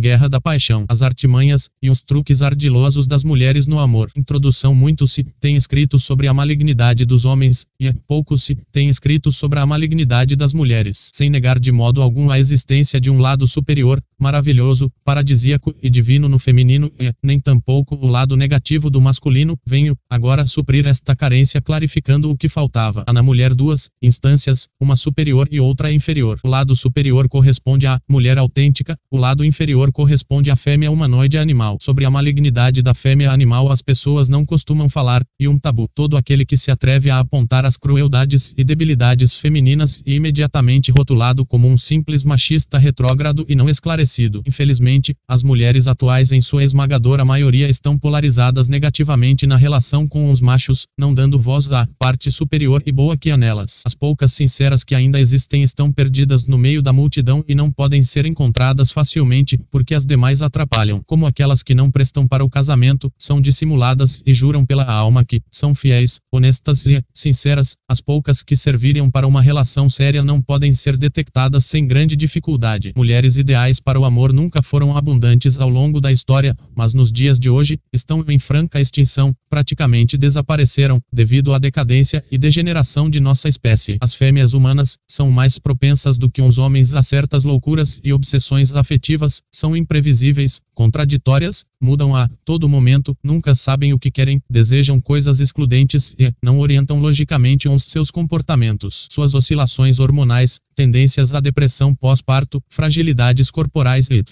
guerra da paixão, as artimanhas e os truques ardilosos das mulheres no amor. Introdução Muito se tem escrito sobre a malignidade dos homens, e pouco se tem escrito sobre a malignidade das mulheres, sem negar de modo algum a existência de um lado superior, maravilhoso, paradisíaco e divino no feminino, e nem tampouco o lado negativo do masculino. Venho, agora, suprir esta carência clarificando o que faltava. Há na mulher duas instâncias, uma superior e outra inferior. O lado superior corresponde à mulher autêntica, o lado inferior corresponde à fêmea humanoide animal. Sobre a malignidade da fêmea animal as pessoas não costumam falar, e um tabu. Todo aquele que se atreve a apontar as crueldades e debilidades femininas e imediatamente rotulado como um simples machista retrógrado e não esclarecido. Infelizmente, as mulheres atuais em sua esmagadora maioria estão polarizadas negativamente na relação com os machos, não dando voz à parte superior e boa que há nelas. As poucas sinceras que ainda existem estão perdidas no meio da multidão e não podem ser encontradas facilmente, porque as demais atrapalham. Como aquelas que não prestam para o casamento, são dissimuladas e juram pela alma que são fiéis, honestas e sinceras. As poucas que serviriam para uma relação séria não podem ser detectadas sem grande dificuldade. Mulheres ideais para o amor nunca foram abundantes ao longo da história, mas nos dias de hoje estão em franca extinção, praticamente desapareceram devido à decadência e degeneração de nossa espécie. As fêmeas humanas são mais propensas do que os homens a certas loucuras e obsessões afetivas, são imprevisíveis, contraditórias, mudam a todo momento, nunca sabem o que querem, desejam coisas excludentes e não orientam logicamente os seus comportamentos. Suas oscilações hormonais, tendências à depressão pós-parto, fragilidades corporais e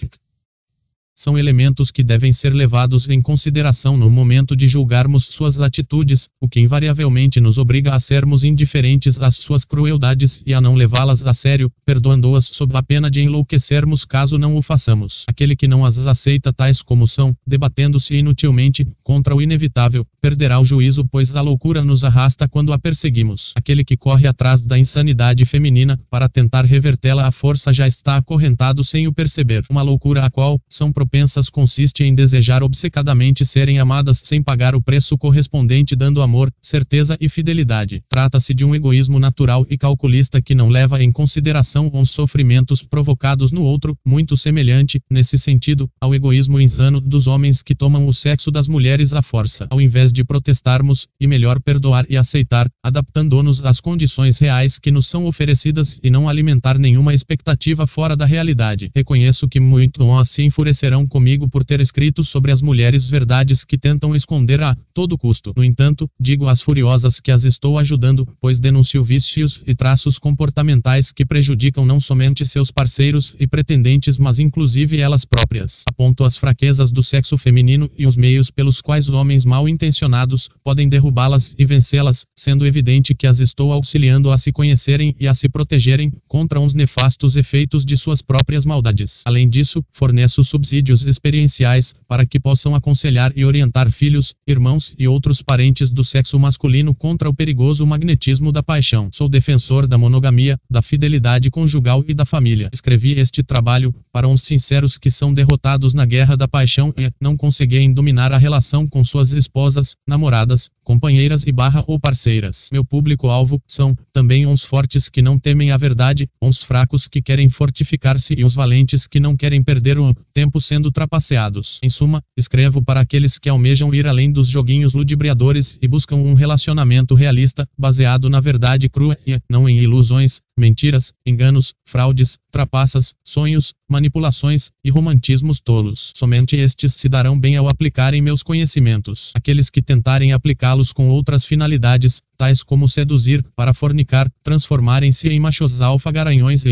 são elementos que devem ser levados em consideração no momento de julgarmos suas atitudes, o que invariavelmente nos obriga a sermos indiferentes às suas crueldades e a não levá-las a sério, perdoando-as sob a pena de enlouquecermos caso não o façamos. Aquele que não as aceita tais como são, debatendo-se inutilmente contra o inevitável, perderá o juízo, pois a loucura nos arrasta quando a perseguimos. Aquele que corre atrás da insanidade feminina para tentar revertê-la à força já está acorrentado sem o perceber. Uma loucura a qual são propensas consiste em desejar obcecadamente serem amadas sem pagar o preço correspondente dando amor, certeza e fidelidade. Trata-se de um egoísmo natural e calculista que não leva em consideração os sofrimentos provocados no outro, muito semelhante, nesse sentido, ao egoísmo insano dos homens que tomam o sexo das mulheres à força. Ao invés de protestarmos, e melhor perdoar e aceitar, adaptando-nos às condições reais que nos são oferecidas e não alimentar nenhuma expectativa fora da realidade. Reconheço que muito se enfurecerão comigo por ter escrito sobre as mulheres verdades que tentam esconder a todo custo. No entanto, digo às furiosas que as estou ajudando, pois denuncio vícios e traços comportamentais que prejudicam não somente seus parceiros e pretendentes, mas inclusive elas próprias. Aponto as fraquezas do sexo feminino e os meios pelos quais homens mal intencionados podem derrubá-las e vencê-las, sendo evidente que as estou auxiliando a se conhecerem e a se protegerem contra os nefastos efeitos de suas próprias maldades. Além disso, forneço subsídio subsídios experienciais, para que possam aconselhar e orientar filhos, irmãos e outros parentes do sexo masculino contra o perigoso magnetismo da paixão. Sou defensor da monogamia, da fidelidade conjugal e da família. Escrevi este trabalho para uns sinceros que são derrotados na guerra da paixão e não conseguem dominar a relação com suas esposas, namoradas, companheiras e barra ou parceiras. Meu público-alvo são também uns fortes que não temem a verdade, uns fracos que querem fortificar-se e os valentes que não querem perder o tempo sendo trapaceados. Em suma, escrevo para aqueles que almejam ir além dos joguinhos ludibriadores e buscam um relacionamento realista, baseado na verdade crua e não em ilusões, mentiras, enganos, fraudes, trapaças, sonhos, manipulações e romantismos tolos. Somente estes se darão bem ao aplicarem meus conhecimentos. Aqueles que tentarem aplicá-los com outras finalidades, tais como seduzir, para fornicar, transformarem-se em machos alfa garanhões e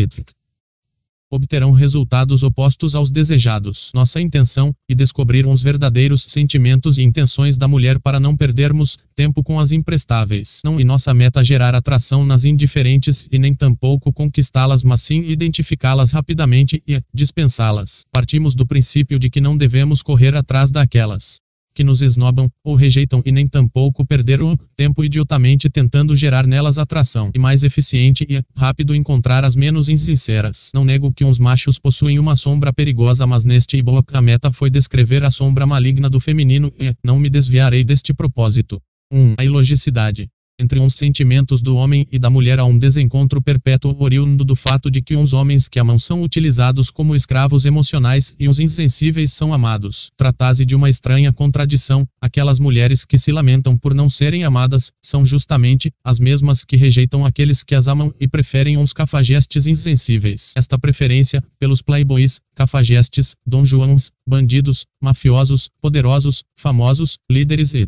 obterão resultados opostos aos desejados. Nossa intenção é descobrir os verdadeiros sentimentos e intenções da mulher para não perdermos tempo com as imprestáveis. Não e nossa meta gerar atração nas indiferentes e nem tampouco conquistá-las, mas sim identificá-las rapidamente e dispensá-las. Partimos do princípio de que não devemos correr atrás daquelas que nos esnobam ou rejeitam e nem tampouco perder o tempo idiotamente tentando gerar nelas atração. E mais eficiente e rápido encontrar as menos insinceras. Não nego que uns machos possuem uma sombra perigosa, mas neste e-book a meta foi descrever a sombra maligna do feminino e não me desviarei deste propósito. 1. Um, a ilogicidade. Entre uns sentimentos do homem e da mulher há um desencontro perpétuo oriundo do fato de que uns homens que amam são utilizados como escravos emocionais e os insensíveis são amados. Trata-se de uma estranha contradição. Aquelas mulheres que se lamentam por não serem amadas são justamente as mesmas que rejeitam aqueles que as amam e preferem uns cafajestes insensíveis. Esta preferência pelos playboys, cafajestes, Dom Joãos, bandidos, mafiosos, poderosos, famosos, líderes e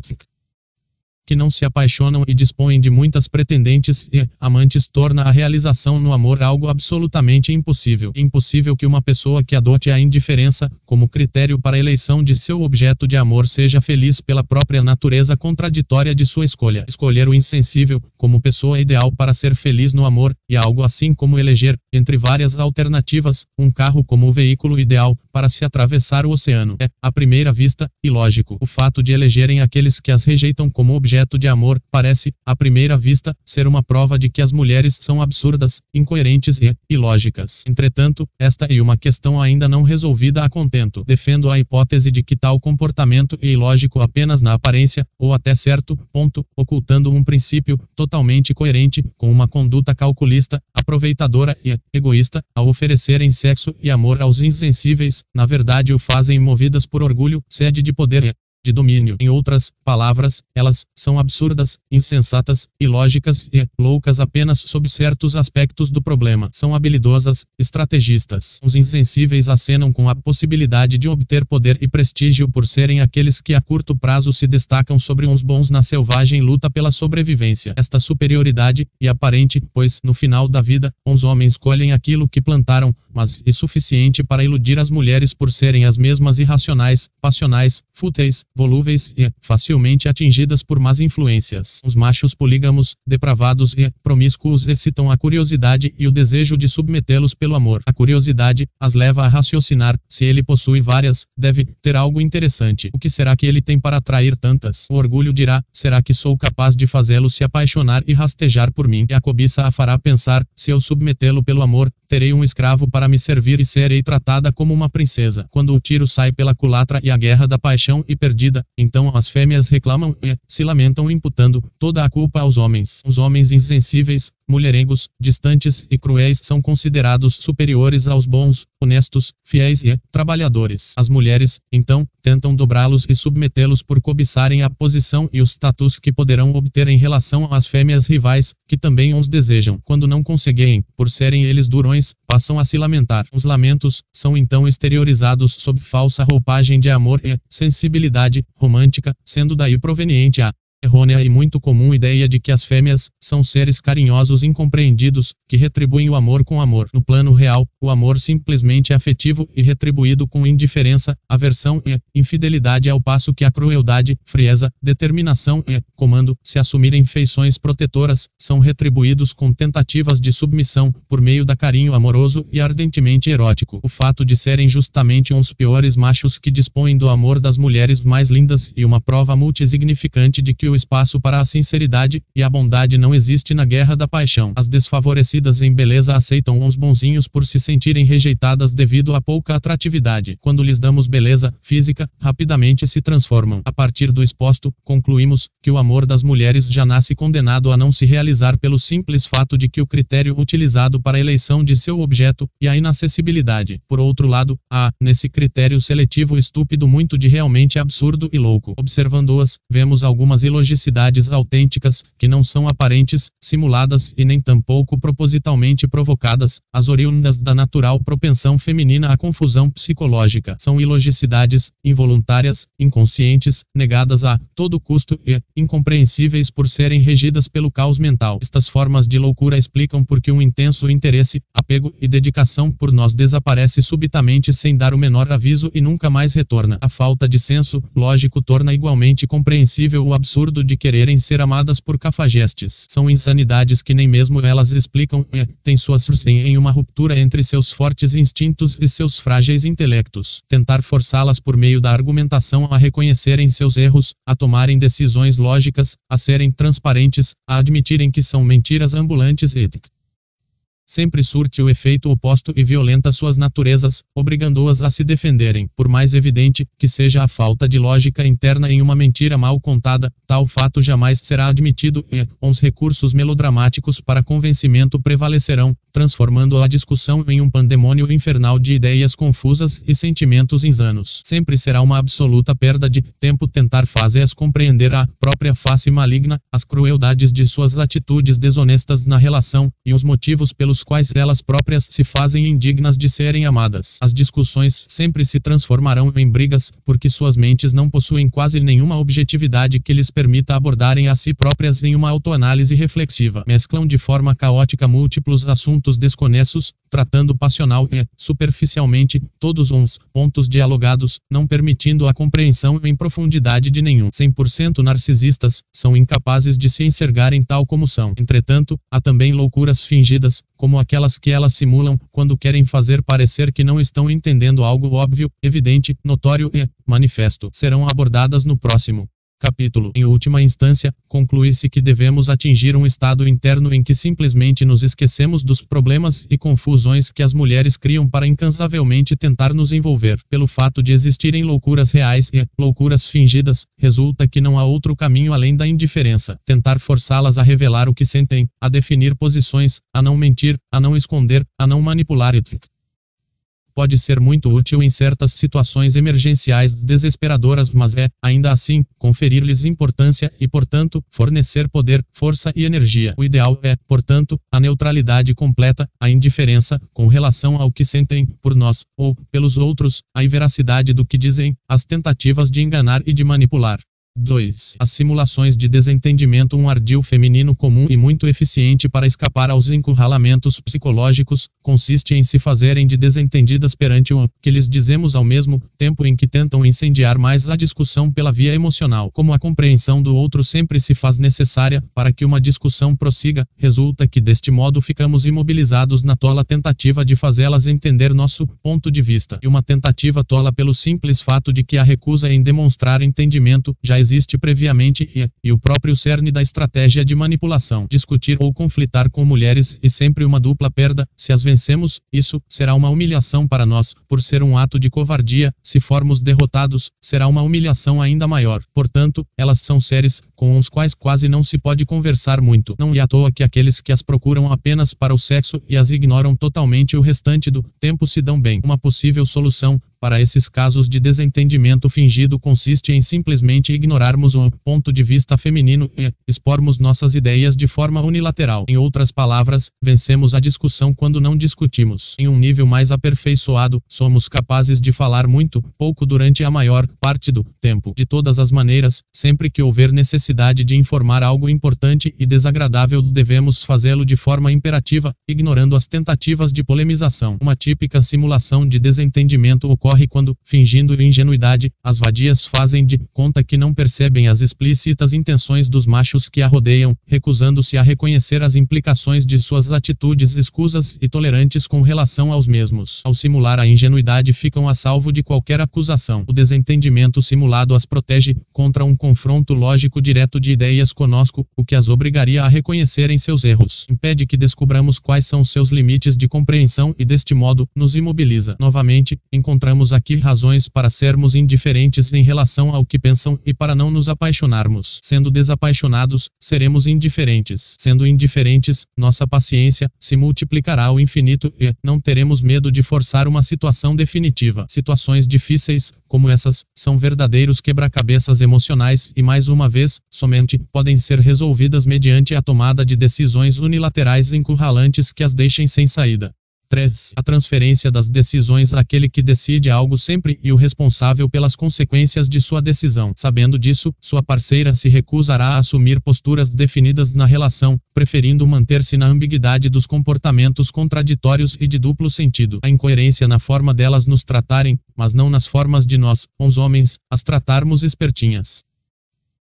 que não se apaixonam e dispõem de muitas pretendentes e amantes torna a realização no amor algo absolutamente impossível. Impossível que uma pessoa que adote a indiferença como critério para a eleição de seu objeto de amor seja feliz pela própria natureza contraditória de sua escolha. Escolher o insensível como pessoa ideal para ser feliz no amor e algo assim como eleger, entre várias alternativas, um carro como o veículo ideal para se atravessar o oceano. É, à primeira vista, ilógico. O fato de elegerem aqueles que as rejeitam como objeto objeto de amor, parece, à primeira vista, ser uma prova de que as mulheres são absurdas, incoerentes e ilógicas. Entretanto, esta é uma questão ainda não resolvida a contento. Defendo a hipótese de que tal comportamento é ilógico apenas na aparência, ou até certo ponto, ocultando um princípio totalmente coerente com uma conduta calculista, aproveitadora e egoísta, ao oferecerem sexo e amor aos insensíveis, na verdade o fazem movidas por orgulho, sede de poder e de domínio. Em outras palavras, elas são absurdas, insensatas, ilógicas e loucas apenas sob certos aspectos do problema. São habilidosas, estrategistas. Os insensíveis acenam com a possibilidade de obter poder e prestígio por serem aqueles que a curto prazo se destacam sobre uns bons na selvagem luta pela sobrevivência. Esta superioridade é aparente, pois no final da vida, os homens colhem aquilo que plantaram, mas é suficiente para iludir as mulheres por serem as mesmas irracionais, passionais, fúteis, volúveis e facilmente atingidas por más influências. Os machos polígamos, depravados e promíscuos excitam a curiosidade e o desejo de submetê-los pelo amor. A curiosidade as leva a raciocinar: se ele possui várias, deve ter algo interessante. O que será que ele tem para atrair tantas? O orgulho dirá: será que sou capaz de fazê-lo se apaixonar e rastejar por mim? E a cobiça a fará pensar: se eu submetê-lo pelo amor, terei um escravo para me servir e serei tratada como uma princesa. Quando o tiro sai pela culatra e a guerra da paixão e perdi perdida, então as fêmeas reclamam e se lamentam imputando toda a culpa aos homens. Os homens insensíveis, mulherengos, distantes e cruéis são considerados superiores aos bons, honestos, fiéis e trabalhadores. As mulheres, então, tentam dobrá-los e submetê-los por cobiçarem a posição e o status que poderão obter em relação às fêmeas rivais, que também os desejam. Quando não conseguem, por serem eles durões, passam a se lamentar. Os lamentos são então exteriorizados sob falsa roupagem de amor e sensibilidade romântica, sendo daí proveniente a errônea e muito comum ideia de que as fêmeas são seres carinhosos incompreendidos, que retribuem o amor com amor. No plano real, o amor simplesmente é afetivo e retribuído com indiferença, aversão e infidelidade ao passo que a crueldade, frieza, determinação e comando, se assumirem feições protetoras, são retribuídos com tentativas de submissão, por meio da carinho amoroso e ardentemente erótico. O fato de serem justamente uns piores machos que dispõem do amor das mulheres mais lindas e uma prova multisignificante de que o espaço para a sinceridade e a bondade não existe na guerra da paixão. As desfavorecidas em beleza aceitam uns bonzinhos por se sentirem rejeitadas devido a pouca atratividade. Quando lhes damos beleza física, rapidamente se transformam. A partir do exposto, concluímos que o amor das mulheres já nasce condenado a não se realizar pelo simples fato de que o critério utilizado para a eleição de seu objeto e a inacessibilidade. Por outro lado, há, nesse critério seletivo estúpido muito de realmente absurdo e louco. Observando-as, vemos algumas ilogias logicidades autênticas, que não são aparentes, simuladas e nem tampouco propositalmente provocadas, as oriundas da natural propensão feminina à confusão psicológica. São ilogicidades, involuntárias, inconscientes, negadas a todo custo e incompreensíveis por serem regidas pelo caos mental. Estas formas de loucura explicam por que um intenso interesse, apego e dedicação por nós desaparece subitamente sem dar o menor aviso e nunca mais retorna. A falta de senso lógico torna igualmente compreensível o absurdo absurdo de quererem ser amadas por cafajestes. São insanidades que nem mesmo elas explicam e têm suas em uma ruptura entre seus fortes instintos e seus frágeis intelectos. Tentar forçá-las por meio da argumentação a reconhecerem seus erros, a tomarem decisões lógicas, a serem transparentes, a admitirem que são mentiras ambulantes e sempre surte o efeito oposto e violenta suas naturezas, obrigando-as a se defenderem. Por mais evidente que seja a falta de lógica interna em uma mentira mal contada, tal fato jamais será admitido e os recursos melodramáticos para convencimento prevalecerão, transformando a discussão em um pandemônio infernal de ideias confusas e sentimentos insanos. Sempre será uma absoluta perda de tempo tentar fazer-as compreender a própria face maligna, as crueldades de suas atitudes desonestas na relação e os motivos pelos quais elas próprias se fazem indignas de serem amadas. As discussões sempre se transformarão em brigas, porque suas mentes não possuem quase nenhuma objetividade que lhes permita abordarem a si próprias em uma autoanálise reflexiva. Mesclam de forma caótica múltiplos assuntos desconexos, tratando passional e, superficialmente, todos uns pontos dialogados, não permitindo a compreensão em profundidade de nenhum. 100% narcisistas, são incapazes de se enxergarem tal como são. Entretanto, há também loucuras fingidas, como aquelas que elas simulam quando querem fazer parecer que não estão entendendo algo óbvio, evidente, notório e manifesto. Serão abordadas no próximo capítulo. Em última instância, conclui-se que devemos atingir um estado interno em que simplesmente nos esquecemos dos problemas e confusões que as mulheres criam para incansavelmente tentar nos envolver. Pelo fato de existirem loucuras reais e loucuras fingidas, resulta que não há outro caminho além da indiferença. Tentar forçá-las a revelar o que sentem, a definir posições, a não mentir, a não esconder, a não manipular e pode ser muito útil em certas situações emergenciais desesperadoras, mas é, ainda assim, conferir-lhes importância e, portanto, fornecer poder, força e energia. O ideal é, portanto, a neutralidade completa, a indiferença com relação ao que sentem por nós ou pelos outros, a veracidade do que dizem, as tentativas de enganar e de manipular. 2. As simulações de desentendimento Um ardil feminino comum e muito eficiente para escapar aos encurralamentos psicológicos, consiste em se fazerem de desentendidas perante o que lhes dizemos ao mesmo tempo em que tentam incendiar mais a discussão pela via emocional. Como a compreensão do outro sempre se faz necessária para que uma discussão prossiga, resulta que deste modo ficamos imobilizados na tola tentativa de fazê-las entender nosso ponto de vista. E uma tentativa tola pelo simples fato de que a recusa em demonstrar entendimento já existe previamente e, e o próprio cerne da estratégia de manipulação. Discutir ou conflitar com mulheres e sempre uma dupla perda, se as vencemos, isso será uma humilhação para nós, por ser um ato de covardia, se formos derrotados, será uma humilhação ainda maior. Portanto, elas são seres com os quais quase não se pode conversar muito. Não é à toa que aqueles que as procuram apenas para o sexo e as ignoram totalmente o restante do tempo se dão bem. Uma possível solução para esses casos de desentendimento fingido consiste em simplesmente ignorarmos o ponto de vista feminino e expormos nossas ideias de forma unilateral. Em outras palavras, vencemos a discussão quando não discutimos. Em um nível mais aperfeiçoado, somos capazes de falar muito pouco durante a maior parte do tempo. De todas as maneiras, sempre que houver necessidade de informar algo importante e desagradável, devemos fazê-lo de forma imperativa, ignorando as tentativas de polemização. Uma típica simulação de desentendimento ocorre ocorre quando, fingindo ingenuidade, as vadias fazem de conta que não percebem as explícitas intenções dos machos que a rodeiam, recusando-se a reconhecer as implicações de suas atitudes escusas e tolerantes com relação aos mesmos. Ao simular a ingenuidade ficam a salvo de qualquer acusação. O desentendimento simulado as protege contra um confronto lógico direto de ideias conosco, o que as obrigaria a reconhecerem seus erros. Impede que descubramos quais são seus limites de compreensão e deste modo, nos imobiliza. Novamente, encontramos temos aqui razões para sermos indiferentes em relação ao que pensam e para não nos apaixonarmos. Sendo desapaixonados, seremos indiferentes. Sendo indiferentes, nossa paciência se multiplicará ao infinito e não teremos medo de forçar uma situação definitiva. Situações difíceis, como essas, são verdadeiros quebra-cabeças emocionais e, mais uma vez, somente podem ser resolvidas mediante a tomada de decisões unilaterais encurralantes que as deixem sem saída. 3. A transferência das decisões àquele que decide algo sempre e o responsável pelas consequências de sua decisão. Sabendo disso, sua parceira se recusará a assumir posturas definidas na relação, preferindo manter-se na ambiguidade dos comportamentos contraditórios e de duplo sentido. A incoerência na forma delas nos tratarem, mas não nas formas de nós, os homens, as tratarmos espertinhas.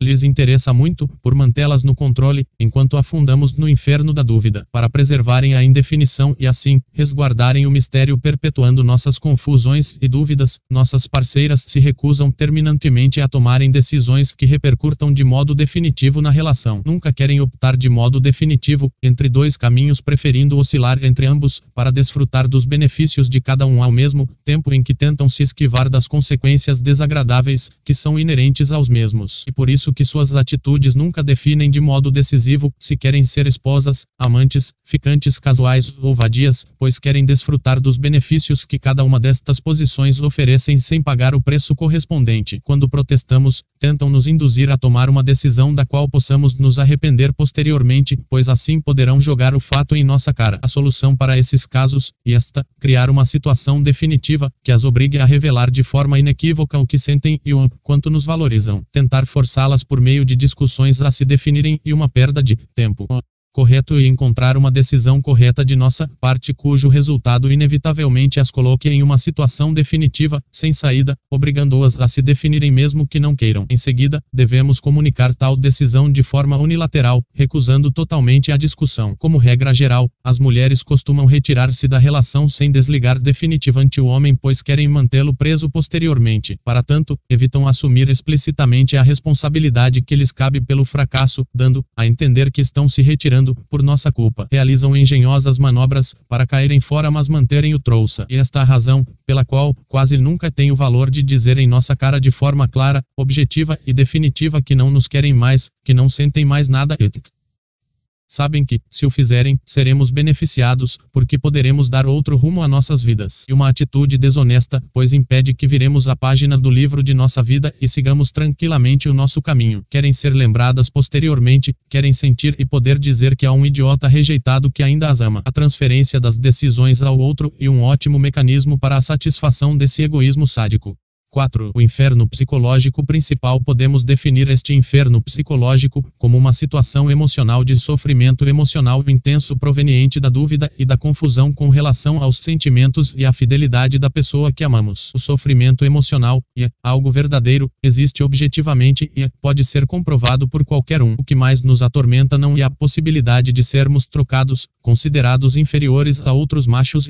Lhes interessa muito, por mantê-las no controle, enquanto afundamos no inferno da dúvida, para preservarem a indefinição e assim, resguardarem o mistério perpetuando nossas confusões e dúvidas, nossas parceiras se recusam terminantemente a tomarem decisões que repercutam de modo definitivo na relação. Nunca querem optar de modo definitivo, entre dois caminhos preferindo oscilar entre ambos, para desfrutar dos benefícios de cada um ao mesmo tempo em que tentam se esquivar das consequências desagradáveis, que são inerentes aos mesmos. E por isso que suas atitudes nunca definem de modo decisivo se querem ser esposas, amantes, ficantes casuais ou vadias, pois querem desfrutar dos benefícios que cada uma destas posições oferecem sem pagar o preço correspondente. Quando protestamos, tentam nos induzir a tomar uma decisão da qual possamos nos arrepender posteriormente, pois assim poderão jogar o fato em nossa cara. A solução para esses casos, e esta, criar uma situação definitiva, que as obrigue a revelar de forma inequívoca o que sentem e o quanto nos valorizam. Tentar forçá-las por meio de discussões a se definirem e uma perda de tempo correto e encontrar uma decisão correta de nossa parte cujo resultado inevitavelmente as coloque em uma situação definitiva, sem saída, obrigando-as a se definirem mesmo que não queiram. Em seguida, devemos comunicar tal decisão de forma unilateral, recusando totalmente a discussão. Como regra geral, as mulheres costumam retirar-se da relação sem desligar definitivamente o homem pois querem mantê-lo preso posteriormente. Para tanto, evitam assumir explicitamente a responsabilidade que lhes cabe pelo fracasso, dando a entender que estão se retirando por nossa culpa. Realizam engenhosas manobras para caírem fora mas manterem o trouxa. E esta a razão pela qual quase nunca tem o valor de dizer em nossa cara de forma clara, objetiva e definitiva que não nos querem mais, que não sentem mais nada sabem que, se o fizerem, seremos beneficiados, porque poderemos dar outro rumo a nossas vidas. E uma atitude desonesta, pois impede que viremos a página do livro de nossa vida e sigamos tranquilamente o nosso caminho. Querem ser lembradas posteriormente, querem sentir e poder dizer que há um idiota rejeitado que ainda as ama. A transferência das decisões ao outro e um ótimo mecanismo para a satisfação desse egoísmo sádico. 4. O inferno psicológico principal Podemos definir este inferno psicológico como uma situação emocional de sofrimento emocional intenso proveniente da dúvida e da confusão com relação aos sentimentos e à fidelidade da pessoa que amamos. O sofrimento emocional é algo verdadeiro, existe objetivamente e pode ser comprovado por qualquer um. O que mais nos atormenta não é a possibilidade de sermos trocados, considerados inferiores a outros machos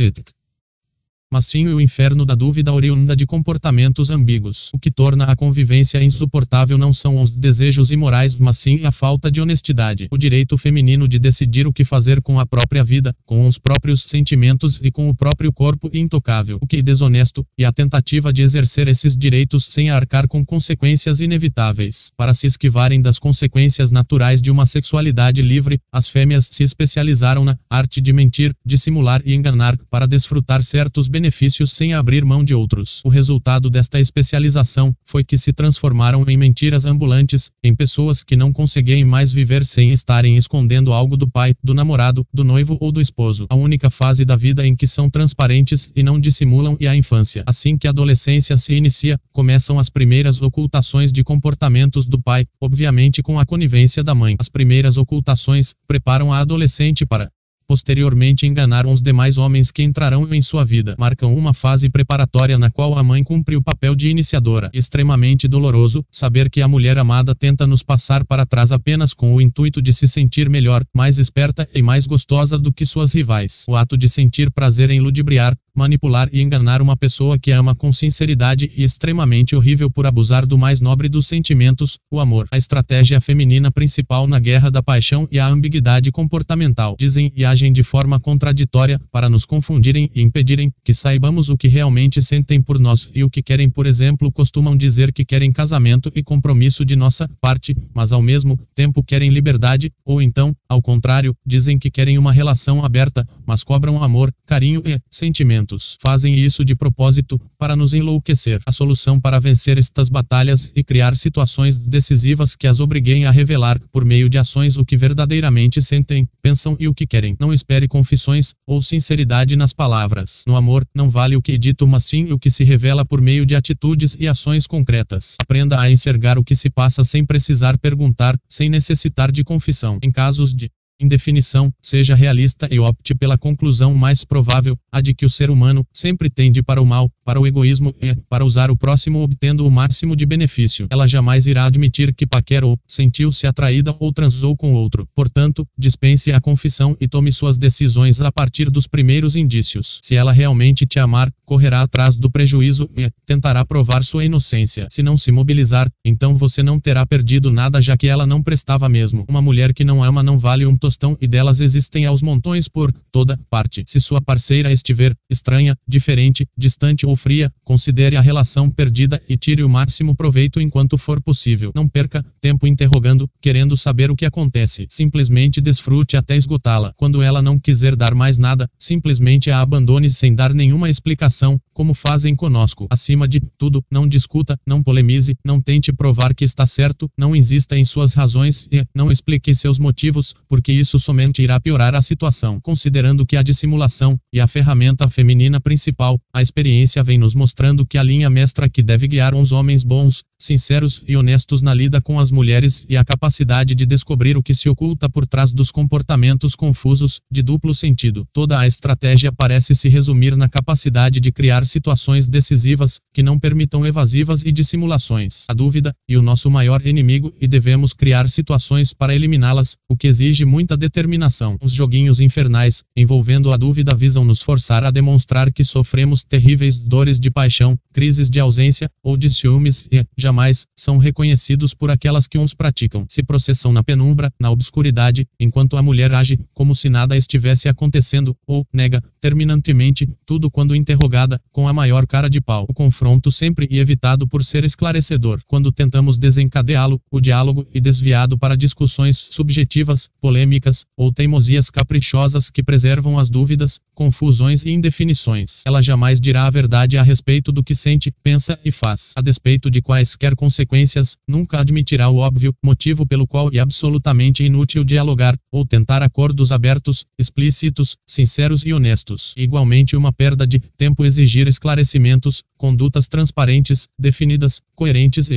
mas sim o inferno da dúvida oriunda de comportamentos ambíguos. O que torna a convivência insuportável não são os desejos imorais, mas sim a falta de honestidade. O direito feminino de decidir o que fazer com a própria vida, com os próprios sentimentos e com o próprio corpo intocável. O que é desonesto, e a tentativa de exercer esses direitos sem arcar com consequências inevitáveis. Para se esquivarem das consequências naturais de uma sexualidade livre, as fêmeas se especializaram na arte de mentir, dissimular e enganar, para desfrutar certos benefícios benefícios sem abrir mão de outros. O resultado desta especialização foi que se transformaram em mentiras ambulantes, em pessoas que não conseguiam mais viver sem estarem escondendo algo do pai, do namorado, do noivo ou do esposo. A única fase da vida em que são transparentes e não dissimulam é a infância. Assim que a adolescência se inicia, começam as primeiras ocultações de comportamentos do pai, obviamente com a conivência da mãe. As primeiras ocultações preparam a adolescente para posteriormente enganaram os demais homens que entrarão em sua vida. Marcam uma fase preparatória na qual a mãe cumpre o papel de iniciadora. Extremamente doloroso saber que a mulher amada tenta nos passar para trás apenas com o intuito de se sentir melhor, mais esperta e mais gostosa do que suas rivais. O ato de sentir prazer em ludibriar, manipular e enganar uma pessoa que ama com sinceridade e extremamente horrível por abusar do mais nobre dos sentimentos, o amor. A estratégia feminina principal na guerra da paixão e a ambiguidade comportamental. Dizem e agem de forma contraditória para nos confundirem e impedirem que saibamos o que realmente sentem por nós e o que querem. Por exemplo, costumam dizer que querem casamento e compromisso de nossa parte, mas ao mesmo tempo querem liberdade, ou então, ao contrário, dizem que querem uma relação aberta, mas cobram amor, carinho e sentimento pensamentos. Fazem isso de propósito, para nos enlouquecer. A solução para vencer estas batalhas e criar situações decisivas que as obriguem a revelar, por meio de ações, o que verdadeiramente sentem, pensam e o que querem. Não espere confissões ou sinceridade nas palavras. No amor, não vale o que é dito, mas sim o que se revela por meio de atitudes e ações concretas. Aprenda a enxergar o que se passa sem precisar perguntar, sem necessitar de confissão. Em casos de Em definição, seja realista e opte pela conclusão mais provável, a de que o ser humano sempre tende para o mal, para o egoísmo e para usar o próximo obtendo o máximo de benefício. Ela jamais irá admitir que paquerou, sentiu-se atraída ou transou com outro. Portanto, dispense a confissão e tome suas decisões a partir dos primeiros indícios. Se ela realmente te amar, correrá atrás do prejuízo e tentará provar sua inocência. Se não se mobilizar, então você não terá perdido nada já que ela não prestava mesmo. Uma mulher que não ama não vale um tostão e delas existem aos montões por toda parte. Se sua parceira estiver estranha, diferente, distante ou fria, considere a relação perdida e tire o máximo proveito enquanto for possível. Não perca tempo interrogando, querendo saber o que acontece. Simplesmente desfrute até esgotá-la. Quando ela não quiser dar mais nada, simplesmente a abandone sem dar nenhuma explicação, como fazem conosco. Acima de tudo, não discuta, não polemize, não tente provar que está certo, não insista em suas razões e não explique seus motivos, porque isso somente irá piorar a situação. Considerando que a dissimulação e a ferramenta feminina principal, a experiência vem nos mostrando que a linha mestra que deve guiar uns homens bons, sinceros e honestos na lida com as mulheres e a capacidade de descobrir o que se oculta por trás dos comportamentos confusos, de duplo sentido. Toda a estratégia parece se resumir na capacidade de criar situações decisivas, que não permitam evasivas e dissimulações. A dúvida, e o nosso maior inimigo, e devemos criar situações para eliminá-las, o que exige muita determinação. Os joguinhos infernais, envolvendo a dúvida, visam nos forçar a demonstrar que sofremos terríveis dores de paixão, crises de ausência ou de ciúmes e, jamais, são reconhecidos por aquelas que uns praticam. Se processam na penumbra, na obscuridade, enquanto a mulher age como se nada estivesse acontecendo, ou nega, terminantemente, tudo quando interrogada, com a maior cara de pau. O confronto sempre e evitado por ser esclarecedor. Quando tentamos desencadeá-lo, o diálogo e desviado para discussões subjetivas, polêmicas, ou teimosias caprichosas que preservam as dúvidas, confusões e indefinições. Ela jamais dirá a verdade a respeito do que sente, pensa e faz. A despeito de quaisquer consequências, nunca admitirá o óbvio, motivo pelo qual é absolutamente inútil dialogar, ou tentar acordos abertos, explícitos, sinceros e honestos. Igualmente uma perda de tempo exigir esclarecimentos, condutas transparentes, definidas, coerentes e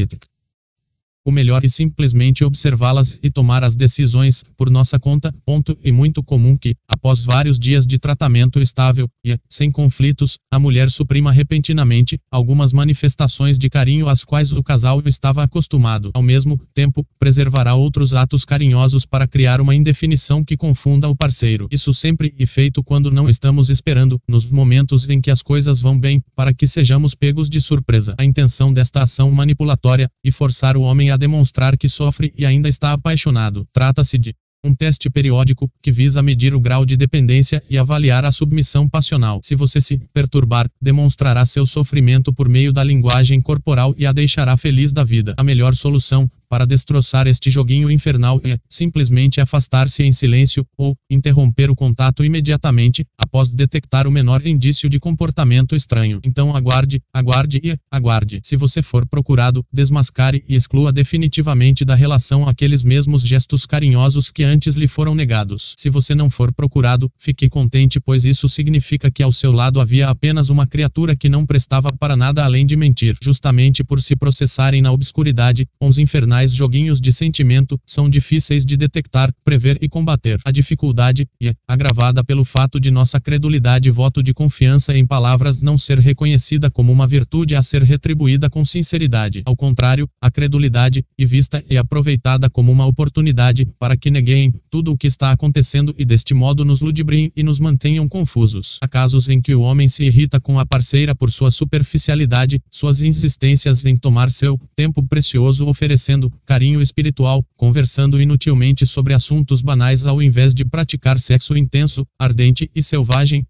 o melhor é simplesmente observá-las e tomar as decisões por nossa conta. Ponto. E muito comum que, após vários dias de tratamento estável e sem conflitos, a mulher suprima repentinamente algumas manifestações de carinho às quais o casal estava acostumado. Ao mesmo tempo, preservará outros atos carinhosos para criar uma indefinição que confunda o parceiro. Isso sempre é feito quando não estamos esperando, nos momentos em que as coisas vão bem, para que sejamos pegos de surpresa. A intenção desta ação manipulatória e forçar o homem a a demonstrar que sofre e ainda está apaixonado. Trata-se de um teste periódico que visa medir o grau de dependência e avaliar a submissão passional. Se você se perturbar, demonstrará seu sofrimento por meio da linguagem corporal e a deixará feliz da vida. A melhor solução para destroçar este joguinho infernal é simplesmente afastar-se em silêncio ou interromper o contato imediatamente após detectar o menor indício de comportamento estranho. Então aguarde, aguarde e aguarde. Se você for procurado, desmascare e exclua definitivamente da relação aqueles mesmos gestos carinhosos que antes lhe foram negados. Se você não for procurado, fique contente, pois isso significa que ao seu lado havia apenas uma criatura que não prestava para nada além de mentir. Justamente por se processarem na obscuridade, os infernais joguinhos de sentimento são difíceis de detectar, prever e combater. A dificuldade é agravada pelo fato de nossa credulidade e voto de confiança em palavras não ser reconhecida como uma virtude a ser retribuída com sinceridade. Ao contrário, a credulidade e vista é aproveitada como uma oportunidade para que neguem tudo o que está acontecendo e deste modo nos ludibriem e nos mantenham confusos. Há casos em que o homem se irrita com a parceira por sua superficialidade, suas insistências em tomar seu tempo precioso oferecendo carinho espiritual, conversando inutilmente sobre assuntos banais ao invés de praticar sexo intenso, ardente e selvagem.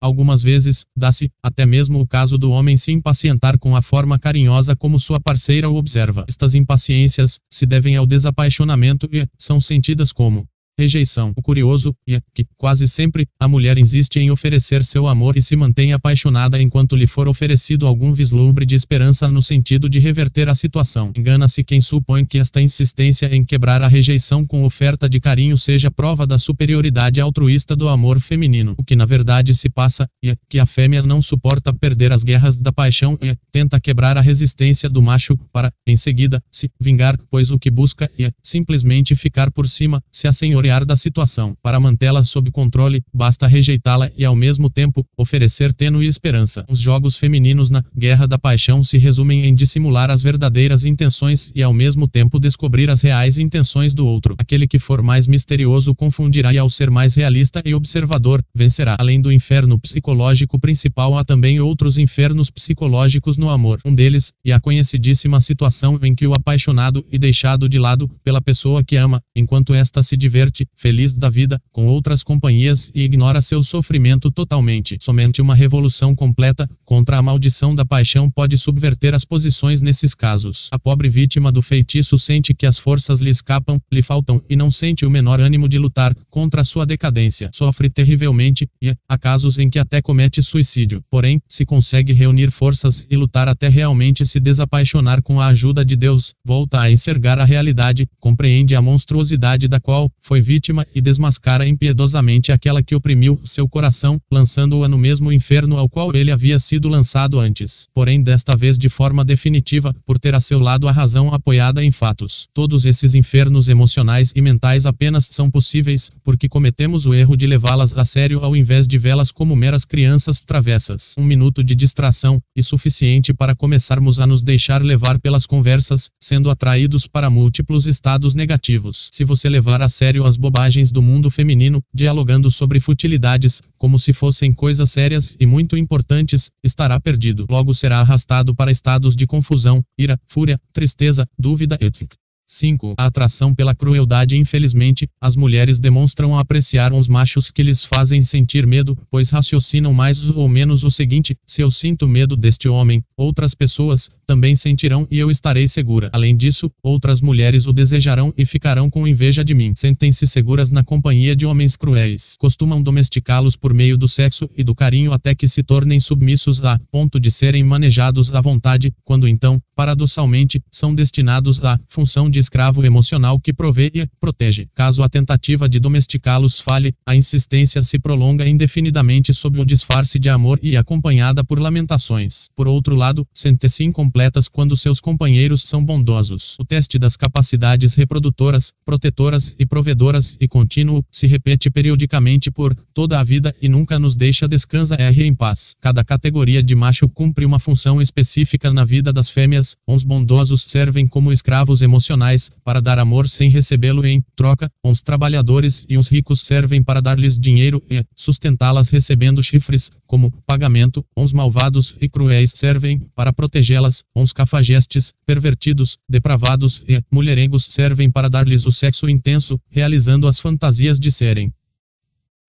Algumas vezes, dá-se, até mesmo o caso do homem se impacientar com a forma carinhosa como sua parceira o observa. Estas impaciências se devem ao desapaixonamento e são sentidas como rejeição. O curioso é que, quase sempre, a mulher insiste em oferecer seu amor e se mantém apaixonada enquanto lhe for oferecido algum vislumbre de esperança no sentido de reverter a situação. Engana-se quem supõe que esta insistência em quebrar a rejeição com oferta de carinho seja prova da superioridade altruísta do amor feminino. O que na verdade se passa é que a fêmea não suporta perder as guerras da paixão e tenta quebrar a resistência do macho para, em seguida, se vingar, pois o que busca é simplesmente ficar por cima, se a senhora florear da situação. Para mantê-la sob controle, basta rejeitá-la e ao mesmo tempo oferecer tênue esperança. Os jogos femininos na guerra da paixão se resumem em dissimular as verdadeiras intenções e ao mesmo tempo descobrir as reais intenções do outro. Aquele que for mais misterioso confundirá e ao ser mais realista e observador, vencerá. Além do inferno psicológico principal há também outros infernos psicológicos no amor. Um deles, e a conhecidíssima situação em que o apaixonado e deixado de lado pela pessoa que ama, enquanto esta se diverte, feliz da vida, com outras companhias e ignora seu sofrimento totalmente. Somente uma revolução completa contra a maldição da paixão pode subverter as posições nesses casos. A pobre vítima do feitiço sente que as forças lhe escapam, lhe faltam e não sente o menor ânimo de lutar contra sua decadência. Sofre terrivelmente e há casos em que até comete suicídio. Porém, se consegue reunir forças e lutar até realmente se desapaixonar com a ajuda de Deus, volta a enxergar a realidade, compreende a monstruosidade da qual foi vítima e desmascara impiedosamente aquela que oprimiu seu coração, lançando-a no mesmo inferno ao qual ele havia sido lançado antes. Porém, desta vez de forma definitiva, por ter a seu lado a razão apoiada em fatos. Todos esses infernos emocionais e mentais apenas são possíveis porque cometemos o erro de levá-las a sério ao invés de vê-las como meras crianças travessas. Um minuto de distração, e suficiente para começarmos a nos deixar levar pelas conversas, sendo atraídos para múltiplos estados negativos. Se você levar a sério as bobagens do mundo feminino, dialogando sobre futilidades, como se fossem coisas sérias e muito importantes, estará perdido. Logo será arrastado para estados de confusão, ira, fúria, tristeza, dúvida, etc. 5. A atração pela crueldade Infelizmente, as mulheres demonstram apreciar os machos que lhes fazem sentir medo, pois raciocinam mais ou menos o seguinte: se eu sinto medo deste homem, outras pessoas também sentirão e eu estarei segura. Além disso, outras mulheres o desejarão e ficarão com inveja de mim. Sentem-se seguras na companhia de homens cruéis. Costumam domesticá-los por meio do sexo e do carinho até que se tornem submissos a ponto de serem manejados à vontade, quando então, paradoxalmente, são destinados à função de escravo emocional que provê e protege. Caso a tentativa de domesticá-los falhe, a insistência se prolonga indefinidamente sob o disfarce de amor e acompanhada por lamentações. Por outro lado, sentem-se incompletas quando seus companheiros são bondosos. O teste das capacidades reprodutoras, protetoras e provedoras e contínuo se repete periodicamente por toda a vida e nunca nos deixa descansa R em paz. Cada categoria de macho cumpre uma função específica na vida das fêmeas. Uns bondosos servem como escravos emocionais para dar amor sem recebê-lo em troca, uns trabalhadores e uns ricos servem para dar-lhes dinheiro e sustentá-las recebendo chifres, como pagamento, uns malvados e cruéis servem para protegê-las, uns cafajestes, pervertidos, depravados e mulherengos servem para dar-lhes o sexo intenso, realizando as fantasias de serem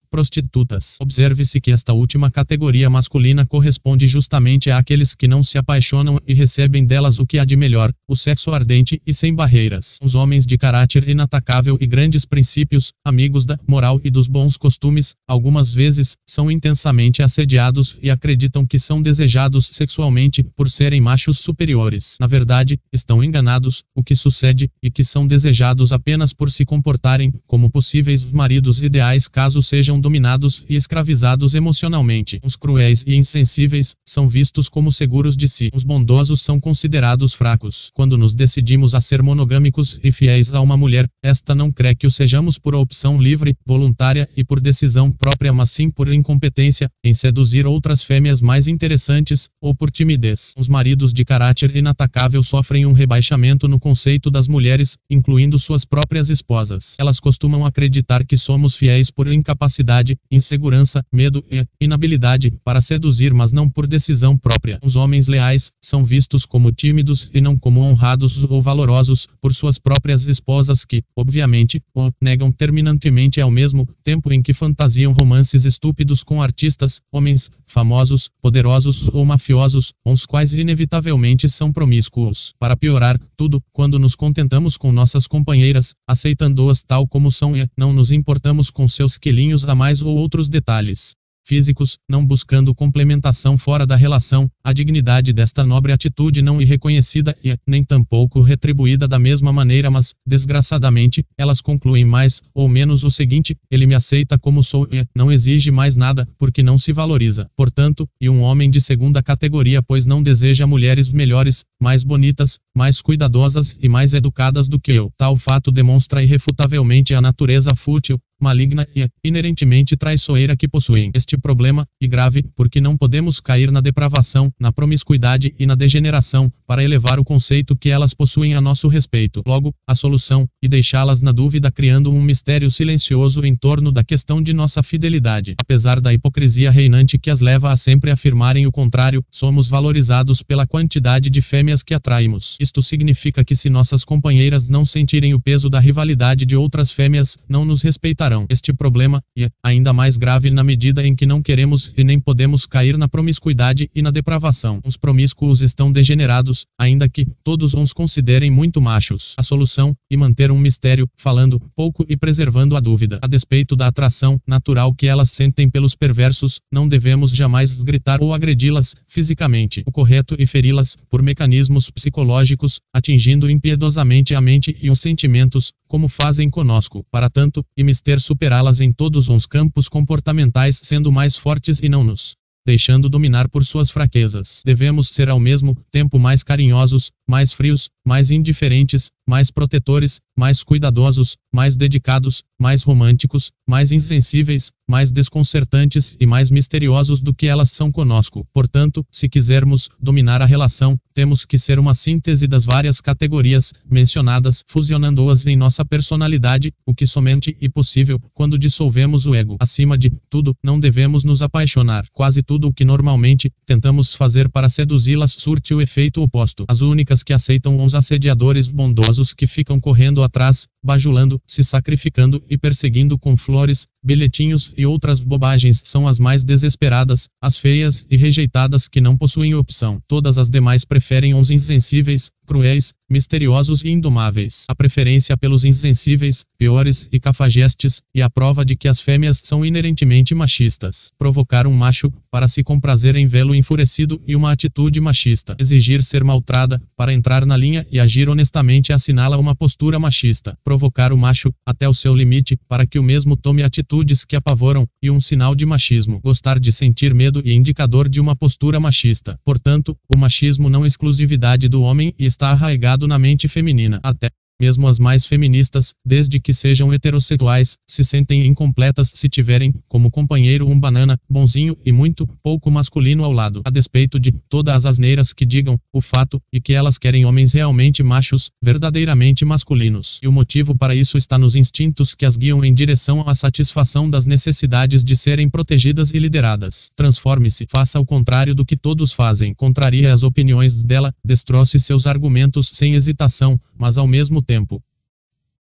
prostitutas. Observe-se que esta última categoria masculina corresponde justamente àqueles que não se apaixonam e recebem delas o que há de melhor, o sexo ardente e sem barreiras. Os homens de caráter inatacável e grandes princípios, amigos da moral e dos bons costumes, algumas vezes, são intensamente assediados e acreditam que são desejados sexualmente por serem machos superiores. Na verdade, estão enganados, o que sucede, e que são desejados apenas por se comportarem como possíveis maridos ideais caso sejam dominados e escravizados emocionalmente. Os cruéis e insensíveis são vistos como seguros de si. Os bondosos são considerados fracos. Quando nos decidimos a ser monogâmicos e fiéis a uma mulher, esta não crê que o sejamos por opção livre, voluntária e por decisão própria, mas sim por incompetência em seduzir outras fêmeas mais interessantes ou por timidez. Os maridos de caráter inatacável sofrem um rebaixamento no conceito das mulheres, incluindo suas próprias esposas. Elas costumam acreditar que somos fiéis por incapacidade insegurança, medo e inabilidade para seduzir, mas não por decisão própria. Os homens leais são vistos como tímidos e não como honrados ou valorosos por suas próprias esposas que, obviamente, o negam terminantemente ao mesmo tempo em que fantasiam romances estúpidos com artistas, homens famosos, poderosos ou mafiosos, os quais inevitavelmente são promíscuos. Para piorar tudo, quando nos contentamos com nossas companheiras, aceitando-as tal como são e não nos importamos com seus quilinhos a mais ou outros detalhes. físicos, não buscando complementação fora da relação, a dignidade desta nobre atitude não é reconhecida e, nem tampouco retribuída da mesma maneira, mas, desgraçadamente, elas concluem mais ou menos o seguinte: ele me aceita como sou e não exige mais nada, porque não se valoriza. Portanto, e um homem de segunda categoria, pois não deseja mulheres melhores, mais bonitas, mais cuidadosas e mais educadas do que eu. Tal fato demonstra irrefutavelmente a natureza fútil, maligna e, inerentemente traiçoeira que possuem. Este problema, e grave, porque não podemos cair na depravação, na promiscuidade e na degeneração, para elevar o conceito que elas possuem a nosso respeito. Logo, a solução, e deixá-las na dúvida criando um mistério silencioso em torno da questão de nossa fidelidade. Apesar da hipocrisia reinante que as leva a sempre afirmarem o contrário, somos valorizados pela quantidade de fêmeas que atraímos. Isto significa que se nossas companheiras não sentirem o peso da rivalidade de outras fêmeas, não nos respeitarão este problema, é ainda mais grave na medida em que não queremos e nem podemos cair na promiscuidade e na depravação. Os promíscuos estão degenerados, ainda que todos uns considerem muito machos. A solução, e manter um mistério, falando pouco e preservando a dúvida. A despeito da atração natural que elas sentem pelos perversos, não devemos jamais gritar ou agredi-las fisicamente. O correto é feri-las por mecanismos psicológicos, atingindo impiedosamente a mente e os sentimentos, como fazem conosco. Para tanto, e mister superá-las em todos os campos comportamentais sendo mais fortes e não nos deixando dominar por suas fraquezas. Devemos ser ao mesmo tempo mais carinhosos, mais frios, mais indiferentes, mais protetores, mais cuidadosos, mais dedicados, mais românticos, mais insensíveis, mais desconcertantes e mais misteriosos do que elas são conosco. Portanto, se quisermos dominar a relação, temos que ser uma síntese das várias categorias mencionadas, fusionando-as em nossa personalidade, o que somente é possível quando dissolvemos o ego. Acima de tudo, não devemos nos apaixonar. Quase tudo o que normalmente tentamos fazer para seduzi-las surte o efeito oposto. As únicas que aceitam os assediadores bondosos que ficam correndo atrás, bajulando, se sacrificando e perseguindo com flores, bilhetinhos e outras bobagens são as mais desesperadas, as feias e rejeitadas que não possuem opção. Todas as demais preferem os insensíveis, cruéis, misteriosos e indomáveis. A preferência pelos insensíveis, piores e cafajestes, e a prova de que as fêmeas são inerentemente machistas. Provocar um macho, para se comprazer em vê-lo enfurecido e uma atitude machista. Exigir ser maltrada, para entrar na linha e agir honestamente assinala uma postura machista. Provocar o macho, até o seu limite, para que o mesmo tome atitudes que apavoram, e um sinal de machismo. Gostar de sentir medo e indicador de uma postura machista. Portanto, o machismo não é exclusividade do homem e está arraigado na mente feminina. Até mesmo as mais feministas, desde que sejam heterossexuais, se sentem incompletas se tiverem, como companheiro, um banana, bonzinho e muito pouco masculino ao lado. A despeito de todas as asneiras que digam, o fato e que elas querem homens realmente machos, verdadeiramente masculinos. E o motivo para isso está nos instintos que as guiam em direção à satisfação das necessidades de serem protegidas e lideradas. Transforme-se, faça o contrário do que todos fazem, contrarie as opiniões dela, destroce seus argumentos sem hesitação, mas ao mesmo tempo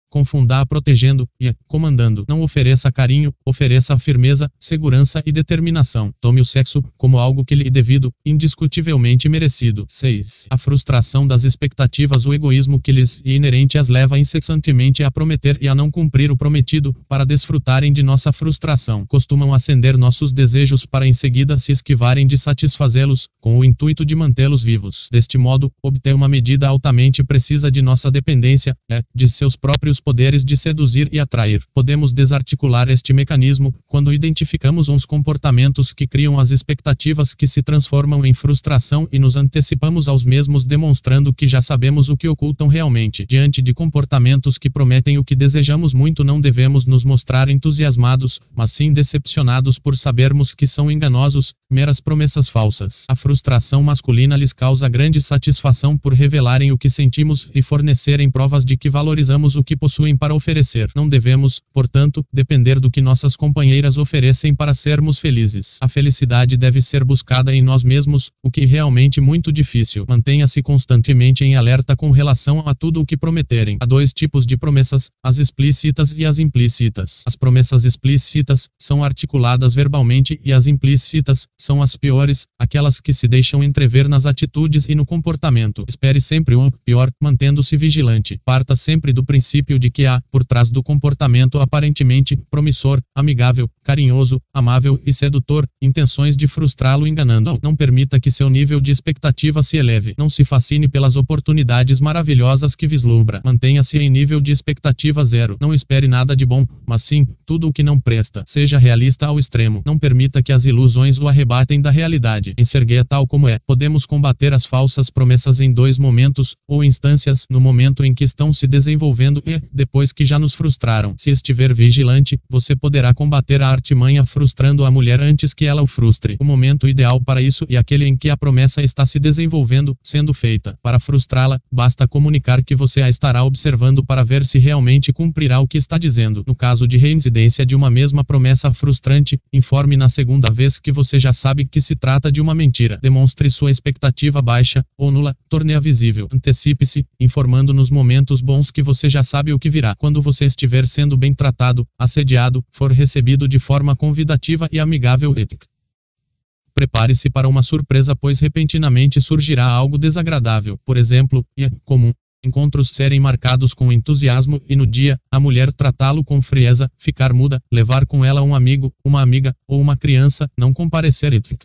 confunda protegendo e comandando. Não ofereça carinho, ofereça firmeza, segurança e determinação. Tome o sexo como algo que lhe é devido, indiscutivelmente merecido. 6. A frustração das expectativas, o egoísmo que lhes é inerente as leva incessantemente a prometer e a não cumprir o prometido, para desfrutarem de nossa frustração. Costumam acender nossos desejos para em seguida se esquivarem de satisfazê-los, com o intuito de mantê-los vivos. Deste modo, obter uma medida altamente precisa de nossa dependência, é, de seus próprios os poderes de seduzir e atrair. Podemos desarticular este mecanismo quando identificamos uns comportamentos que criam as expectativas que se transformam em frustração e nos antecipamos aos mesmos, demonstrando que já sabemos o que ocultam realmente. Diante de comportamentos que prometem o que desejamos muito, não devemos nos mostrar entusiasmados, mas sim decepcionados por sabermos que são enganosos, meras promessas falsas. A frustração masculina lhes causa grande satisfação por revelarem o que sentimos e fornecerem provas de que valorizamos o que possuem para oferecer. Não devemos, portanto, depender do que nossas companheiras oferecem para sermos felizes. A felicidade deve ser buscada em nós mesmos, o que é realmente muito difícil. Mantenha-se constantemente em alerta com relação a tudo o que prometerem. Há dois tipos de promessas, as explícitas e as implícitas. As promessas explícitas são articuladas verbalmente e as implícitas são as piores, aquelas que se deixam entrever nas atitudes e no comportamento. Espere sempre o pior, mantendo-se vigilante. Parta sempre do princípio de que há, por trás do comportamento aparentemente promissor, amigável, carinhoso, amável e sedutor, intenções de frustrá-lo enganando-o. Não permita que seu nível de expectativa se eleve. Não se fascine pelas oportunidades maravilhosas que vislumbra. Mantenha-se em nível de expectativa zero. Não espere nada de bom, mas sim, tudo o que não presta. Seja realista ao extremo. Não permita que as ilusões o arrebatem da realidade. Enxergue tal como é. Podemos combater as falsas promessas em dois momentos, ou instâncias, no momento em que estão se desenvolvendo e, depois que já nos frustraram. Se estiver vigilante, você poderá combater a artimanha frustrando a mulher antes que ela o frustre. O momento ideal para isso é aquele em que a promessa está se desenvolvendo, sendo feita. Para frustrá-la, basta comunicar que você a estará observando para ver se realmente cumprirá o que está dizendo. No caso de reincidência de uma mesma promessa frustrante, informe na segunda vez que você já sabe que se trata de uma mentira. Demonstre sua expectativa baixa ou nula, torne-a visível. Antecipe-se, informando nos momentos bons que você já sabe o que virá. Quando você estiver sendo bem tratado, assediado, for recebido de forma convidativa e amigável, ética. Prepare-se para uma surpresa, pois repentinamente surgirá algo desagradável. Por exemplo, é comum encontros serem marcados com entusiasmo e no dia, a mulher tratá-lo com frieza, ficar muda, levar com ela um amigo, uma amiga ou uma criança, não comparecer. Etc.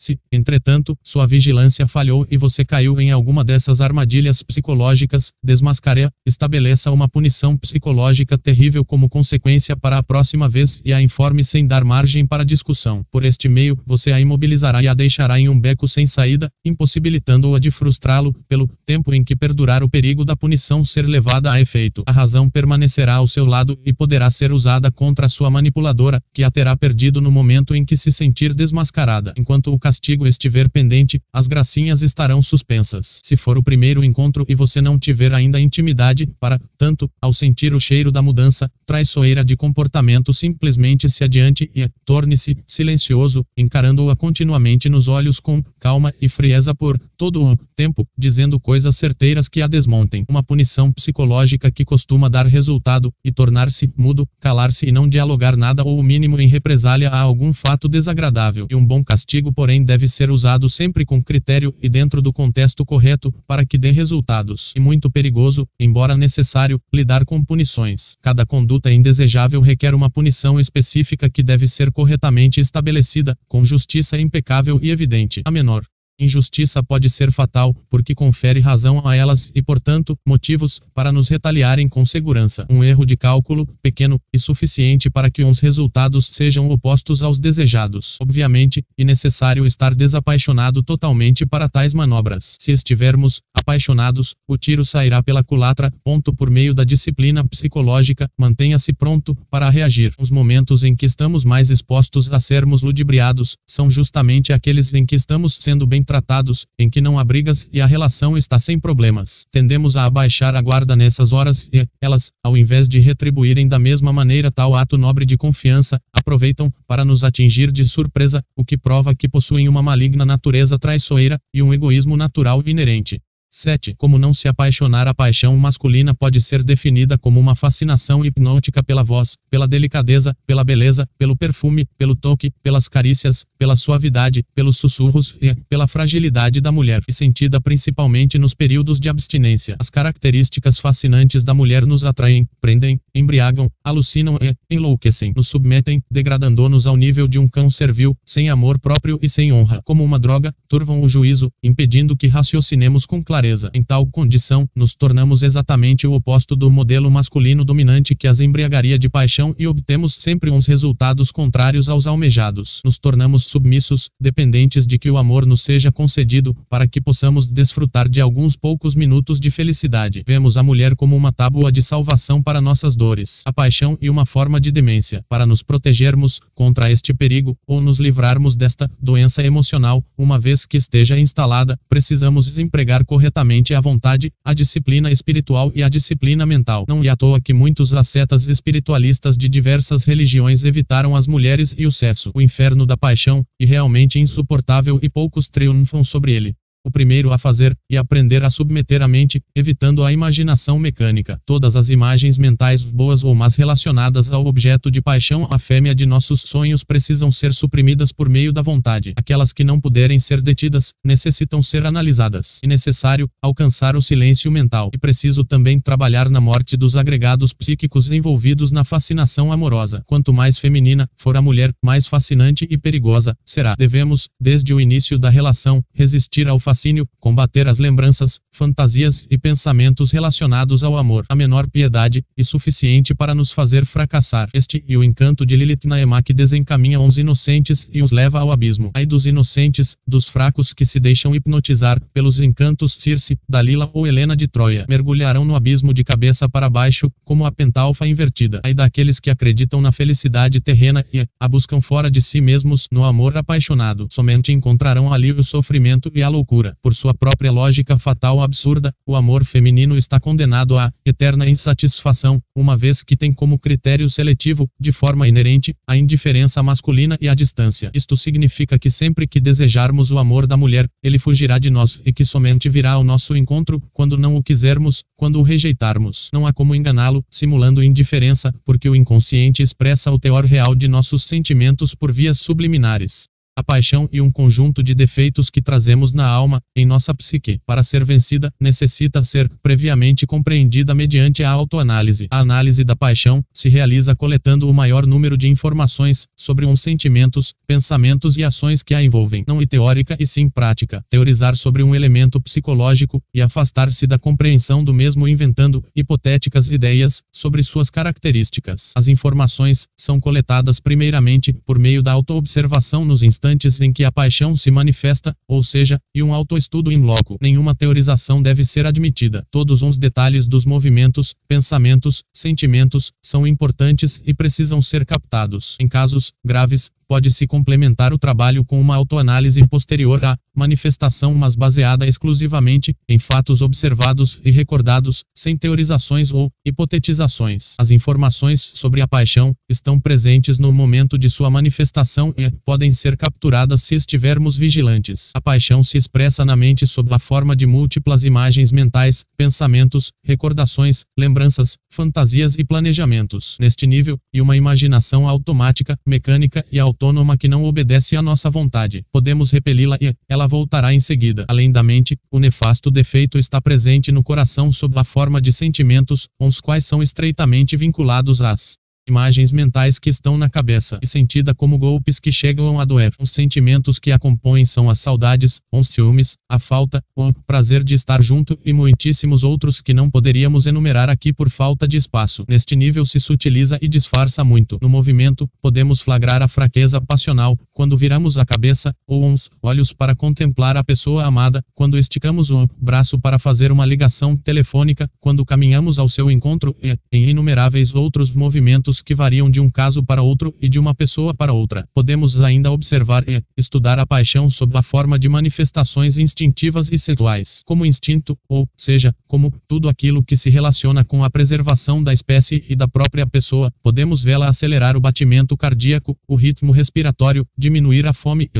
Se, entretanto, sua vigilância falhou e você caiu em alguma dessas armadilhas psicológicas, desmascare-a, estabeleça uma punição psicológica terrível como consequência para a próxima vez e a informe sem dar margem para discussão. Por este meio, você a imobilizará e a deixará em um beco sem saída, impossibilitando-a de frustrá-lo, pelo tempo em que perdurar o perigo da punição ser levada a efeito. A razão permanecerá ao seu lado e poderá ser usada contra sua manipuladora, que a terá perdido no momento em que se sentir desmascarada. Enquanto o castigo estiver pendente, as gracinhas estarão suspensas. Se for o primeiro encontro e você não tiver ainda intimidade, para, tanto, ao sentir o cheiro da mudança, traiçoeira de comportamento simplesmente se adiante e, torne-se, silencioso, encarando-a continuamente nos olhos com calma e frieza por todo o tempo, dizendo coisas certeiras que a desmontem. Uma punição psicológica que costuma dar resultado, e tornar-se mudo, calar-se e não dialogar nada ou o mínimo em represália a algum fato desagradável. E um bom castigo, porém, deve ser usado sempre com critério e dentro do contexto correto, para que dê resultados. E muito perigoso, embora necessário, lidar com punições. Cada conduta indesejável requer uma punição específica que deve ser corretamente estabelecida, com justiça impecável e evidente. A menor Injustiça pode ser fatal, porque confere razão a elas e, portanto, motivos para nos retaliarem com segurança. Um erro de cálculo, pequeno e suficiente para que uns resultados sejam opostos aos desejados. Obviamente, é necessário estar desapaixonado totalmente para tais manobras. Se estivermos apaixonados, o tiro sairá pela culatra. Ponto por meio da disciplina psicológica, mantenha-se pronto para reagir. Os momentos em que estamos mais expostos a sermos ludibriados são justamente aqueles em que estamos sendo bem tratados, em que não há brigas e a relação está sem problemas. Tendemos a abaixar a guarda nessas horas e, elas, ao invés de retribuírem da mesma maneira tal ato nobre de confiança, aproveitam para nos atingir de surpresa, o que prova que possuem uma maligna natureza traiçoeira e um egoísmo natural inerente. 7. Como não se apaixonar A paixão masculina pode ser definida como uma fascinação hipnótica pela voz, pela delicadeza, pela beleza, pelo perfume, pelo toque, pelas carícias, pela suavidade, pelos sussurros e pela fragilidade da mulher, e sentida principalmente nos períodos de abstinência. As características fascinantes da mulher nos atraem, prendem, embriagam, alucinam e enlouquecem, nos submetem, degradando-nos ao nível de um cão servil, sem amor próprio e sem honra. Como uma droga, turvam o juízo, impedindo que raciocinemos com clareza clareza. Em tal condição, nos tornamos exatamente o oposto do modelo masculino dominante que as embriagaria de paixão e obtemos sempre uns resultados contrários aos almejados. Nos tornamos submissos, dependentes de que o amor nos seja concedido, para que possamos desfrutar de alguns poucos minutos de felicidade. Vemos a mulher como uma tábua de salvação para nossas dores, a paixão e uma forma de demência. Para nos protegermos contra este perigo, ou nos livrarmos desta doença emocional, uma vez que esteja instalada, precisamos empregar corretamente corretamente a vontade, a disciplina espiritual e a disciplina mental. Não é à toa que muitos ascetas espiritualistas de diversas religiões evitaram as mulheres e o sexo. O inferno da paixão, e realmente insuportável e poucos triunfam sobre ele. O primeiro a fazer e aprender a submeter a mente, evitando a imaginação mecânica. Todas as imagens mentais boas ou más relacionadas ao objeto de paixão, a fêmea de nossos sonhos precisam ser suprimidas por meio da vontade. Aquelas que não puderem ser detidas, necessitam ser analisadas. É necessário alcançar o silêncio mental. E preciso também trabalhar na morte dos agregados psíquicos envolvidos na fascinação amorosa. Quanto mais feminina for a mulher, mais fascinante e perigosa será. Devemos, desde o início da relação, resistir ao fascínio, combater as lembranças, fantasias e pensamentos relacionados ao amor. A menor piedade, e suficiente para nos fazer fracassar. Este e o encanto de Lilith Naemak desencaminha os inocentes e os leva ao abismo. Ai dos inocentes, dos fracos que se deixam hipnotizar pelos encantos Circe, Dalila ou Helena de Troia. Mergulharão no abismo de cabeça para baixo, como a pentalfa invertida. Ai daqueles que acreditam na felicidade terrena e a buscam fora de si mesmos no amor apaixonado. Somente encontrarão ali o sofrimento e a loucura. Por sua própria lógica fatal absurda, o amor feminino está condenado à eterna insatisfação, uma vez que tem como critério seletivo, de forma inerente, a indiferença masculina e a distância. Isto significa que sempre que desejarmos o amor da mulher, ele fugirá de nós e que somente virá ao nosso encontro quando não o quisermos, quando o rejeitarmos. Não há como enganá-lo, simulando indiferença, porque o inconsciente expressa o teor real de nossos sentimentos por vias subliminares a paixão e um conjunto de defeitos que trazemos na alma, em nossa psique. Para ser vencida, necessita ser previamente compreendida mediante a autoanálise. A análise da paixão se realiza coletando o maior número de informações sobre uns sentimentos, pensamentos e ações que a envolvem, não e teórica e sim prática. Teorizar sobre um elemento psicológico e afastar-se da compreensão do mesmo inventando hipotéticas ideias sobre suas características. As informações são coletadas primeiramente por meio da autoobservação nos instantes instantes em que a paixão se manifesta, ou seja, e um autoestudo em loco. Nenhuma teorização deve ser admitida. Todos os detalhes dos movimentos, pensamentos, sentimentos, são importantes e precisam ser captados. Em casos graves, pode-se complementar o trabalho com uma autoanálise posterior à manifestação, mas baseada exclusivamente em fatos observados e recordados, sem teorizações ou hipotetizações. As informações sobre a paixão estão presentes no momento de sua manifestação e podem ser capturadas se estivermos vigilantes. A paixão se expressa na mente sob a forma de múltiplas imagens mentais, pensamentos, recordações, lembranças, fantasias e planejamentos. Neste nível, e uma imaginação automática, mecânica e autônoma autônoma que não obedece à nossa vontade. Podemos repeli-la e ela voltará em seguida. Além da mente, o nefasto defeito está presente no coração sob a forma de sentimentos, os quais são estreitamente vinculados às imagens mentais que estão na cabeça e sentida como golpes que chegam a doer. Os sentimentos que a compõem são as saudades, os ciúmes, a falta, o prazer de estar junto e muitíssimos outros que não poderíamos enumerar aqui por falta de espaço. Neste nível se sutiliza e disfarça muito. No movimento, podemos flagrar a fraqueza passional, quando viramos a cabeça ou os olhos para contemplar a pessoa amada, quando esticamos o braço para fazer uma ligação telefônica, quando caminhamos ao seu encontro e, em inumeráveis outros movimentos que variam de um caso para outro e de uma pessoa para outra. Podemos ainda observar e estudar a paixão sob a forma de manifestações instintivas e sexuais, como instinto, ou seja, como tudo aquilo que se relaciona com a preservação da espécie e da própria pessoa. Podemos vê-la acelerar o batimento cardíaco, o ritmo respiratório, diminuir a fome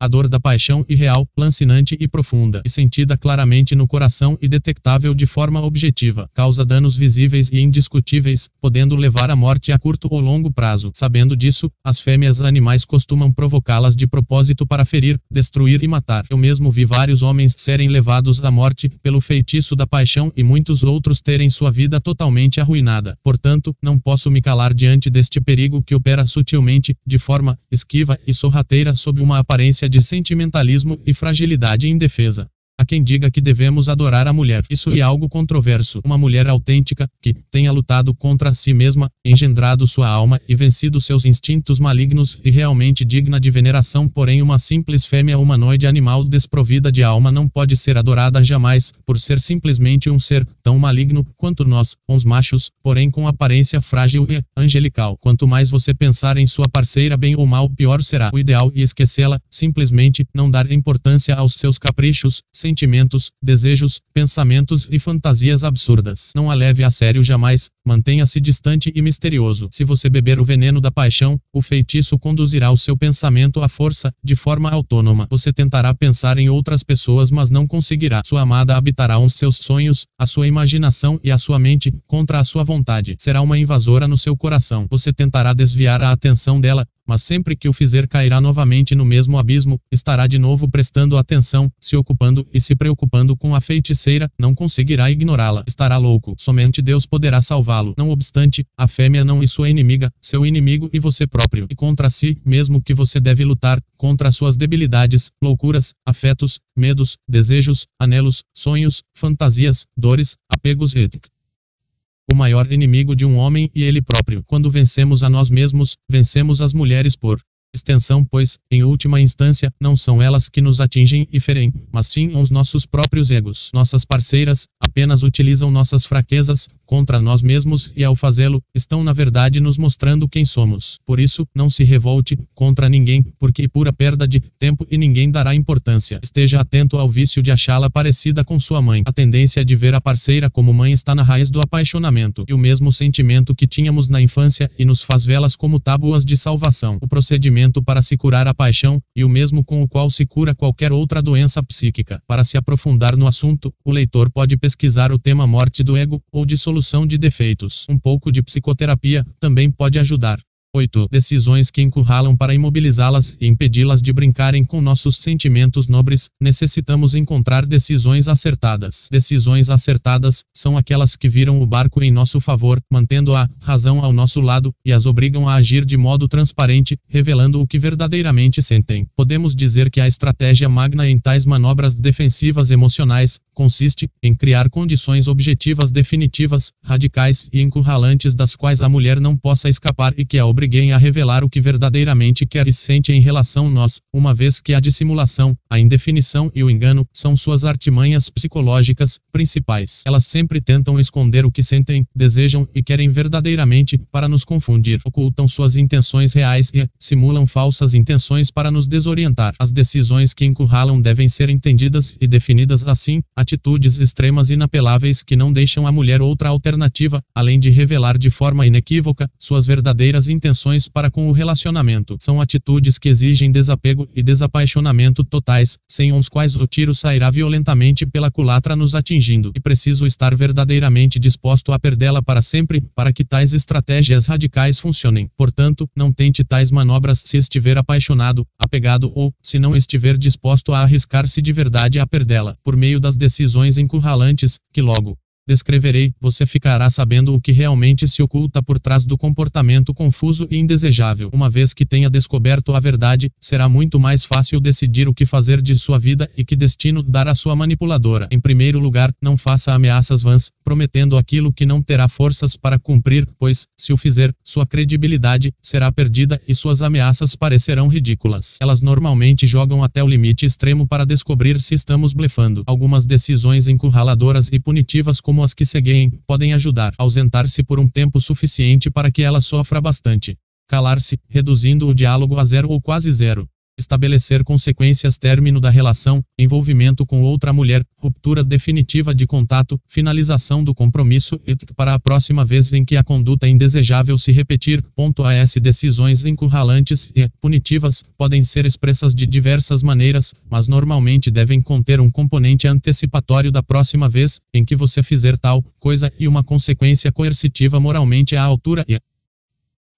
a dor da paixão irreal, lancinante e profunda, e sentida claramente no coração e detectável de forma objetiva, causa danos visíveis e indiscutíveis, podendo levar à morte a curto ou longo prazo. Sabendo disso, as fêmeas animais costumam provocá-las de propósito para ferir, destruir e matar. Eu mesmo vi vários homens serem levados à morte pelo feitiço da paixão e muitos outros terem sua vida totalmente arruinada. Portanto, não posso me calar diante deste perigo que opera sutilmente, de forma esquiva e sorrateira sob uma aparência de sentimentalismo e fragilidade indefesa. Há quem diga que devemos adorar a mulher. Isso é algo controverso. Uma mulher autêntica, que tenha lutado contra si mesma, engendrado sua alma e vencido seus instintos malignos e realmente digna de veneração, porém uma simples fêmea humanoide animal desprovida de alma não pode ser adorada jamais, por ser simplesmente um ser tão maligno quanto nós, uns machos, porém com aparência frágil e angelical. Quanto mais você pensar em sua parceira bem ou mal, pior será. O ideal é esquecê-la, simplesmente não dar importância aos seus caprichos, sem sentimentos, desejos, pensamentos e fantasias absurdas. Não a leve a sério jamais, mantenha-se distante e misterioso. Se você beber o veneno da paixão, o feitiço conduzirá o seu pensamento à força, de forma autônoma. Você tentará pensar em outras pessoas, mas não conseguirá. Sua amada habitará os seus sonhos, a sua imaginação e a sua mente, contra a sua vontade. Será uma invasora no seu coração. Você tentará desviar a atenção dela, mas sempre que o fizer cairá novamente no mesmo abismo, estará de novo prestando atenção, se ocupando e se preocupando com a feiticeira, não conseguirá ignorá-la. Estará louco. Somente Deus poderá salvá-lo. Não obstante, a fêmea não é sua inimiga, seu inimigo e você próprio. E contra si, mesmo que você deve lutar, contra suas debilidades, loucuras, afetos, medos, desejos, anelos, sonhos, fantasias, dores, apegos e o maior inimigo de um homem e ele próprio. Quando vencemos a nós mesmos, vencemos as mulheres por extensão, pois, em última instância, não são elas que nos atingem e ferem, mas sim os nossos próprios egos. Nossas parceiras apenas utilizam nossas fraquezas contra nós mesmos e ao fazê-lo, estão na verdade nos mostrando quem somos. Por isso, não se revolte contra ninguém, porque pura perda de tempo e ninguém dará importância. Esteja atento ao vício de achá-la parecida com sua mãe. A tendência de ver a parceira como mãe está na raiz do apaixonamento, e o mesmo sentimento que tínhamos na infância e nos faz vê-las como tábuas de salvação. O procedimento para se curar a paixão, e o mesmo com o qual se cura qualquer outra doença psíquica. Para se aprofundar no assunto, o leitor pode pesquisar o tema morte do ego ou dissolução solução de defeitos. Um pouco de psicoterapia também pode ajudar. 8. Decisões que encurralam para imobilizá-las e impedi-las de brincarem com nossos sentimentos nobres. Necessitamos encontrar decisões acertadas. Decisões acertadas são aquelas que viram o barco em nosso favor, mantendo a razão ao nosso lado e as obrigam a agir de modo transparente, revelando o que verdadeiramente sentem. Podemos dizer que a estratégia magna em tais manobras defensivas emocionais consiste em criar condições objetivas definitivas, radicais e encurralantes das quais a mulher não possa escapar e que a obriguem a revelar o que verdadeiramente quer e sente em relação a nós, uma vez que a dissimulação, a indefinição e o engano são suas artimanhas psicológicas principais. Elas sempre tentam esconder o que sentem, desejam e querem verdadeiramente para nos confundir. Ocultam suas intenções reais e simulam falsas intenções para nos desorientar. As decisões que encurralam devem ser entendidas e definidas assim, atitudes extremas inapeláveis que não deixam a mulher outra alternativa, além de revelar de forma inequívoca suas verdadeiras intenções para com o relacionamento. São atitudes que exigem desapego e desapaixonamento totais, sem os quais o tiro sairá violentamente pela culatra nos atingindo. E preciso estar verdadeiramente disposto a perdê-la para sempre, para que tais estratégias radicais funcionem. Portanto, não tente tais manobras se estiver apaixonado, apegado ou, se não estiver disposto a arriscar-se de verdade a perdê-la. Por meio das decisões encurralantes, que logo descreverei, você ficará sabendo o que realmente se oculta por trás do comportamento confuso e indesejável. Uma vez que tenha descoberto a verdade, será muito mais fácil decidir o que fazer de sua vida e que destino dar à sua manipuladora. Em primeiro lugar, não faça ameaças vãs, prometendo aquilo que não terá forças para cumprir, pois, se o fizer, sua credibilidade será perdida e suas ameaças parecerão ridículas. Elas normalmente jogam até o limite extremo para descobrir se estamos blefando. Algumas decisões encurraladoras e punitivas como como as que seguem, podem ajudar a ausentar-se por um tempo suficiente para que ela sofra bastante. Calar-se, reduzindo o diálogo a zero ou quase zero estabelecer consequências término da relação, envolvimento com outra mulher, ruptura definitiva de contato, finalização do compromisso e para a próxima vez em que a conduta indesejável se repetir. Ponto AS decisões encurralantes e punitivas podem ser expressas de diversas maneiras, mas normalmente devem conter um componente antecipatório da próxima vez em que você fizer tal coisa e uma consequência coercitiva moralmente à altura e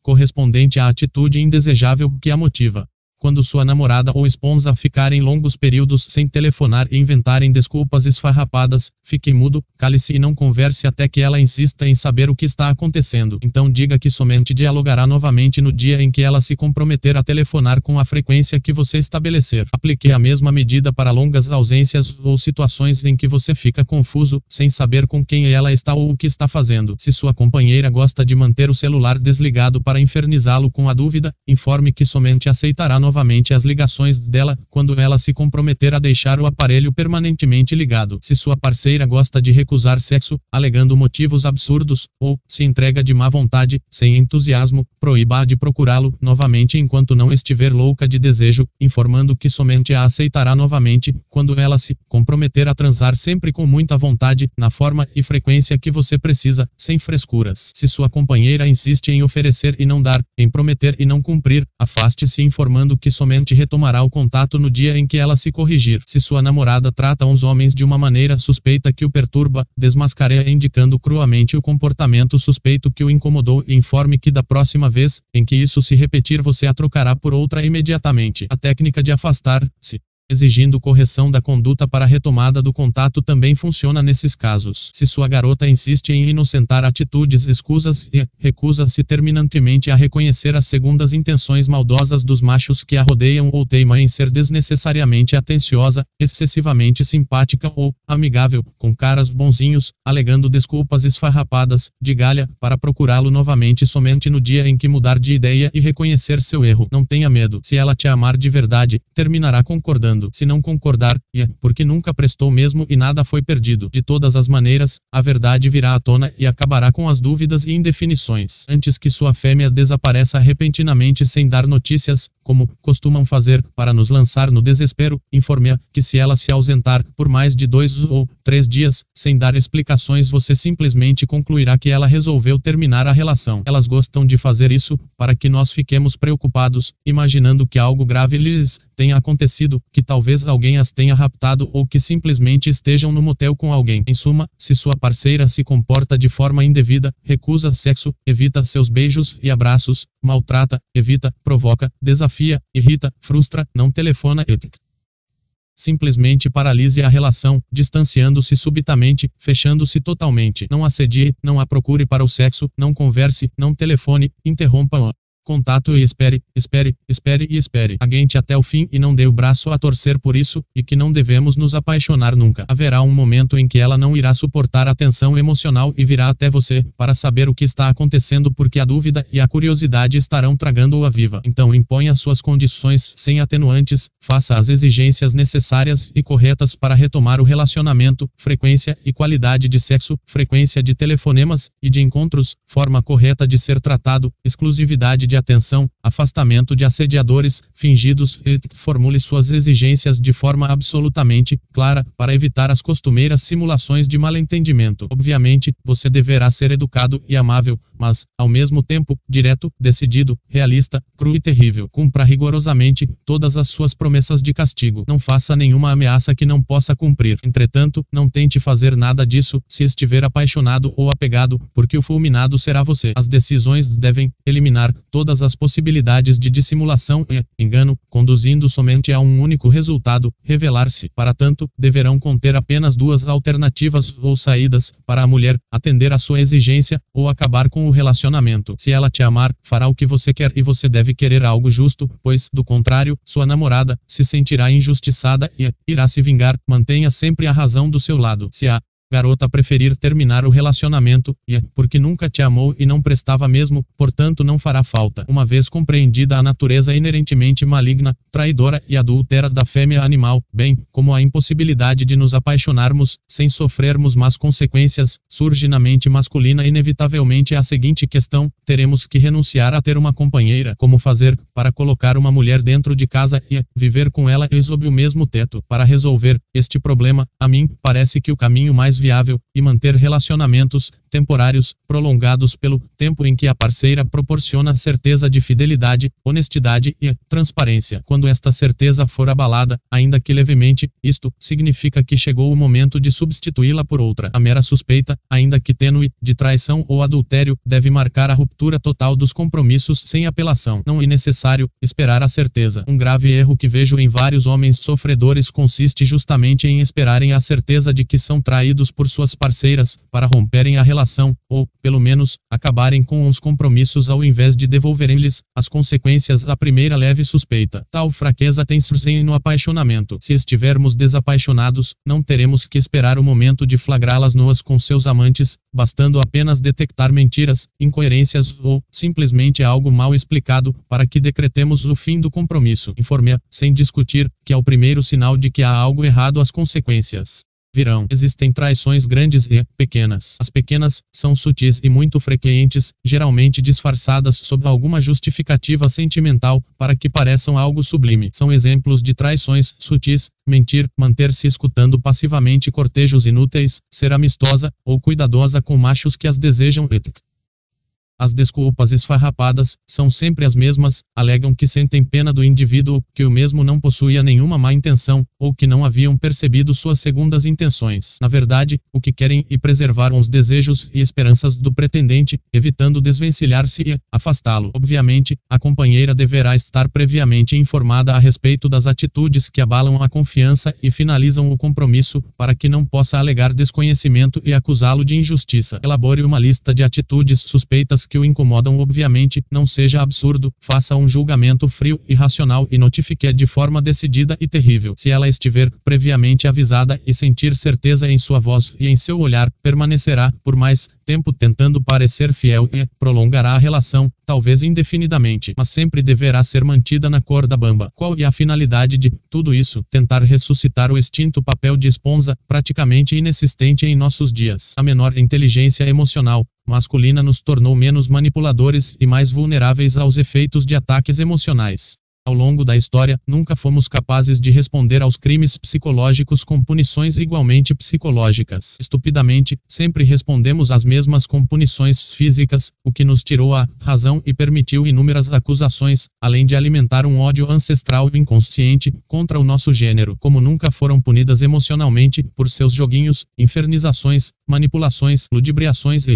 correspondente à atitude indesejável que a motiva quando sua namorada ou esposa ficarem longos períodos sem telefonar e inventarem desculpas esfarrapadas, fique mudo, cale-se e não converse até que ela insista em saber o que está acontecendo. Então diga que somente dialogará novamente no dia em que ela se comprometer a telefonar com a frequência que você estabelecer. Aplique a mesma medida para longas ausências ou situações em que você fica confuso, sem saber com quem ela está ou o que está fazendo. Se sua companheira gosta de manter o celular desligado para infernizá-lo com a dúvida, informe que somente aceitará novamente novamente as ligações dela quando ela se comprometer a deixar o aparelho permanentemente ligado. Se sua parceira gosta de recusar sexo, alegando motivos absurdos, ou se entrega de má vontade, sem entusiasmo, proíba-a de procurá-lo novamente enquanto não estiver louca de desejo, informando que somente a aceitará novamente quando ela se comprometer a transar sempre com muita vontade, na forma e frequência que você precisa, sem frescuras. Se sua companheira insiste em oferecer e não dar, em prometer e não cumprir, afaste-se informando que somente retomará o contato no dia em que ela se corrigir. Se sua namorada trata uns homens de uma maneira suspeita que o perturba, desmascareia indicando cruamente o comportamento suspeito que o incomodou e informe que da próxima vez em que isso se repetir você a trocará por outra imediatamente. A técnica de afastar-se exigindo correção da conduta para retomada do contato também funciona nesses casos. Se sua garota insiste em inocentar atitudes escusas e recusa-se terminantemente a reconhecer as segundas intenções maldosas dos machos que a rodeiam ou teima em ser desnecessariamente atenciosa, excessivamente simpática ou amigável, com caras bonzinhos, alegando desculpas esfarrapadas, de galha, para procurá-lo novamente somente no dia em que mudar de ideia e reconhecer seu erro. Não tenha medo. Se ela te amar de verdade, terminará concordando concordando. Se não concordar, é porque nunca prestou mesmo e nada foi perdido. De todas as maneiras, a verdade virá à tona e acabará com as dúvidas e indefinições. Antes que sua fêmea desapareça repentinamente sem dar notícias, como costumam fazer para nos lançar no desespero, informe-a que se ela se ausentar por mais de dois ou três dias, sem dar explicações, você simplesmente concluirá que ela resolveu terminar a relação. Elas gostam de fazer isso para que nós fiquemos preocupados, imaginando que algo grave lhes tenha acontecido, que talvez alguém as tenha raptado ou que simplesmente estejam no motel com alguém. Em suma, se sua parceira se comporta de forma indevida, recusa sexo, evita seus beijos e abraços, maltrata, evita, provoca, desafia, irrita, frustra, não telefona, etc simplesmente paralise a relação, distanciando-se subitamente, fechando-se totalmente. Não assedie, não a procure para o sexo, não converse, não telefone, interrompa-a. Contato e espere, espere, espere e espere. Aguente até o fim e não dê o braço a torcer por isso, e que não devemos nos apaixonar nunca. Haverá um momento em que ela não irá suportar a tensão emocional e virá até você, para saber o que está acontecendo porque a dúvida e a curiosidade estarão tragando-o a viva. Então imponha suas condições sem atenuantes, faça as exigências necessárias e corretas para retomar o relacionamento, frequência e qualidade de sexo, frequência de telefonemas e de encontros, forma correta de ser tratado, exclusividade de atenção, afastamento de assediadores fingidos e formule suas exigências de forma absolutamente clara para evitar as costumeiras simulações de malentendimento. Obviamente, você deverá ser educado e amável, mas, ao mesmo tempo, direto, decidido, realista, cru e terrível. Cumpra rigorosamente todas as suas promessas de castigo. Não faça nenhuma ameaça que não possa cumprir. Entretanto, não tente fazer nada disso se estiver apaixonado ou apegado, porque o fulminado será você. As decisões devem eliminar todas as possibilidades de dissimulação e engano, conduzindo somente a um único resultado, revelar-se. Para tanto, deverão conter apenas duas alternativas ou saídas para a mulher atender a sua exigência ou acabar com o relacionamento. Se ela te amar, fará o que você quer e você deve querer algo justo, pois, do contrário, sua namorada se sentirá injustiçada e irá se vingar. Mantenha sempre a razão do seu lado. Se a garota preferir terminar o relacionamento, e é porque nunca te amou e não prestava mesmo, portanto não fará falta. Uma vez compreendida a natureza inerentemente maligna, traidora e adúltera da fêmea animal, bem, como a impossibilidade de nos apaixonarmos, sem sofrermos más consequências, surge na mente masculina inevitavelmente a seguinte questão, teremos que renunciar a ter uma companheira, como fazer, para colocar uma mulher dentro de casa e viver com ela e sob o mesmo teto. Para resolver este problema, a mim, parece que o caminho mais viável, e manter relacionamentos temporários, prolongados pelo tempo em que a parceira proporciona certeza de fidelidade, honestidade e transparência. Quando esta certeza for abalada, ainda que levemente, isto significa que chegou o momento de substituí-la por outra. A mera suspeita, ainda que tênue, de traição ou adultério, deve marcar a ruptura total dos compromissos sem apelação. Não é necessário esperar a certeza. Um grave erro que vejo em vários homens sofredores consiste justamente em esperarem a certeza de que são traídos por suas parceiras para romperem a relação relação, ou, pelo menos, acabarem com os compromissos ao invés de devolverem-lhes as consequências da primeira leve suspeita. Tal fraqueza tem surgem no apaixonamento. Se estivermos desapaixonados, não teremos que esperar o momento de flagrá-las nuas com seus amantes, bastando apenas detectar mentiras, incoerências ou, simplesmente algo mal explicado, para que decretemos o fim do compromisso. Informe-a, sem discutir, que é o primeiro sinal de que há algo errado as consequências virão. Existem traições grandes e pequenas. As pequenas são sutis e muito frequentes, geralmente disfarçadas sob alguma justificativa sentimental, para que pareçam algo sublime. São exemplos de traições sutis, mentir, manter-se escutando passivamente cortejos inúteis, ser amistosa ou cuidadosa com machos que as desejam, etc. As desculpas esfarrapadas são sempre as mesmas, alegam que sentem pena do indivíduo, que o mesmo não possuía nenhuma má intenção, ou que não haviam percebido suas segundas intenções. Na verdade, o que querem é preservar os desejos e esperanças do pretendente, evitando desvencilhar-se e afastá-lo. Obviamente, a companheira deverá estar previamente informada a respeito das atitudes que abalam a confiança e finalizam o compromisso, para que não possa alegar desconhecimento e acusá-lo de injustiça. Elabore uma lista de atitudes suspeitas que o incomodam obviamente, não seja absurdo, faça um julgamento frio e racional e notifique de forma decidida e terrível. Se ela estiver previamente avisada e sentir certeza em sua voz e em seu olhar, permanecerá, por mais tempo tentando parecer fiel e prolongará a relação, talvez indefinidamente, mas sempre deverá ser mantida na corda bamba. Qual é a finalidade de tudo isso? Tentar ressuscitar o extinto papel de esponja, praticamente inexistente em nossos dias. A menor inteligência emocional, masculina nos tornou menos manipuladores e mais vulneráveis aos efeitos de ataques emocionais. Ao longo da história, nunca fomos capazes de responder aos crimes psicológicos com punições igualmente psicológicas. Estupidamente, sempre respondemos as mesmas com punições físicas, o que nos tirou a razão e permitiu inúmeras acusações, além de alimentar um ódio ancestral e inconsciente contra o nosso gênero. Como nunca foram punidas emocionalmente por seus joguinhos, infernizações, manipulações, ludibriações e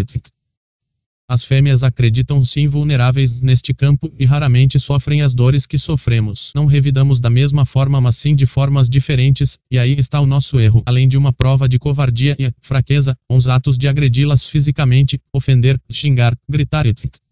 as fêmeas acreditam-se invulneráveis neste campo e raramente sofrem as dores que sofremos. Não revidamos da mesma forma, mas sim de formas diferentes, e aí está o nosso erro. Além de uma prova de covardia e fraqueza, os atos de agredi-las fisicamente, ofender, xingar, gritar etc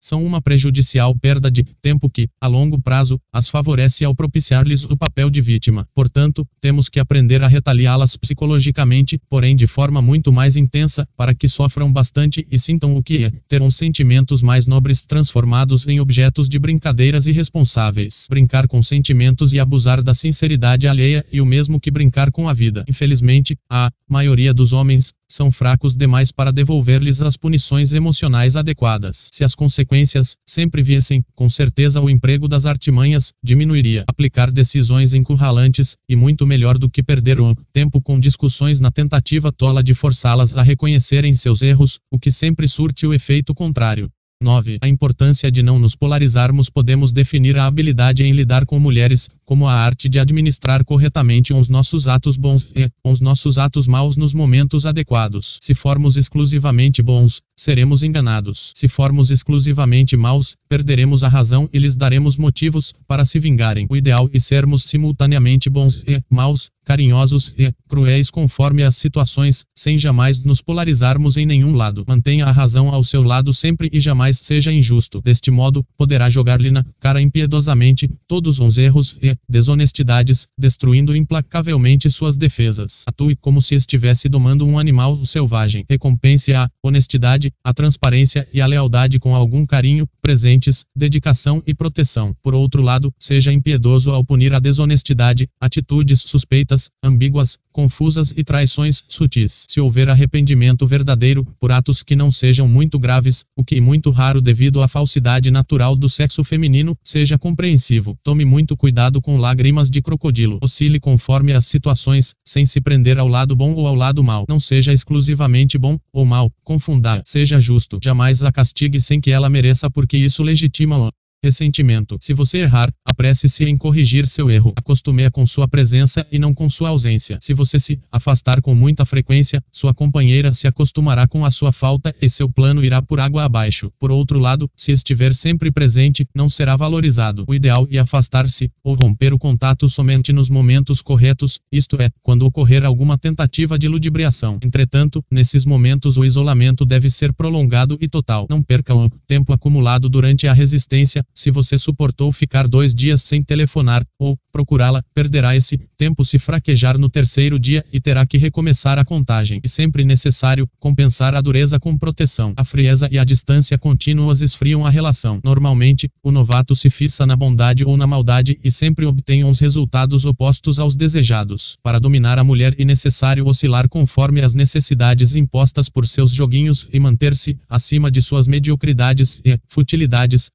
são uma prejudicial perda de tempo que, a longo prazo, as favorece ao propiciar-lhes o papel de vítima. Portanto, temos que aprender a retaliá-las psicologicamente, porém de forma muito mais intensa, para que sofram bastante e sintam o que é ter uns sentimentos mais nobres transformados em objetos de brincadeiras irresponsáveis. Brincar com sentimentos e abusar da sinceridade alheia e o mesmo que brincar com a vida. Infelizmente, a maioria dos homens são fracos demais para devolver-lhes as punições emocionais adequadas. Se as consequências sempre viessem, com certeza o emprego das artimanhas diminuiria. Aplicar decisões encurralantes, e muito melhor do que perder o tempo com discussões na tentativa tola de forçá-las a reconhecerem seus erros, o que sempre surte o efeito contrário. 9. A importância de não nos polarizarmos podemos definir a habilidade em lidar com mulheres, como a arte de administrar corretamente os nossos atos bons e os nossos atos maus nos momentos adequados. Se formos exclusivamente bons, seremos enganados. Se formos exclusivamente maus, perderemos a razão e lhes daremos motivos para se vingarem. O ideal é sermos simultaneamente bons e maus, carinhosos e cruéis conforme as situações, sem jamais nos polarizarmos em nenhum lado. Mantenha a razão ao seu lado sempre e jamais seja injusto. Deste modo, poderá jogar-lhe na cara impiedosamente todos os erros e desonestidades, destruindo implacavelmente suas defesas. Atue como se estivesse domando um animal selvagem. Recompense a honestidade, a transparência e a lealdade com algum carinho, presentes, dedicação e proteção. Por outro lado, seja impiedoso ao punir a desonestidade, atitudes suspeitas ambíguas, confusas e traições sutis. Se houver arrependimento verdadeiro, por atos que não sejam muito graves, o que é muito raro devido à falsidade natural do sexo feminino, seja compreensivo. Tome muito cuidado com lágrimas de crocodilo. Oscile conforme as situações, sem se prender ao lado bom ou ao lado mal. Não seja exclusivamente bom ou mal, confunda. Seja justo. Jamais a castigue sem que ela mereça porque isso legitima-o. Ressentimento. Se você errar, apresse-se em corrigir seu erro. Acostume com sua presença e não com sua ausência. Se você se afastar com muita frequência, sua companheira se acostumará com a sua falta e seu plano irá por água abaixo. Por outro lado, se estiver sempre presente, não será valorizado. O ideal é afastar-se ou romper o contato somente nos momentos corretos, isto é, quando ocorrer alguma tentativa de ludibriação. Entretanto, nesses momentos o isolamento deve ser prolongado e total. Não perca o tempo acumulado durante a resistência se você suportou ficar dois dias sem telefonar, ou procurá-la, perderá esse tempo se fraquejar no terceiro dia e terá que recomeçar a contagem. E sempre necessário compensar a dureza com proteção. A frieza e a distância contínuas esfriam a relação. Normalmente, o novato se fixa na bondade ou na maldade e sempre obtém uns resultados opostos aos desejados. Para dominar a mulher é necessário oscilar conforme as necessidades impostas por seus joguinhos e manter-se acima de suas mediocridades e futilidades,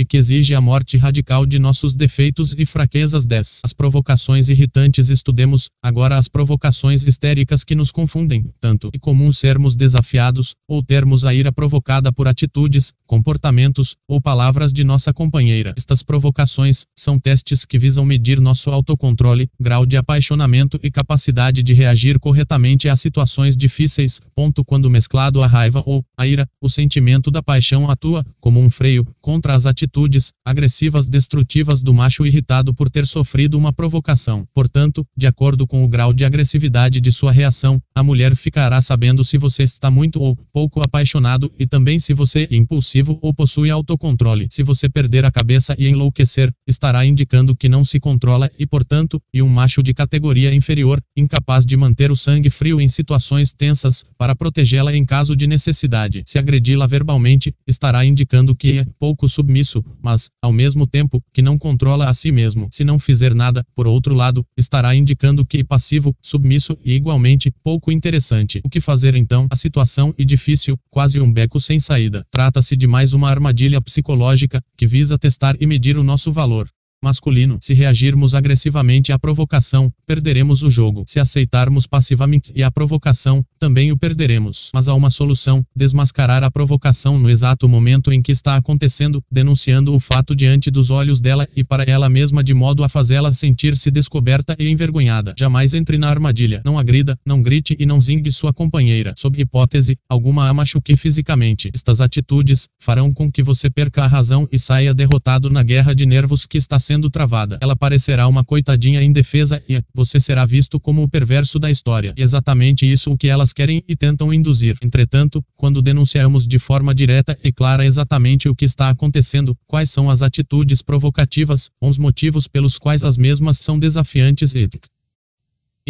habilidade que exige a morte radical de nossos defeitos e fraquezas 10. As provocações irritantes estudemos, agora as provocações histéricas que nos confundem, tanto é comum sermos desafiados, ou termos a ira provocada por atitudes, comportamentos, ou palavras de nossa companheira. Estas provocações, são testes que visam medir nosso autocontrole, grau de apaixonamento e capacidade de reagir corretamente a situações difíceis, ponto quando mesclado a raiva ou a ira, o sentimento da paixão atua, como um freio, contra as atitudes atitudes agressivas destrutivas do macho irritado por ter sofrido uma provocação. Portanto, de acordo com o grau de agressividade de sua reação, a mulher ficará sabendo se você está muito ou pouco apaixonado e também se você é impulsivo ou possui autocontrole. Se você perder a cabeça e enlouquecer, estará indicando que não se controla e, portanto, e um macho de categoria inferior, incapaz de manter o sangue frio em situações tensas, para protegê-la em caso de necessidade. Se agredi-la verbalmente, estará indicando que é pouco submisso, mas, ao mesmo tempo, que não controla a si mesmo. Se não fizer nada, por outro lado, estará indicando que é passivo, submisso e igualmente pouco interessante. O que fazer então? A situação é difícil, quase um beco sem saída. Trata-se de mais uma armadilha psicológica que visa testar e medir o nosso valor masculino. Se reagirmos agressivamente à provocação, perderemos o jogo. Se aceitarmos passivamente e a provocação, também o perderemos. Mas há uma solução: desmascarar a provocação no exato momento em que está acontecendo, denunciando o fato diante dos olhos dela e para ela mesma de modo a fazê-la sentir-se descoberta e envergonhada. Jamais entre na armadilha. Não agrida, não grite e não zingue sua companheira. Sob hipótese, alguma a machuque fisicamente. Estas atitudes farão com que você perca a razão e saia derrotado na guerra de nervos que está travada. Ela parecerá uma coitadinha indefesa e você será visto como o perverso da história. Exatamente isso o que elas querem e tentam induzir. Entretanto, quando denunciamos de forma direta e clara exatamente o que está acontecendo, quais são as atitudes provocativas, os motivos pelos quais as mesmas são desafiantes e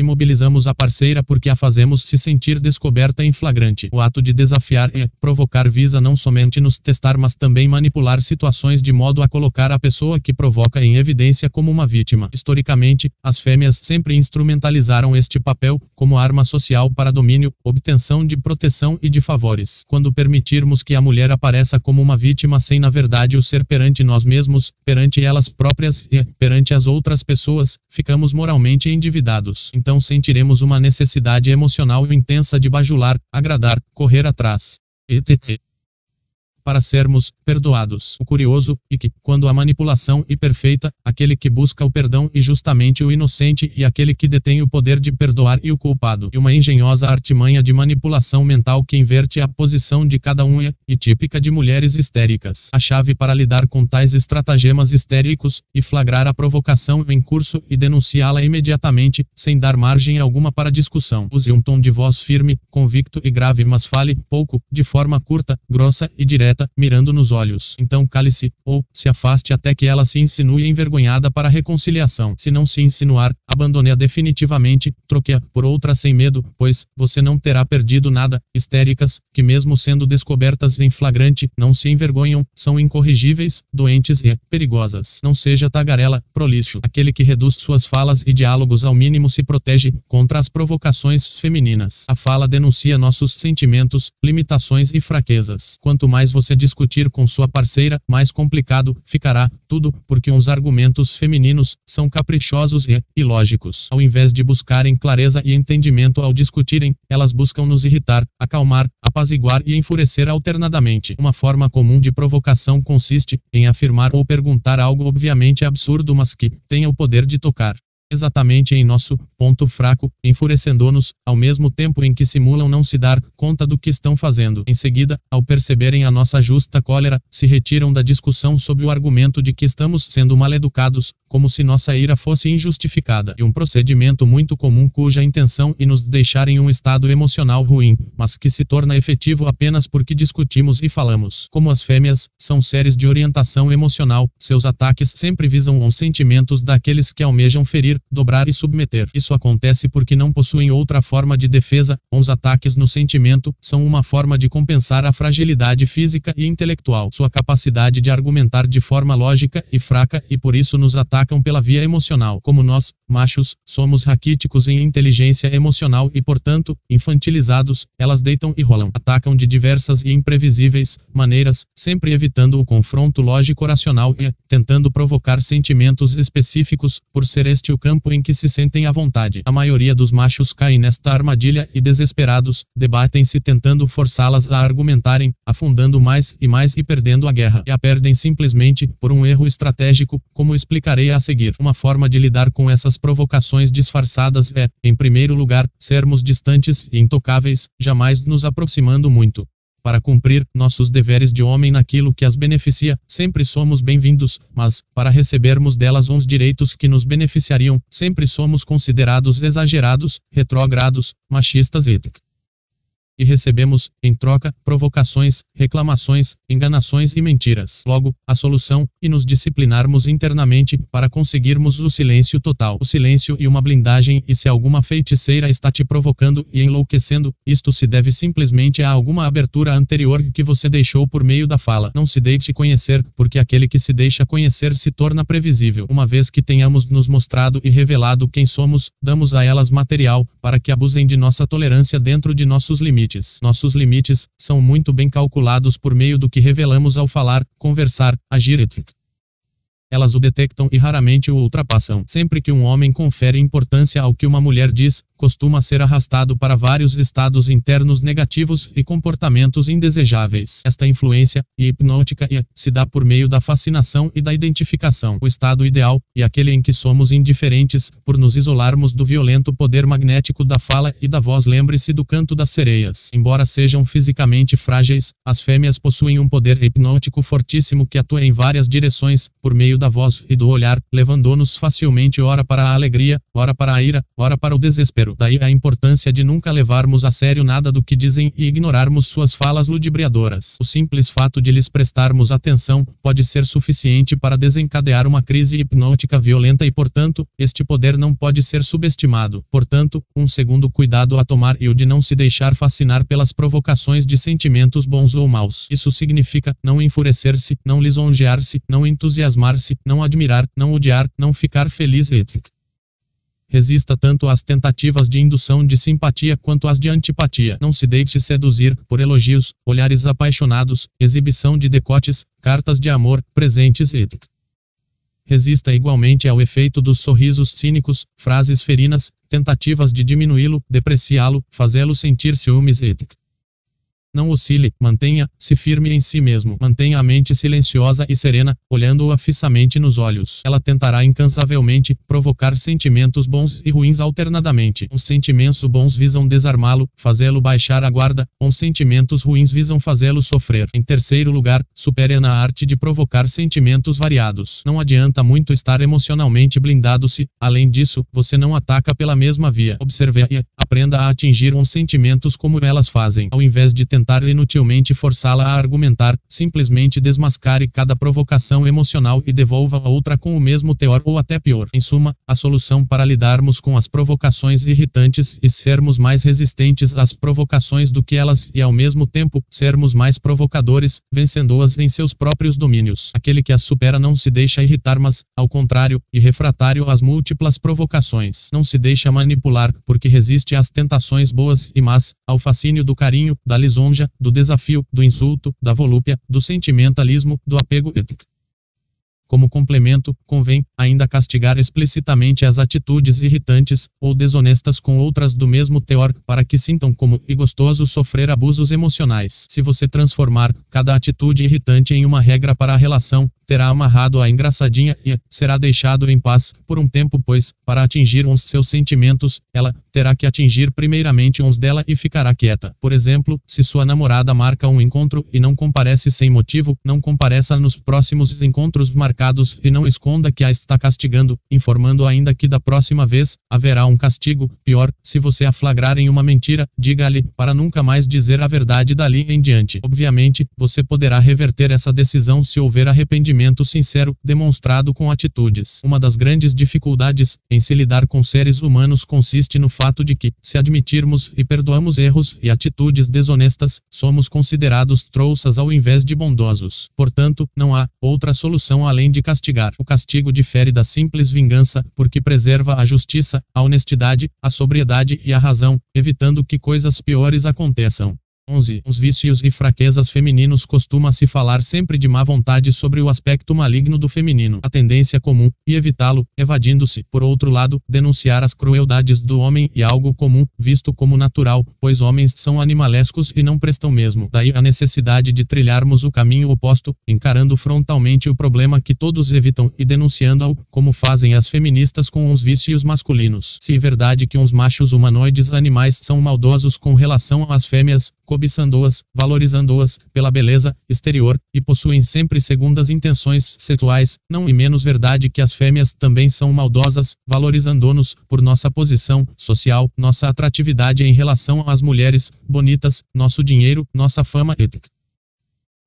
Imobilizamos a parceira porque a fazemos se sentir descoberta em flagrante. O ato de desafiar e provocar visa não somente nos testar, mas também manipular situações de modo a colocar a pessoa que provoca em evidência como uma vítima. Historicamente, as fêmeas sempre instrumentalizaram este papel como arma social para domínio, obtenção de proteção e de favores. Quando permitirmos que a mulher apareça como uma vítima sem na verdade o ser perante nós mesmos, perante elas próprias e perante as outras pessoas, ficamos moralmente endividados então sentiremos uma necessidade emocional intensa de bajular, agradar, correr atrás, etc para sermos perdoados. O curioso é que, quando a manipulação é perfeita, aquele que busca o perdão é justamente o inocente e aquele que detém o poder de perdoar e o culpado. E uma engenhosa artimanha de manipulação mental que inverte a posição de cada um e típica de mulheres histéricas. A chave para lidar com tais estratagemas histéricos e flagrar a provocação em curso e denunciá-la imediatamente, sem dar margem alguma para discussão. Use um tom de voz firme, convicto e grave, mas fale pouco, de forma curta, grossa e direta mirando nos olhos. Então cale-se, ou se afaste até que ela se insinue envergonhada para a reconciliação. Se não se insinuar, abandone-a definitivamente, troque-a por outra sem medo, pois você não terá perdido nada. Histéricas, que mesmo sendo descobertas em flagrante, não se envergonham, são incorrigíveis, doentes e perigosas. Não seja tagarela, prolixo. Aquele que reduz suas falas e diálogos ao mínimo se protege contra as provocações femininas. A fala denuncia nossos sentimentos, limitações e fraquezas. Quanto mais você você discutir com sua parceira, mais complicado ficará, tudo, porque uns argumentos femininos são caprichosos e ilógicos. Ao invés de buscarem clareza e entendimento ao discutirem, elas buscam nos irritar, acalmar, apaziguar e enfurecer alternadamente. Uma forma comum de provocação consiste em afirmar ou perguntar algo obviamente absurdo mas que tenha o poder de tocar exatamente em nosso ponto fraco, enfurecendo-nos, ao mesmo tempo em que simulam não se dar conta do que estão fazendo. Em seguida, ao perceberem a nossa justa cólera, se retiram da discussão sob o argumento de que estamos sendo mal educados, como se nossa ira fosse injustificada, e um procedimento muito comum cuja intenção é nos deixar em um estado emocional ruim, mas que se torna efetivo apenas porque discutimos e falamos. Como as fêmeas são seres de orientação emocional, seus ataques sempre visam os sentimentos daqueles que almejam ferir, dobrar e submeter. Isso acontece porque não possuem outra forma de defesa, os ataques no sentimento são uma forma de compensar a fragilidade física e intelectual, sua capacidade de argumentar de forma lógica e fraca e por isso nos atacam atacam pela via emocional. Como nós, machos, somos raquíticos em inteligência emocional e, portanto, infantilizados, elas deitam e rolam. Atacam de diversas e imprevisíveis maneiras, sempre evitando o confronto lógico-racional e tentando provocar sentimentos específicos, por ser este o campo em que se sentem à vontade. A maioria dos machos caem nesta armadilha e, desesperados, debatem-se tentando forçá-las a argumentarem, afundando mais e mais e perdendo a guerra. E a perdem simplesmente por um erro estratégico, como explicarei a seguir. Uma forma de lidar com essas provocações disfarçadas é, em primeiro lugar, sermos distantes e intocáveis, jamais nos aproximando muito. Para cumprir nossos deveres de homem naquilo que as beneficia, sempre somos bem-vindos, mas, para recebermos delas uns direitos que nos beneficiariam, sempre somos considerados exagerados, retrógrados, machistas e e recebemos, em troca, provocações, reclamações, enganações e mentiras. Logo, a solução, e nos disciplinarmos internamente, para conseguirmos o silêncio total. O silêncio e uma blindagem, e se alguma feiticeira está te provocando e enlouquecendo, isto se deve simplesmente a alguma abertura anterior que você deixou por meio da fala. Não se deixe conhecer, porque aquele que se deixa conhecer se torna previsível. Uma vez que tenhamos nos mostrado e revelado quem somos, damos a elas material, para que abusem de nossa tolerância dentro de nossos limites limites. Nossos limites são muito bem calculados por meio do que revelamos ao falar, conversar, agir, etc. Elas o detectam e raramente o ultrapassam. Sempre que um homem confere importância ao que uma mulher diz, costuma ser arrastado para vários estados internos negativos e comportamentos indesejáveis. Esta influência hipnótica se dá por meio da fascinação e da identificação. O estado ideal e aquele em que somos indiferentes, por nos isolarmos do violento poder magnético da fala e da voz. Lembre-se do canto das sereias. Embora sejam fisicamente frágeis, as fêmeas possuem um poder hipnótico fortíssimo que atua em várias direções, por meio da voz e do olhar, levando-nos facilmente ora para a alegria, ora para a ira, ora para o desespero. Daí a importância de nunca levarmos a sério nada do que dizem e ignorarmos suas falas ludibriadoras. O simples fato de lhes prestarmos atenção pode ser suficiente para desencadear uma crise hipnótica violenta e, portanto, este poder não pode ser subestimado. Portanto, um segundo cuidado a tomar e o de não se deixar fascinar pelas provocações de sentimentos bons ou maus. Isso significa não enfurecer-se, não lisonjear-se, não entusiasmar-se, não admirar, não odiar, não ficar feliz, etc resista tanto às tentativas de indução de simpatia quanto às de antipatia. Não se deixe seduzir por elogios, olhares apaixonados, exibição de decotes, cartas de amor, presentes e resista igualmente ao efeito dos sorrisos cínicos, frases ferinas, tentativas de diminuí-lo, depreciá-lo, fazê-lo sentir ciúmes e não oscile, mantenha-se firme em si mesmo. Mantenha a mente silenciosa e serena, olhando-o afissamente nos olhos. Ela tentará incansavelmente provocar sentimentos bons e ruins alternadamente. Os sentimentos bons visam desarmá-lo, fazê-lo baixar a guarda, os sentimentos ruins visam fazê-lo sofrer. Em terceiro lugar, supere na arte de provocar sentimentos variados. Não adianta muito estar emocionalmente blindado se, além disso, você não ataca pela mesma via. Observe e aprenda a atingir uns sentimentos como elas fazem, ao invés de tentar tentar inutilmente forçá-la a argumentar, simplesmente desmascare cada provocação emocional e devolva a outra com o mesmo teor ou até pior. Em suma, a solução para lidarmos com as provocações irritantes e sermos mais resistentes às provocações do que elas e ao mesmo tempo sermos mais provocadores, vencendo-as em seus próprios domínios. Aquele que as supera não se deixa irritar, mas, ao contrário, e refratário às múltiplas provocações. Não se deixa manipular, porque resiste às tentações boas e más, ao fascínio do carinho, da lisonja lisonja, do desafio, do insulto, da volúpia, do sentimentalismo, do apego ético. Como complemento, convém ainda castigar explicitamente as atitudes irritantes ou desonestas com outras do mesmo teor, para que sintam como e gostoso sofrer abusos emocionais. Se você transformar cada atitude irritante em uma regra para a relação, terá amarrado a engraçadinha e será deixado em paz por um tempo, pois, para atingir uns seus sentimentos, ela terá que atingir primeiramente uns dela e ficará quieta. Por exemplo, se sua namorada marca um encontro e não comparece sem motivo, não compareça nos próximos encontros marcados e não esconda que a está castigando, informando ainda que da próxima vez haverá um castigo. Pior, se você a flagrar em uma mentira, diga-lhe para nunca mais dizer a verdade dali em diante. Obviamente, você poderá reverter essa decisão se houver arrependimento sincero, demonstrado com atitudes. Uma das grandes dificuldades em se lidar com seres humanos consiste no fato de que, se admitirmos e perdoamos erros e atitudes desonestas, somos considerados trouxas ao invés de bondosos. Portanto, não há outra solução além de castigar. O castigo difere da simples vingança, porque preserva a justiça, a honestidade, a sobriedade e a razão, evitando que coisas piores aconteçam. 11. Os vícios e fraquezas femininos costuma-se falar sempre de má vontade sobre o aspecto maligno do feminino. A tendência comum, e evitá-lo, evadindo-se. Por outro lado, denunciar as crueldades do homem e algo comum, visto como natural, pois homens são animalescos e não prestam mesmo. Daí a necessidade de trilharmos o caminho oposto, encarando frontalmente o problema que todos evitam e denunciando-o, como fazem as feministas com os vícios masculinos. Se é verdade que uns machos humanoides animais são maldosos com relação às fêmeas, cobiçando-as, valorizando-as pela beleza exterior e possuem sempre segundas intenções sexuais, não e menos verdade que as fêmeas também são maldosas, valorizando-nos por nossa posição social, nossa atratividade em relação às mulheres bonitas, nosso dinheiro, nossa fama ética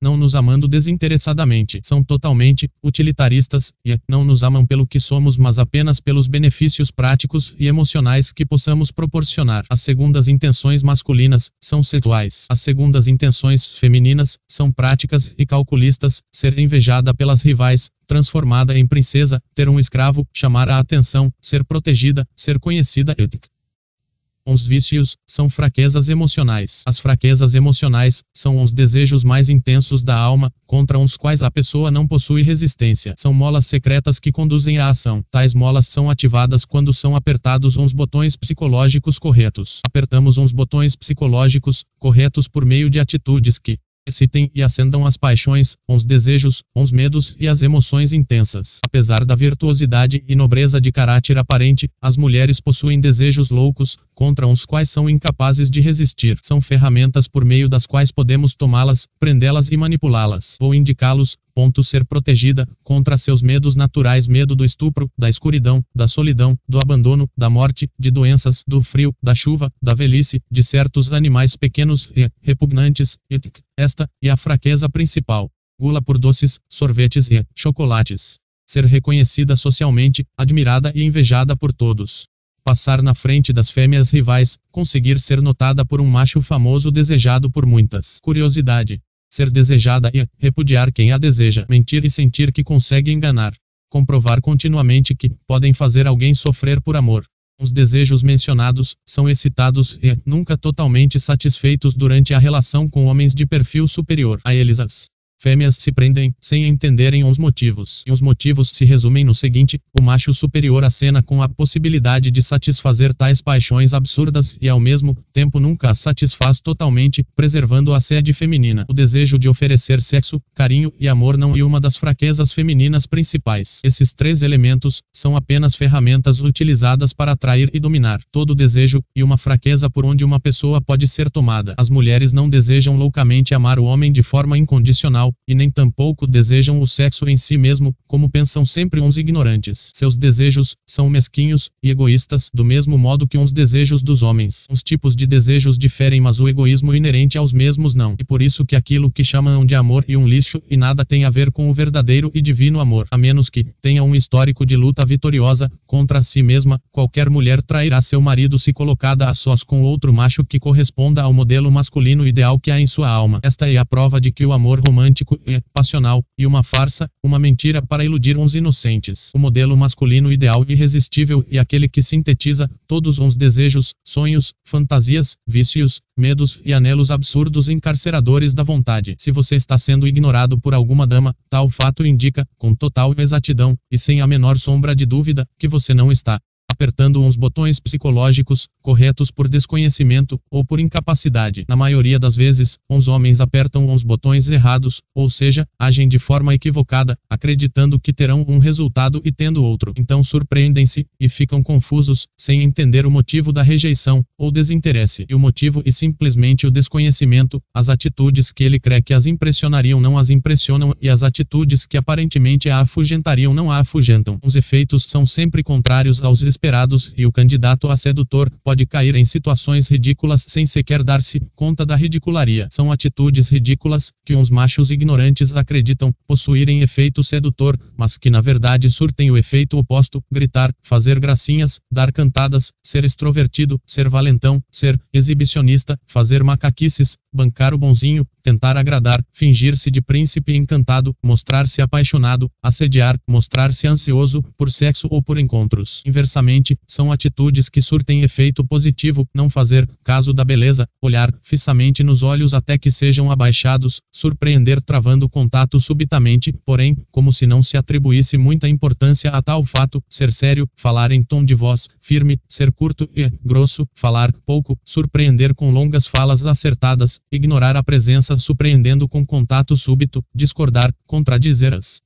não nos amando desinteressadamente. São totalmente utilitaristas e não nos amam pelo que somos, mas apenas pelos benefícios práticos e emocionais que possamos proporcionar. As segundas intenções masculinas são sexuais. As segundas intenções femininas são práticas e calculistas, ser invejada pelas rivais, transformada em princesa, ter um escravo, chamar a atenção, ser protegida, ser conhecida ética. Os vícios são fraquezas emocionais. As fraquezas emocionais são os desejos mais intensos da alma, contra os quais a pessoa não possui resistência. São molas secretas que conduzem à ação. Tais molas são ativadas quando são apertados uns botões psicológicos corretos. Apertamos uns botões psicológicos corretos por meio de atitudes que, excitem e acendam as paixões, os desejos, os medos e as emoções intensas. Apesar da virtuosidade e nobreza de caráter aparente, as mulheres possuem desejos loucos, contra os quais são incapazes de resistir. São ferramentas por meio das quais podemos tomá-las, prendê-las e manipulá-las. Vou indicá-los, ponto ser protegida contra seus medos naturais, medo do estupro, da escuridão, da solidão, do abandono, da morte, de doenças, do frio, da chuva, da velhice, de certos animais pequenos e repugnantes. Esta é a fraqueza principal. Gula por doces, sorvetes e chocolates. Ser reconhecida socialmente, admirada e invejada por todos passar na frente das fêmeas rivais, conseguir ser notada por um macho famoso desejado por muitas. Curiosidade. Ser desejada e repudiar quem a deseja. Mentir e sentir que consegue enganar. Comprovar continuamente que podem fazer alguém sofrer por amor. Os desejos mencionados são excitados e nunca totalmente satisfeitos durante a relação com homens de perfil superior a eles. As Fêmeas se prendem, sem entenderem os motivos. E os motivos se resumem no seguinte: o macho superior acena com a possibilidade de satisfazer tais paixões absurdas e ao mesmo tempo nunca as satisfaz totalmente, preservando a sede feminina. O desejo de oferecer sexo, carinho e amor não é uma das fraquezas femininas principais. Esses três elementos são apenas ferramentas utilizadas para atrair e dominar todo desejo e uma fraqueza por onde uma pessoa pode ser tomada. As mulheres não desejam loucamente amar o homem de forma incondicional e nem tampouco desejam o sexo em si mesmo, como pensam sempre uns ignorantes. Seus desejos são mesquinhos e egoístas, do mesmo modo que uns desejos dos homens. Os tipos de desejos diferem, mas o egoísmo inerente aos mesmos não. E por isso que aquilo que chamam de amor e um lixo e nada tem a ver com o verdadeiro e divino amor, a menos que tenha um histórico de luta vitoriosa contra si mesma, qualquer mulher trairá seu marido se colocada a sós com outro macho que corresponda ao modelo masculino ideal que há em sua alma. Esta é a prova de que o amor romântico romântico e passional, e uma farsa, uma mentira para iludir uns inocentes. O modelo masculino ideal irresistível e aquele que sintetiza todos os desejos, sonhos, fantasias, vícios, medos e anelos absurdos encarceradores da vontade. Se você está sendo ignorado por alguma dama, tal fato indica, com total exatidão, e sem a menor sombra de dúvida, que você não está apertando uns botões psicológicos, corretos por desconhecimento ou por incapacidade. Na maioria das vezes, os homens apertam uns botões errados, ou seja, agem de forma equivocada, acreditando que terão um resultado e tendo outro. Então surpreendem-se e ficam confusos, sem entender o motivo da rejeição ou desinteresse. E o motivo e simplesmente o desconhecimento, as atitudes que ele crê que as impressionariam não as impressionam e as atitudes que aparentemente a afugentariam não a afugentam. Os efeitos são sempre contrários aos e o candidato a sedutor pode cair em situações ridículas sem sequer dar-se conta da ridicularia. São atitudes ridículas que uns machos ignorantes acreditam possuírem efeito sedutor, mas que na verdade surtem o efeito oposto: gritar, fazer gracinhas, dar cantadas, ser extrovertido, ser valentão, ser exibicionista, fazer macaquices, bancar o bonzinho, tentar agradar, fingir-se de príncipe encantado, mostrar-se apaixonado, assediar, mostrar-se ansioso por sexo ou por encontros. Inversamente, são atitudes que surtem efeito positivo, não fazer caso da beleza, olhar fixamente nos olhos até que sejam abaixados, surpreender travando contato subitamente, porém, como se não se atribuísse muita importância a tal fato, ser sério, falar em tom de voz firme, ser curto e grosso, falar pouco, surpreender com longas falas acertadas, ignorar a presença surpreendendo com contato súbito, discordar, contradizer as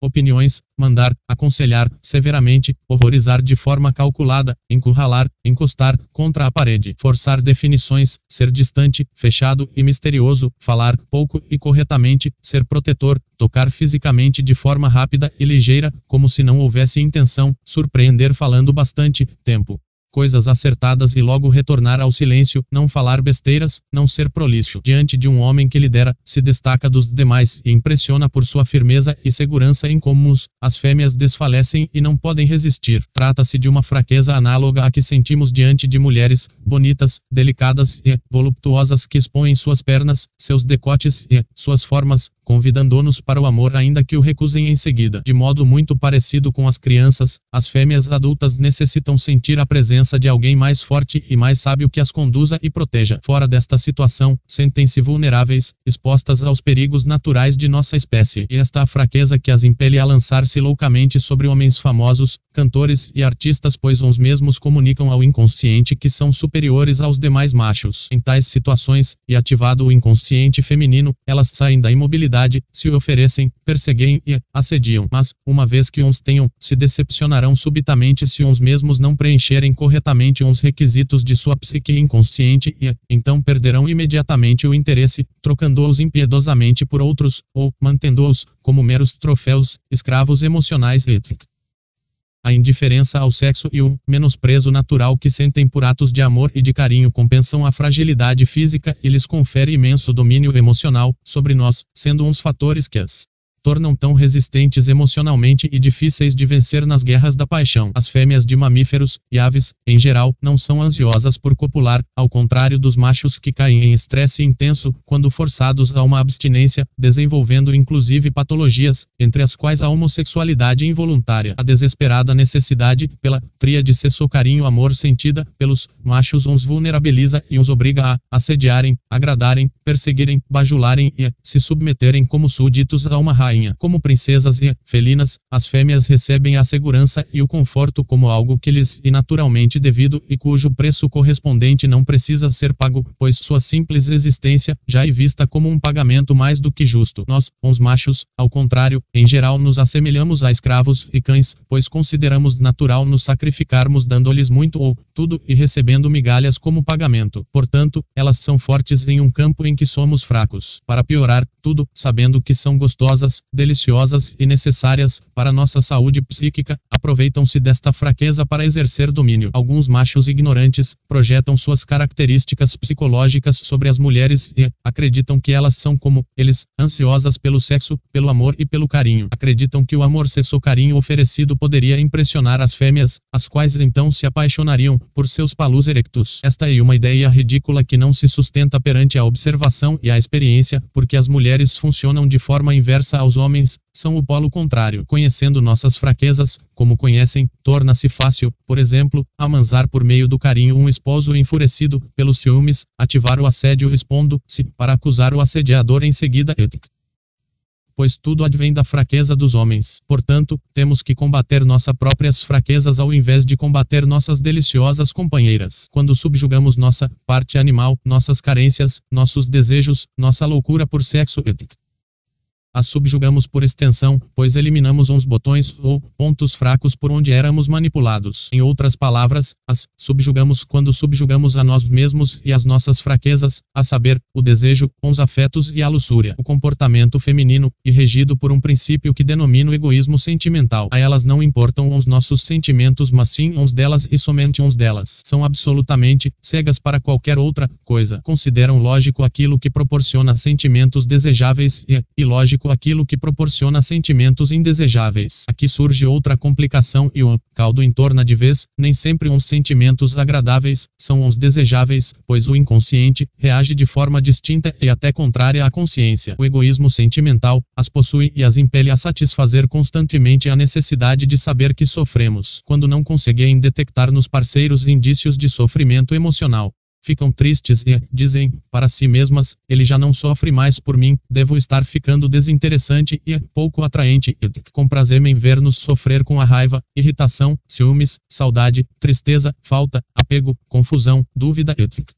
opiniões, mandar, aconselhar, severamente, horrorizar de forma calculada, encurralar, encostar, contra a parede, forçar definições, ser distante, fechado e misterioso, falar pouco e corretamente, ser protetor, tocar fisicamente de forma rápida e ligeira, como se não houvesse intenção, surpreender falando bastante tempo coisas acertadas e logo retornar ao silêncio, não falar besteiras, não ser prolixo. Diante de um homem que lidera, se destaca dos demais e impressiona por sua firmeza e segurança em comuns, as fêmeas desfalecem e não podem resistir. Trata-se de uma fraqueza análoga à que sentimos diante de mulheres bonitas, delicadas e voluptuosas que expõem suas pernas, seus decotes e suas formas, convidando-nos para o amor ainda que o recusem em seguida. De modo muito parecido com as crianças, as fêmeas adultas necessitam sentir a presença de alguém mais forte e mais sábio que as conduza e proteja. Fora desta situação, sentem-se vulneráveis, expostas aos perigos naturais de nossa espécie. E esta a fraqueza que as impele a lançar-se loucamente sobre homens famosos, cantores e artistas pois os mesmos comunicam ao inconsciente que são superiores aos demais machos. Em tais situações, e ativado o inconsciente feminino, elas saem da imobilidade se oferecem, perseguem e assediam. Mas, uma vez que uns tenham, se decepcionarão subitamente se uns mesmos não preencherem corretamente uns requisitos de sua psique inconsciente e, então perderão imediatamente o interesse, trocando-os impiedosamente por outros, ou mantendo-os, como meros troféus, escravos emocionais e a indiferença ao sexo e o menosprezo natural que sentem por atos de amor e de carinho compensam a fragilidade física e lhes confere imenso domínio emocional sobre nós, sendo uns fatores que as tornam tão resistentes emocionalmente e difíceis de vencer nas guerras da paixão. As fêmeas de mamíferos e aves, em geral, não são ansiosas por copular, ao contrário dos machos que caem em estresse intenso quando forçados a uma abstinência, desenvolvendo inclusive patologias, entre as quais a homossexualidade involuntária. A desesperada necessidade pela tríade sexo carinho amor sentida pelos machos os vulnerabiliza e os obriga a assediarem, agradarem, perseguirem, bajularem e se submeterem como súditos a uma rainha rainha. Como princesas e felinas, as fêmeas recebem a segurança e o conforto como algo que lhes é naturalmente devido e cujo preço correspondente não precisa ser pago, pois sua simples existência já é vista como um pagamento mais do que justo. Nós, os machos, ao contrário, em geral nos assemelhamos a escravos e cães, pois consideramos natural nos sacrificarmos dando-lhes muito ou tudo e recebendo migalhas como pagamento. Portanto, elas são fortes em um campo em que somos fracos. Para piorar, tudo, sabendo que são gostosas, deliciosas e necessárias para nossa saúde psíquica, aproveitam-se desta fraqueza para exercer domínio. Alguns machos ignorantes projetam suas características psicológicas sobre as mulheres e acreditam que elas são como eles, ansiosas pelo sexo, pelo amor e pelo carinho. Acreditam que o amor sexo carinho oferecido poderia impressionar as fêmeas, as quais então se apaixonariam por seus palus erectus. Esta é uma ideia ridícula que não se sustenta perante a observação e a experiência, porque as mulheres funcionam de forma inversa aos homens, são o polo contrário. Conhecendo nossas fraquezas, como conhecem, torna-se fácil, por exemplo, amansar por meio do carinho um esposo enfurecido pelos ciúmes, ativar o assédio expondo-se para acusar o assediador em seguida pois tudo advém da fraqueza dos homens. Portanto, temos que combater nossas próprias fraquezas ao invés de combater nossas deliciosas companheiras. Quando subjugamos nossa parte animal, nossas carências, nossos desejos, nossa loucura por sexo, as subjugamos por extensão, pois eliminamos uns botões ou pontos fracos por onde éramos manipulados. Em outras palavras, as subjugamos quando subjugamos a nós mesmos e as nossas fraquezas, a saber, o desejo, os afetos e a luxúria. O comportamento feminino, e regido por um princípio que denomino egoísmo sentimental. A elas não importam os nossos sentimentos, mas sim uns delas e somente uns delas. São absolutamente cegas para qualquer outra coisa. Consideram lógico aquilo que proporciona sentimentos desejáveis e ilógico aquilo que proporciona sentimentos indesejáveis. Aqui surge outra complicação e o caldo entorna de vez, nem sempre uns sentimentos agradáveis são os desejáveis, pois o inconsciente reage de forma distinta e até contrária à consciência. O egoísmo sentimental as possui e as impele a satisfazer constantemente a necessidade de saber que sofremos, quando não conseguem detectar nos parceiros indícios de sofrimento emocional ficam tristes e dizem para si mesmas: ele já não sofre mais por mim, devo estar ficando desinteressante e pouco atraente. E comprazer-me em ver-nos sofrer com a raiva, irritação, ciúmes, saudade, tristeza, falta, apego, confusão, dúvida e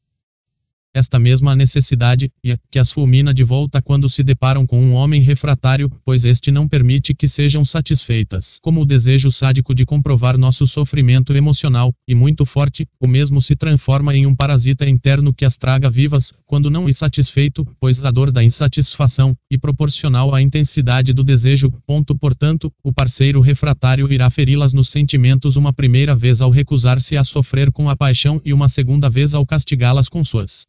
esta mesma necessidade, e que as fulmina de volta quando se deparam com um homem refratário, pois este não permite que sejam satisfeitas. Como o desejo sádico de comprovar nosso sofrimento emocional, e muito forte, o mesmo se transforma em um parasita interno que as traga vivas, quando não insatisfeito, pois a dor da insatisfação, e proporcional à intensidade do desejo, ponto portanto, o parceiro refratário irá feri-las nos sentimentos uma primeira vez ao recusar-se a sofrer com a paixão e uma segunda vez ao castigá-las com suas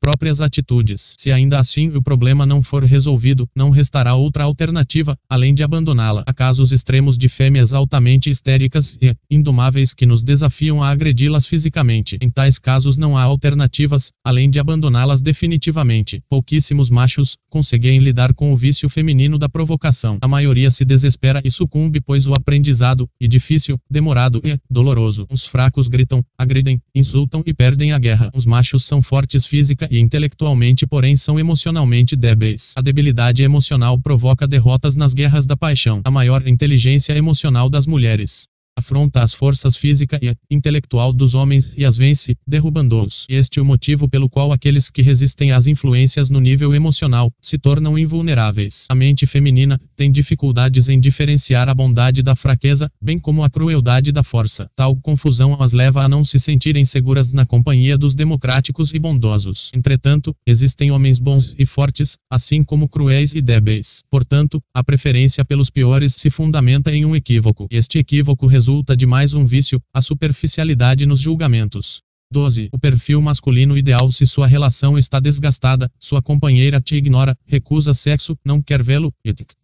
próprias atitudes. Se ainda assim o problema não for resolvido, não restará outra alternativa, além de abandoná-la. Há casos extremos de fêmeas altamente histéricas e indomáveis que nos desafiam a agredi-las fisicamente. Em tais casos não há alternativas, além de abandoná-las definitivamente. Pouquíssimos machos conseguem lidar com o vício feminino da provocação. A maioria se desespera e sucumbe pois o aprendizado, e difícil, demorado e doloroso. Os fracos gritam, agridem, insultam e perdem a guerra. Os machos são fortes física e intelectualmente, porém são emocionalmente débeis. A debilidade emocional provoca derrotas nas guerras da paixão. A maior inteligência emocional das mulheres afronta as forças física e intelectual dos homens e as vence, derrubando-os. Este é o motivo pelo qual aqueles que resistem às influências no nível emocional se tornam invulneráveis. A mente feminina tem dificuldades em diferenciar a bondade da fraqueza, bem como a crueldade da força. Tal confusão as leva a não se sentirem seguras na companhia dos democráticos e bondosos. Entretanto, existem homens bons e fortes, assim como cruéis e débeis. Portanto, a preferência pelos piores se fundamenta em um equívoco. Este equívoco resulta resulta de mais um vício, a superficialidade nos julgamentos. 12. O perfil masculino ideal se sua relação está desgastada, sua companheira te ignora, recusa sexo, não quer vê-lo, etc.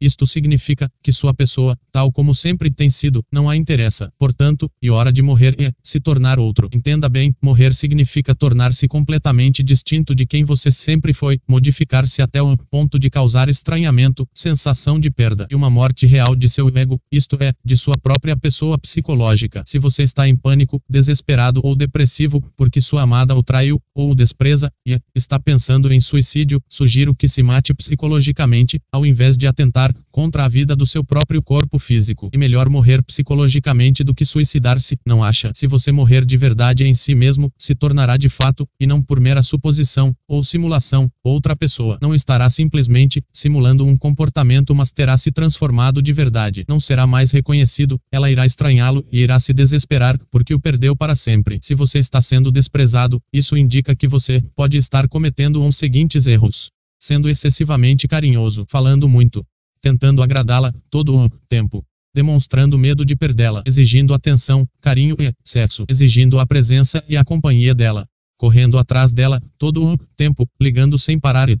Isto significa que sua pessoa, tal como sempre tem sido, não a interessa. Portanto, e hora de morrer é se tornar outro. Entenda bem, morrer significa tornar-se completamente distinto de quem você sempre foi, modificar-se até o ponto de causar estranhamento, sensação de perda e uma morte real de seu ego, isto é, de sua própria pessoa psicológica. Se você está em pânico, desesperado ou depressivo porque sua amada o traiu ou o despreza e está pensando em suicídio, sugiro que se mate psicologicamente, ao invés de atentar contra a vida do seu próprio corpo físico. E melhor morrer psicologicamente do que suicidar-se, não acha? Se você morrer de verdade em si mesmo, se tornará de fato, e não por mera suposição, ou simulação, outra pessoa. Não estará simplesmente simulando um comportamento, mas terá se transformado de verdade. Não será mais reconhecido, ela irá estranhá-lo e irá se desesperar, porque o perdeu para sempre. Se você está sendo desprezado, isso indica que você pode estar cometendo uns seguintes erros. sendo excessivamente carinhoso, falando muito, tentando agradá-la todo o tempo, demonstrando medo de perdê-la, exigindo atenção, carinho e sexo, exigindo a presença e a companhia dela, correndo atrás dela todo o tempo, ligando sem parar e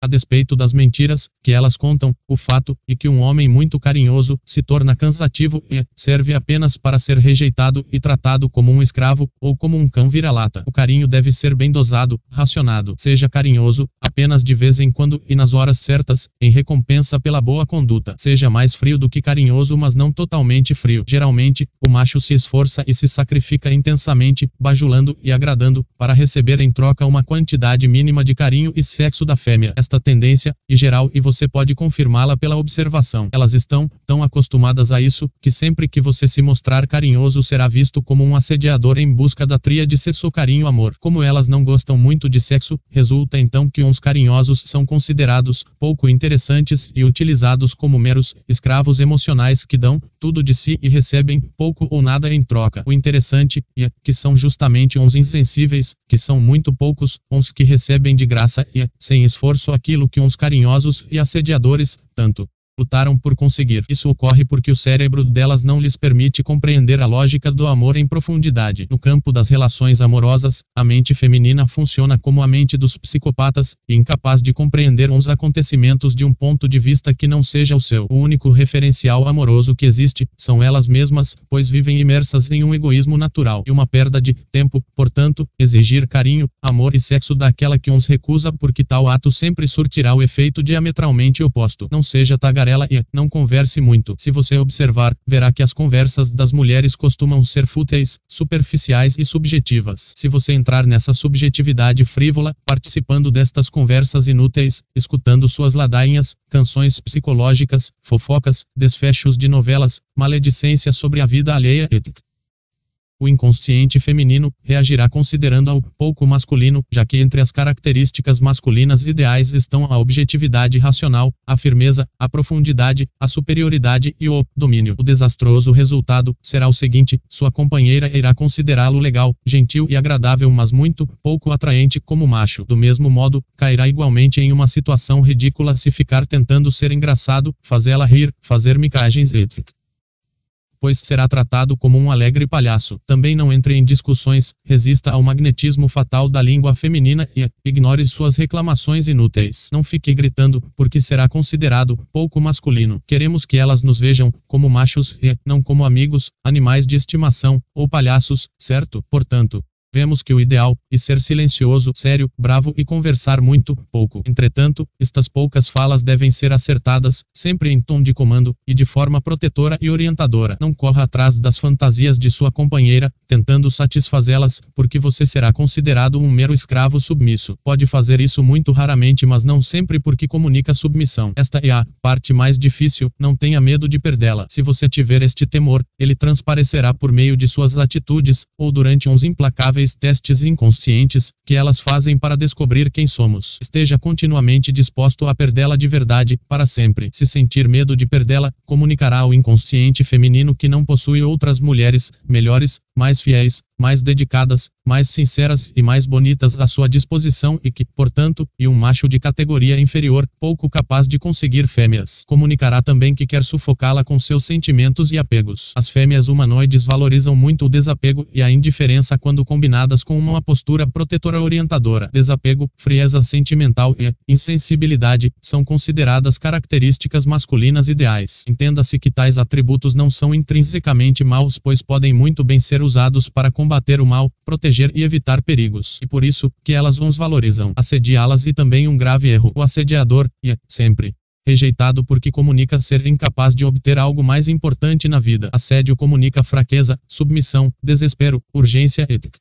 a despeito das mentiras que elas contam, o fato e que um homem muito carinhoso se torna cansativo e serve apenas para ser rejeitado e tratado como um escravo ou como um cão vira-lata. O carinho deve ser bem dosado, racionado. Seja carinhoso apenas de vez em quando e nas horas certas, em recompensa pela boa conduta. Seja mais frio do que carinhoso, mas não totalmente frio. Geralmente, o macho se esforça e se sacrifica intensamente, bajulando e agradando, para receber em troca uma quantidade mínima de carinho e sexo da fêmea esta tendência, e geral, e você pode confirmá-la pela observação. Elas estão tão acostumadas a isso, que sempre que você se mostrar carinhoso será visto como um assediador em busca da tríade sexo carinho amor. Como elas não gostam muito de sexo, resulta então que uns carinhosos são considerados pouco interessantes e utilizados como meros escravos emocionais que dão tudo de si e recebem pouco ou nada em troca. O interessante é que são justamente uns insensíveis, que são muito poucos, uns que recebem de graça e sem esforço aquilo que uns carinhosos e assediadores, tanto lutaram por conseguir. Isso ocorre porque o cérebro delas não lhes permite compreender a lógica do amor em profundidade. No campo das relações amorosas, a mente feminina funciona como a mente dos psicopatas, incapaz de compreender uns acontecimentos de um ponto de vista que não seja o seu. O único referencial amoroso que existe são elas mesmas, pois vivem imersas em um egoísmo natural e uma perda de tempo, portanto, exigir carinho, amor e sexo daquela que uns recusa porque tal ato sempre surtirá o efeito diametralmente oposto. Não seja tagarela ela e não converse muito. Se você observar, verá que as conversas das mulheres costumam ser fúteis, superficiais e subjetivas. Se você entrar nessa subjetividade frívola, participando destas conversas inúteis, escutando suas ladainhas, canções psicológicas, fofocas, desfechos de novelas, maledicência sobre a vida alheia, etc o inconsciente feminino reagirá considerando ao pouco masculino, já que entre as características masculinas ideais estão a objetividade racional, a firmeza, a profundidade, a superioridade e o domínio. O desastroso resultado será o seguinte: sua companheira irá considerá-lo legal, gentil e agradável, mas muito pouco atraente como macho. Do mesmo modo, cairá igualmente em uma situação ridícula se ficar tentando ser engraçado, fazê-la rir, fazer micagens etc pois será tratado como um alegre palhaço. Também não entre em discussões, resista ao magnetismo fatal da língua feminina e ignore suas reclamações inúteis. Não fique gritando, porque será considerado pouco masculino. Queremos que elas nos vejam como machos e não como amigos, animais de estimação ou palhaços, certo? Portanto, Vemos que o ideal é ser silencioso, sério, bravo e conversar muito pouco. Entretanto, estas poucas falas devem ser acertadas, sempre em tom de comando e de forma protetora e orientadora. Não corra atrás das fantasias de sua companheira, tentando satisfazê-las, porque você será considerado um mero escravo submisso. Pode fazer isso muito raramente, mas não sempre porque comunica submissão. Esta é a parte mais difícil, não tenha medo de perdê-la. Se você tiver este temor, ele transparecerá por meio de suas atitudes ou durante uns implacáveis testes inconscientes que elas fazem para descobrir quem somos. Esteja continuamente disposto a perdê-la de verdade, para sempre. Se sentir medo de perdê-la, comunicará ao inconsciente feminino que não possui outras mulheres melhores, mais fiéis, mais dedicadas, mais sinceras e mais bonitas à sua disposição e que, portanto, e um macho de categoria inferior, pouco capaz de conseguir fêmeas. Comunicará também que quer sufocá-la com seus sentimentos e apegos. As fêmeas humanoides valorizam muito o desapego e a indiferença quando combinadas com uma postura protetora orientadora. Desapego, frieza sentimental e insensibilidade são consideradas características masculinas ideais. Entenda-se que tais atributos não são intrinsecamente maus, pois podem muito bem ser usados para combater o mal, proteger e evitar perigos. E por isso, que elas os valorizam. Assediá-las e também um grave erro. O assediador, é, sempre, rejeitado porque comunica ser incapaz de obter algo mais importante na vida. Assédio comunica fraqueza, submissão, desespero, urgência etc.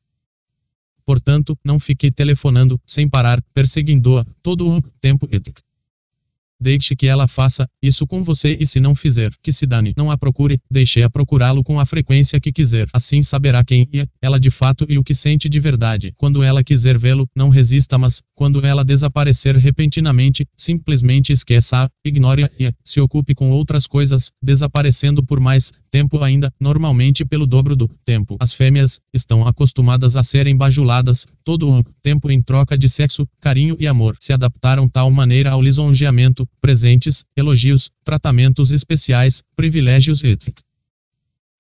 Portanto, não fique telefonando, sem parar, perseguindo-a, todo o tempo etc. deixe que ela faça isso com você e se não fizer, que se dane. Não a procure, deixe-a procurá-lo com a frequência que quiser. Assim saberá quem é ela de fato e o que sente de verdade. Quando ela quiser vê-lo, não resista, mas quando ela desaparecer repentinamente, simplesmente esqueça-a, ignore-a e se ocupe com outras coisas, desaparecendo por mais tempo ainda, normalmente pelo dobro do tempo. As fêmeas estão acostumadas a serem bajuladas todo o tempo em troca de sexo, carinho e amor. Se adaptaram tal maneira ao lisonjeamento, presentes, elogios, tratamentos especiais, privilégios e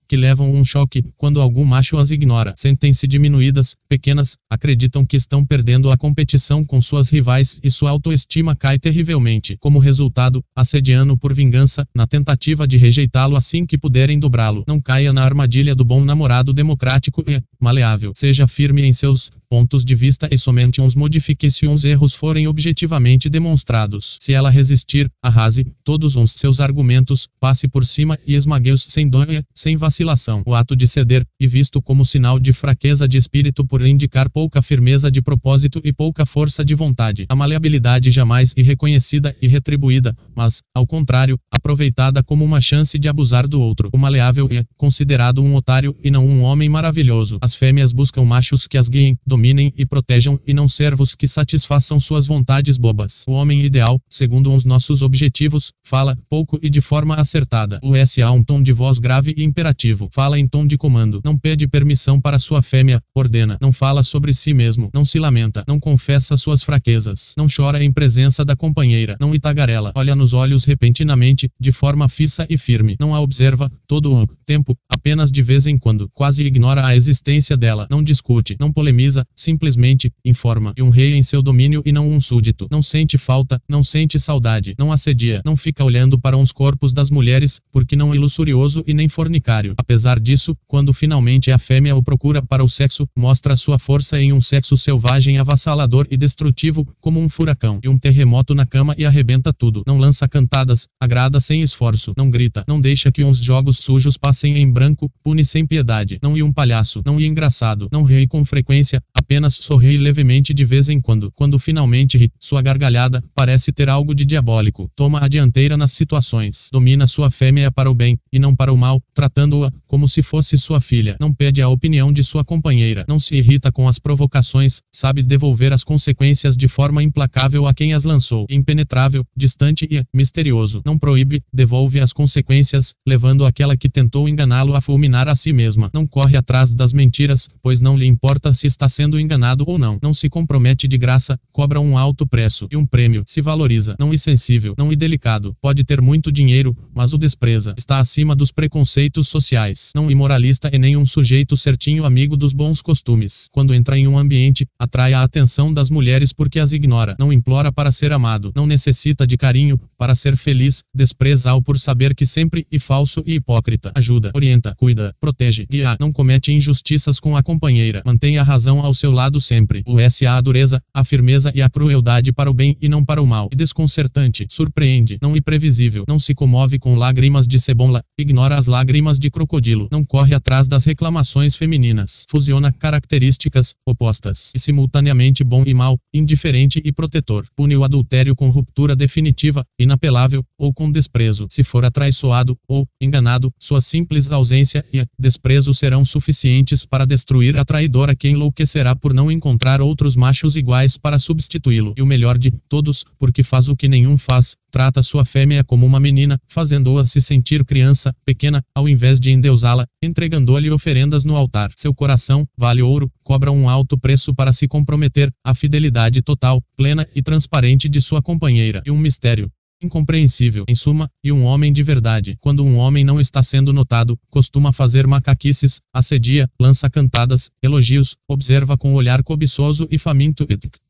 que levam um choque quando algum macho as ignora. Sentem-se diminuídas, pequenas, acreditam que estão perdendo a competição com suas rivais e sua autoestima cai terrivelmente. Como resultado, assediando por vingança, na tentativa de rejeitá-lo assim que puderem dobrá-lo. Não caia na armadilha do bom namorado democrático e maleável. Seja firme em seus pontos de vista e somente uns modifique se uns erros forem objetivamente demonstrados. Se ela resistir, arrase todos os seus argumentos, passe por cima e esmague-os sem dó e sem vacilação. O ato de ceder, e visto como sinal de fraqueza de espírito por indicar pouca firmeza de propósito e pouca força de vontade. A maleabilidade jamais irreconhecida e retribuída, mas, ao contrário, aproveitada como uma chance de abusar do outro. O maleável é considerado um otário e não um homem maravilhoso. As fêmeas buscam machos que as guiem, dominem e protejam, e não servos que satisfaçam suas vontades bobas. O homem ideal, segundo os nossos objetivos, fala pouco e de forma acertada. O S há um tom de voz grave e imperativo. Fala em tom de comando. Não pede permissão para sua fêmea, ordena. Não fala sobre si mesmo. Não se lamenta. Não confessa suas fraquezas. Não chora em presença da companheira. Não itagarela. Olha nos olhos repentinamente, de forma fixa e firme. Não a observa todo o tempo, apenas de vez em quando. Quase ignora a existência dela. Não discute. Não polemiza simplesmente, informa. E um rei em seu domínio e não um súdito. Não sente falta, não sente saudade, não assedia, não fica olhando para uns corpos das mulheres, porque não é luxurioso e nem fornicário. Apesar disso, quando finalmente a fêmea o procura para o sexo, mostra sua força em um sexo selvagem avassalador e destrutivo, como um furacão e um terremoto na cama e arrebenta tudo. Não lança cantadas, agrada sem esforço, não grita, não deixa que uns jogos sujos passem em branco, pune sem piedade, não e um palhaço, não e engraçado, não ri com frequência, apenas sorri levemente de vez em quando. Quando finalmente ri, sua gargalhada parece ter algo de diabólico. Toma a dianteira nas situações. Domina sua fêmea para o bem, e não para o mal, tratando-a como se fosse sua filha. Não pede a opinião de sua companheira. Não se irrita com as provocações, sabe devolver as consequências de forma implacável a quem as lançou. Impenetrável, distante e misterioso. Não proíbe, devolve as consequências, levando aquela que tentou enganá-lo a fulminar a si mesma. Não corre atrás das mentiras, pois não lhe importa se está sendo sendo enganado ou não. Não se compromete de graça, cobra um alto preço e um prêmio. Se valoriza, não insensível, não delicado. Pode ter muito dinheiro, mas o despreza. Está acima dos preconceitos sociais. Não imoralista e nem um sujeito certinho amigo dos bons costumes. Quando entra em um ambiente, atrai a atenção das mulheres porque as ignora. Não implora para ser amado. Não necessita de carinho para ser feliz. Despreza-o por saber que sempre e falso e hipócrita. Ajuda, orienta, cuida, protege, guia. Não comete injustiças com a companheira. Mantém a razão ao seu lado sempre. O S a dureza, a firmeza e a crueldade para o bem e não para o mal. E desconcertante, surpreende, não imprevisível, não se comove com lágrimas de cebola, ignora as lágrimas de crocodilo, não corre atrás das reclamações femininas. Fusiona características opostas e simultaneamente bom e mal, indiferente e protetor. Pune o adultério com ruptura definitiva, inapelável ou com desprezo. Se for atraiçoado ou enganado, sua simples ausência e desprezo serão suficientes para destruir a traidora que enlouquecerá por não encontrar outros machos iguais para substituí-lo. E o melhor de todos, porque faz o que nenhum faz, trata sua fêmea como uma menina, fazendo-a se sentir criança, pequena, ao invés de endeusá-la, entregando-lhe oferendas no altar. Seu coração, vale ouro, cobra um alto preço para se comprometer, a fidelidade total, plena e transparente de sua companheira. E um mistério, incompreensível, em suma, e um homem de verdade. Quando um homem não está sendo notado, costuma fazer macaquices, assedia, lança cantadas, elogios, observa com olhar cobiçoso e faminto, etc.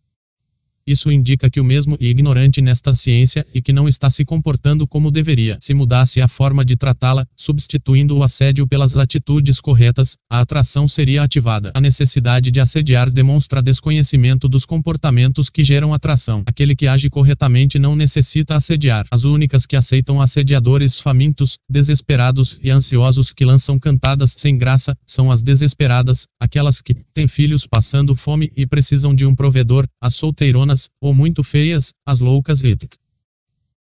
Isso indica que o mesmo é ignorante nesta ciência e que não está se comportando como deveria. Se mudasse a forma de tratá-la, substituindo o assédio pelas atitudes corretas, a atração seria ativada. A necessidade de assediar demonstra desconhecimento dos comportamentos que geram atração. Aquele que age corretamente não necessita assediar. As únicas que aceitam assediadores famintos, desesperados e ansiosos que lançam cantadas sem graça são as desesperadas, aquelas que têm filhos passando fome e precisam de um provedor, as solteironas ou muito feias, as loucas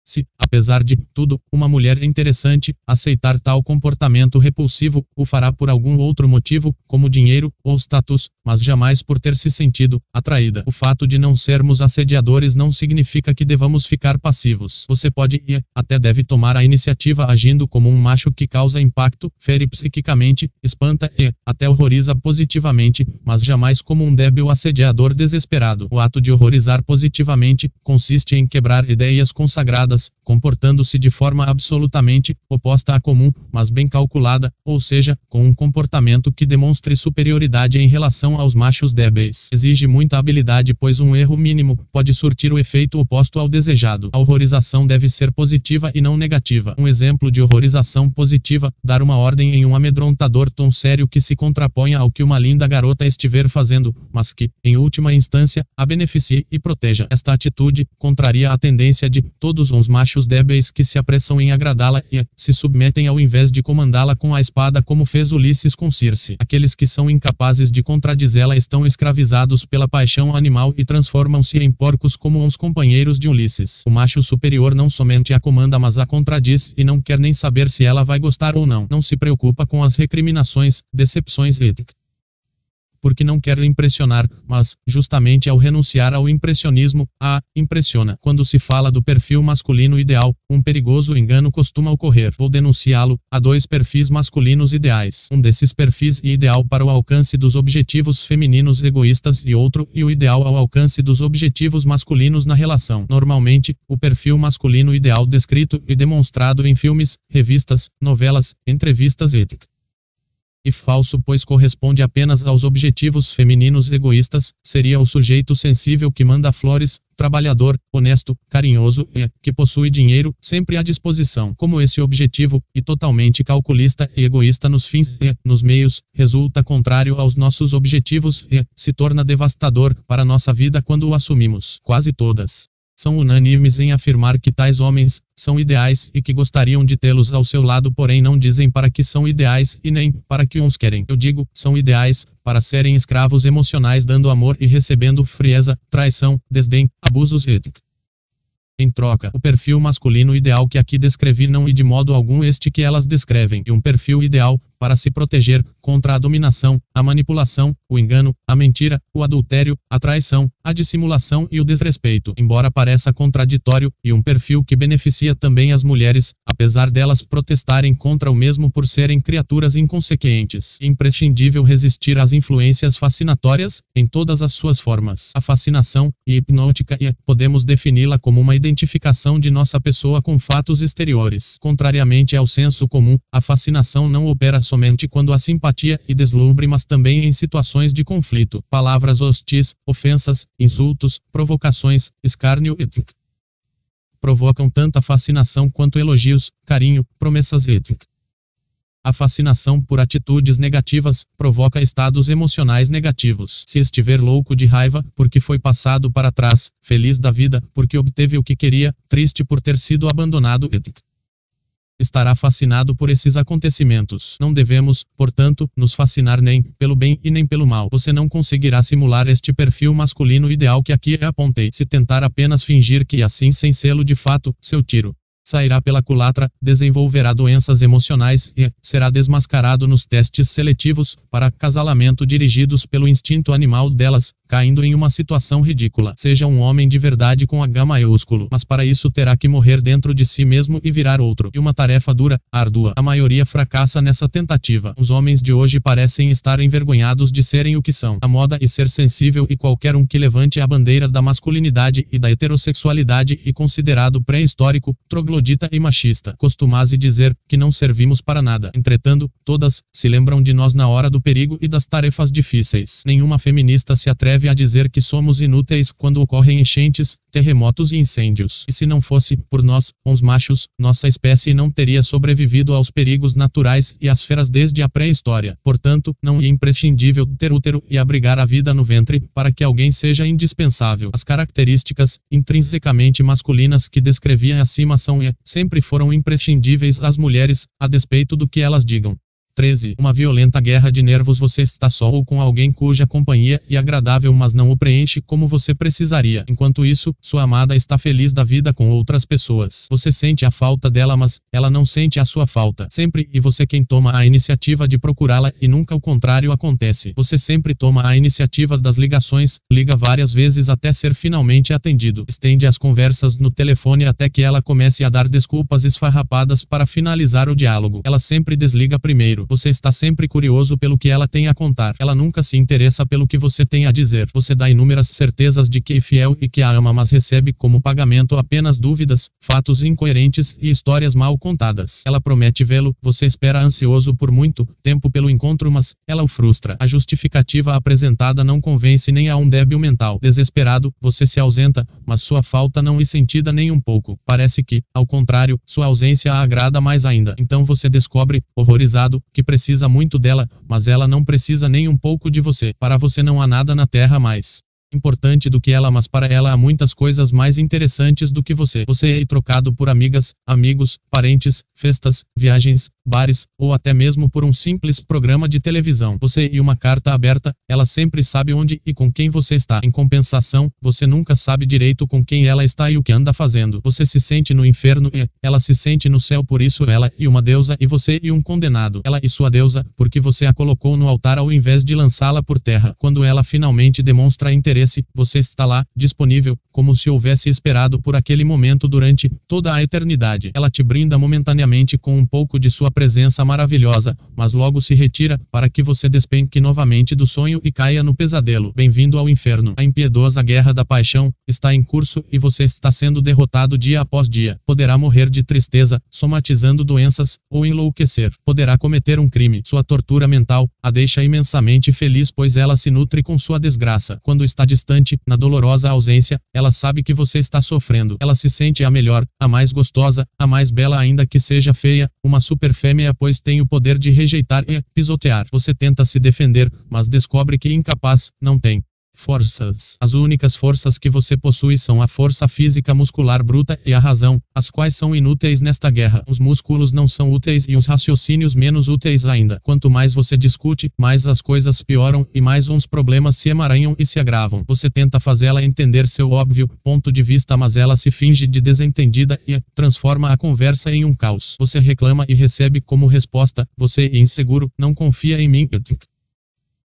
Se, apesar de tudo, uma mulher interessante aceitar tal comportamento repulsivo, o fará por algum outro motivo, como dinheiro ou status, mas jamais por ter se sentido atraída. O fato de não sermos assediadores não significa que devamos ficar passivos. Você pode e até deve tomar a iniciativa agindo como um macho que causa impacto, fere psiquicamente, espanta e até horroriza positivamente, mas jamais como um débil assediador desesperado. O ato de horrorizar positivamente consiste em quebrar ideias consagradas comportando-se de forma absolutamente oposta à comum, mas bem calculada, ou seja, com um comportamento que demonstre superioridade em relação aos machos débeis. Exige muita habilidade, pois um erro mínimo pode surtir o efeito oposto ao desejado. A horrorização deve ser positiva e não negativa. Um exemplo de horrorização positiva: dar uma ordem em um amedrontador tom sério que se contraponha ao que uma linda garota estiver fazendo, mas que, em última instância, a beneficie e proteja. Esta atitude contraria a tendência de todos os machos débeis que se apressam em agradá-la e se submetem ao invés de comandá-la com a espada como fez Ulisses com Circe. Aqueles que são incapazes de contradizê-la estão escravizados pela paixão animal e transformam-se em porcos como uns companheiros de Ulisses. O macho superior não somente a comanda mas a contradiz e não quer nem saber se ela vai gostar ou não. Não se preocupa com as recriminações, decepções e porque não quer impressionar, mas, justamente ao renunciar ao impressionismo, a impressiona. Quando se fala do perfil masculino ideal, um perigoso engano costuma ocorrer. Vou denunciá-lo. Há dois perfis masculinos ideais. Um desses perfis é ideal para o alcance dos objetivos femininos egoístas e outro e o ideal ao alcance dos objetivos masculinos na relação. Normalmente, o perfil masculino ideal descrito e demonstrado em filmes, revistas, novelas, entrevistas e e falso pois corresponde apenas aos objetivos femininos egoístas, seria o sujeito sensível que manda flores, trabalhador, honesto, carinhoso e que possui dinheiro sempre à disposição. Como esse objetivo, e totalmente calculista e egoísta nos fins e nos meios, resulta contrário aos nossos objetivos e se torna devastador para nossa vida quando o assumimos. Quase todas são unânimes em afirmar que tais homens são ideais e que gostariam de tê-los ao seu lado, porém não dizem para que são ideais e nem para que uns querem. Eu digo, são ideais para serem escravos emocionais, dando amor e recebendo frieza, traição, desdém, abusos e em troca, o perfil masculino ideal que aqui descrevi não e de modo algum este que elas descrevem, e um perfil ideal para se proteger contra a dominação, a manipulação, o engano, a mentira, o adultério, a traição, a dissimulação e o desrespeito. Embora pareça contraditório, e um perfil que beneficia também as mulheres, apesar delas protestarem contra o mesmo por serem criaturas inconsequentes. Imprescindível resistir às influências fascinatórias, em todas as suas formas. A fascinação, e hipnótica e podemos defini-la como uma identificação de nossa pessoa com fatos exteriores. Contrariamente ao senso comum, a fascinação não opera somente quando há simpatia e deslumbre, mas também em situações de conflito. Palavras hostis, ofensas, insultos, provocações, escárnio e provocam tanta fascinação quanto elogios, carinho, promessas e a fascinação por atitudes negativas provoca estados emocionais negativos. Se estiver louco de raiva, porque foi passado para trás, feliz da vida, porque obteve o que queria, triste por ter sido abandonado, etc estará fascinado por esses acontecimentos. Não devemos, portanto, nos fascinar nem pelo bem e nem pelo mal. Você não conseguirá simular este perfil masculino ideal que aqui apontei se tentar apenas fingir que assim sem selo de fato, seu tiro sairá pela culatra, desenvolverá doenças emocionais e será desmascarado nos testes seletivos para acasalamento dirigidos pelo instinto animal delas, caindo em uma situação ridícula. Seja um homem de verdade com H maiúsculo, mas para isso terá que morrer dentro de si mesmo e virar outro. E uma tarefa dura, árdua. A maioria fracassa nessa tentativa. Os homens de hoje parecem estar envergonhados de serem o que são. A moda e ser sensível e qualquer um que levante a bandeira da masculinidade e da heterossexualidade e considerado pré-histórico, troglodita e machista. Costumase dizer que não servimos para nada. Entretanto, todas se lembram de nós na hora do perigo e das tarefas difíceis. Nenhuma feminista se atreve a dizer que somos inúteis quando ocorrem enchentes, terremotos e incêndios. E se não fosse por nós, os machos, nossa espécie não teria sobrevivido aos perigos naturais e às feras desde a pré-história. Portanto, não é imprescindível ter útero e abrigar a vida no ventre para que alguém seja indispensável. As características intrinsecamente masculinas que descrevia acima são sempre foram imprescindíveis às mulheres, a despeito do que elas digam. 13. Uma violenta guerra de nervos você está só ou com alguém cuja companhia é agradável mas não o preenche como você precisaria. Enquanto isso, sua amada está feliz da vida com outras pessoas. Você sente a falta dela mas ela não sente a sua falta. Sempre e você quem toma a iniciativa de procurá-la e nunca o contrário acontece. Você sempre toma a iniciativa das ligações, liga várias vezes até ser finalmente atendido. Estende as conversas no telefone até que ela comece a dar desculpas esfarrapadas para finalizar o diálogo. Ela sempre desliga primeiro. Você está sempre curioso pelo que ela tem a contar. Ela nunca se interessa pelo que você tem a dizer. Você dá inúmeras certezas de que é fiel e que a ama, mas recebe como pagamento apenas dúvidas, fatos incoerentes e histórias mal contadas. Ela promete vê-lo, você espera ansioso por muito tempo pelo encontro, mas ela o frustra. A justificativa apresentada não convence nem a um débil mental. Desesperado, você se ausenta, mas sua falta não é sentida nem um pouco. Parece que, ao contrário, sua ausência a agrada mais ainda. Então você descobre, horrorizado, que precisa muito dela, mas ela não precisa nem um pouco de você. Para você não há nada na terra mais importante do que ela, mas para ela há muitas coisas mais interessantes do que você. Você é trocado por amigas, amigos, parentes, festas, viagens, bares, ou até mesmo por um simples programa de televisão. Você e uma carta aberta, ela sempre sabe onde e com quem você está. Em compensação, você nunca sabe direito com quem ela está e o que anda fazendo. Você se sente no inferno e ela se sente no céu, por isso ela e uma deusa e você e um condenado. Ela e sua deusa, porque você a colocou no altar ao invés de lançá-la por terra. Quando ela finalmente demonstra interesse, você está lá, disponível, como se houvesse esperado por aquele momento durante toda a eternidade. Ela te brinda momentaneamente com um pouco de sua presença maravilhosa, mas logo se retira, para que você despenque novamente do sonho e caia no pesadelo. Bem-vindo ao inferno. A impiedosa guerra da paixão está em curso e você está sendo derrotado dia após dia. Poderá morrer de tristeza, somatizando doenças, ou enlouquecer. Poderá cometer um crime. Sua tortura mental a deixa imensamente feliz, pois ela se nutre com sua desgraça. Quando está distante, na dolorosa ausência, ela sabe que você está sofrendo. Ela se sente a melhor, a mais gostosa, a mais bela ainda que seja feia, uma super fêmea pois tem o poder de rejeitar e pisotear. Você tenta se defender, mas descobre que incapaz, não tem. Forças. As únicas forças que você possui são a força física muscular bruta e a razão, as quais são inúteis nesta guerra. Os músculos não são úteis e os raciocínios menos úteis ainda. Quanto mais você discute, mais as coisas pioram e mais uns problemas se emaranham e se agravam. Você tenta fazê-la entender seu óbvio ponto de vista, mas ela se finge de desentendida e transforma a conversa em um caos. Você reclama e recebe como resposta: Você é inseguro, não confia em mim.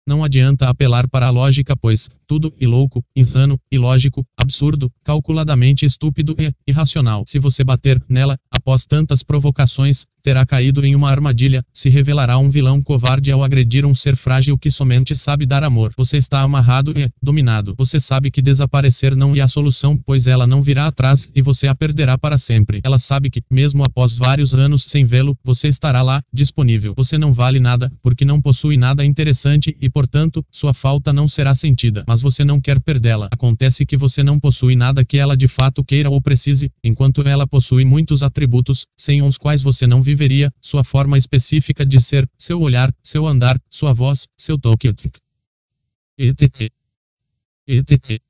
Não adianta apelar para a lógica, pois tudo e louco, insano, ilógico, absurdo, calculadamente estúpido e irracional. Se você bater nela, após tantas provocações, terá caído em uma armadilha, se revelará um vilão covarde ao agredir um ser frágil que somente sabe dar amor. Você está amarrado e dominado. Você sabe que desaparecer não é a solução, pois ela não virá atrás e você a perderá para sempre. Ela sabe que, mesmo após vários anos sem vê-lo, você estará lá, disponível. Você não vale nada, porque não possui nada interessante e, portanto, sua falta não será sentida. Mas você não quer perdê-la. Acontece que você não possui nada que ela de fato queira ou precise, enquanto ela possui muitos atributos, sem os quais você não viveria, sua forma específica de ser, seu olhar, seu andar, sua voz, seu toque. etc. etc.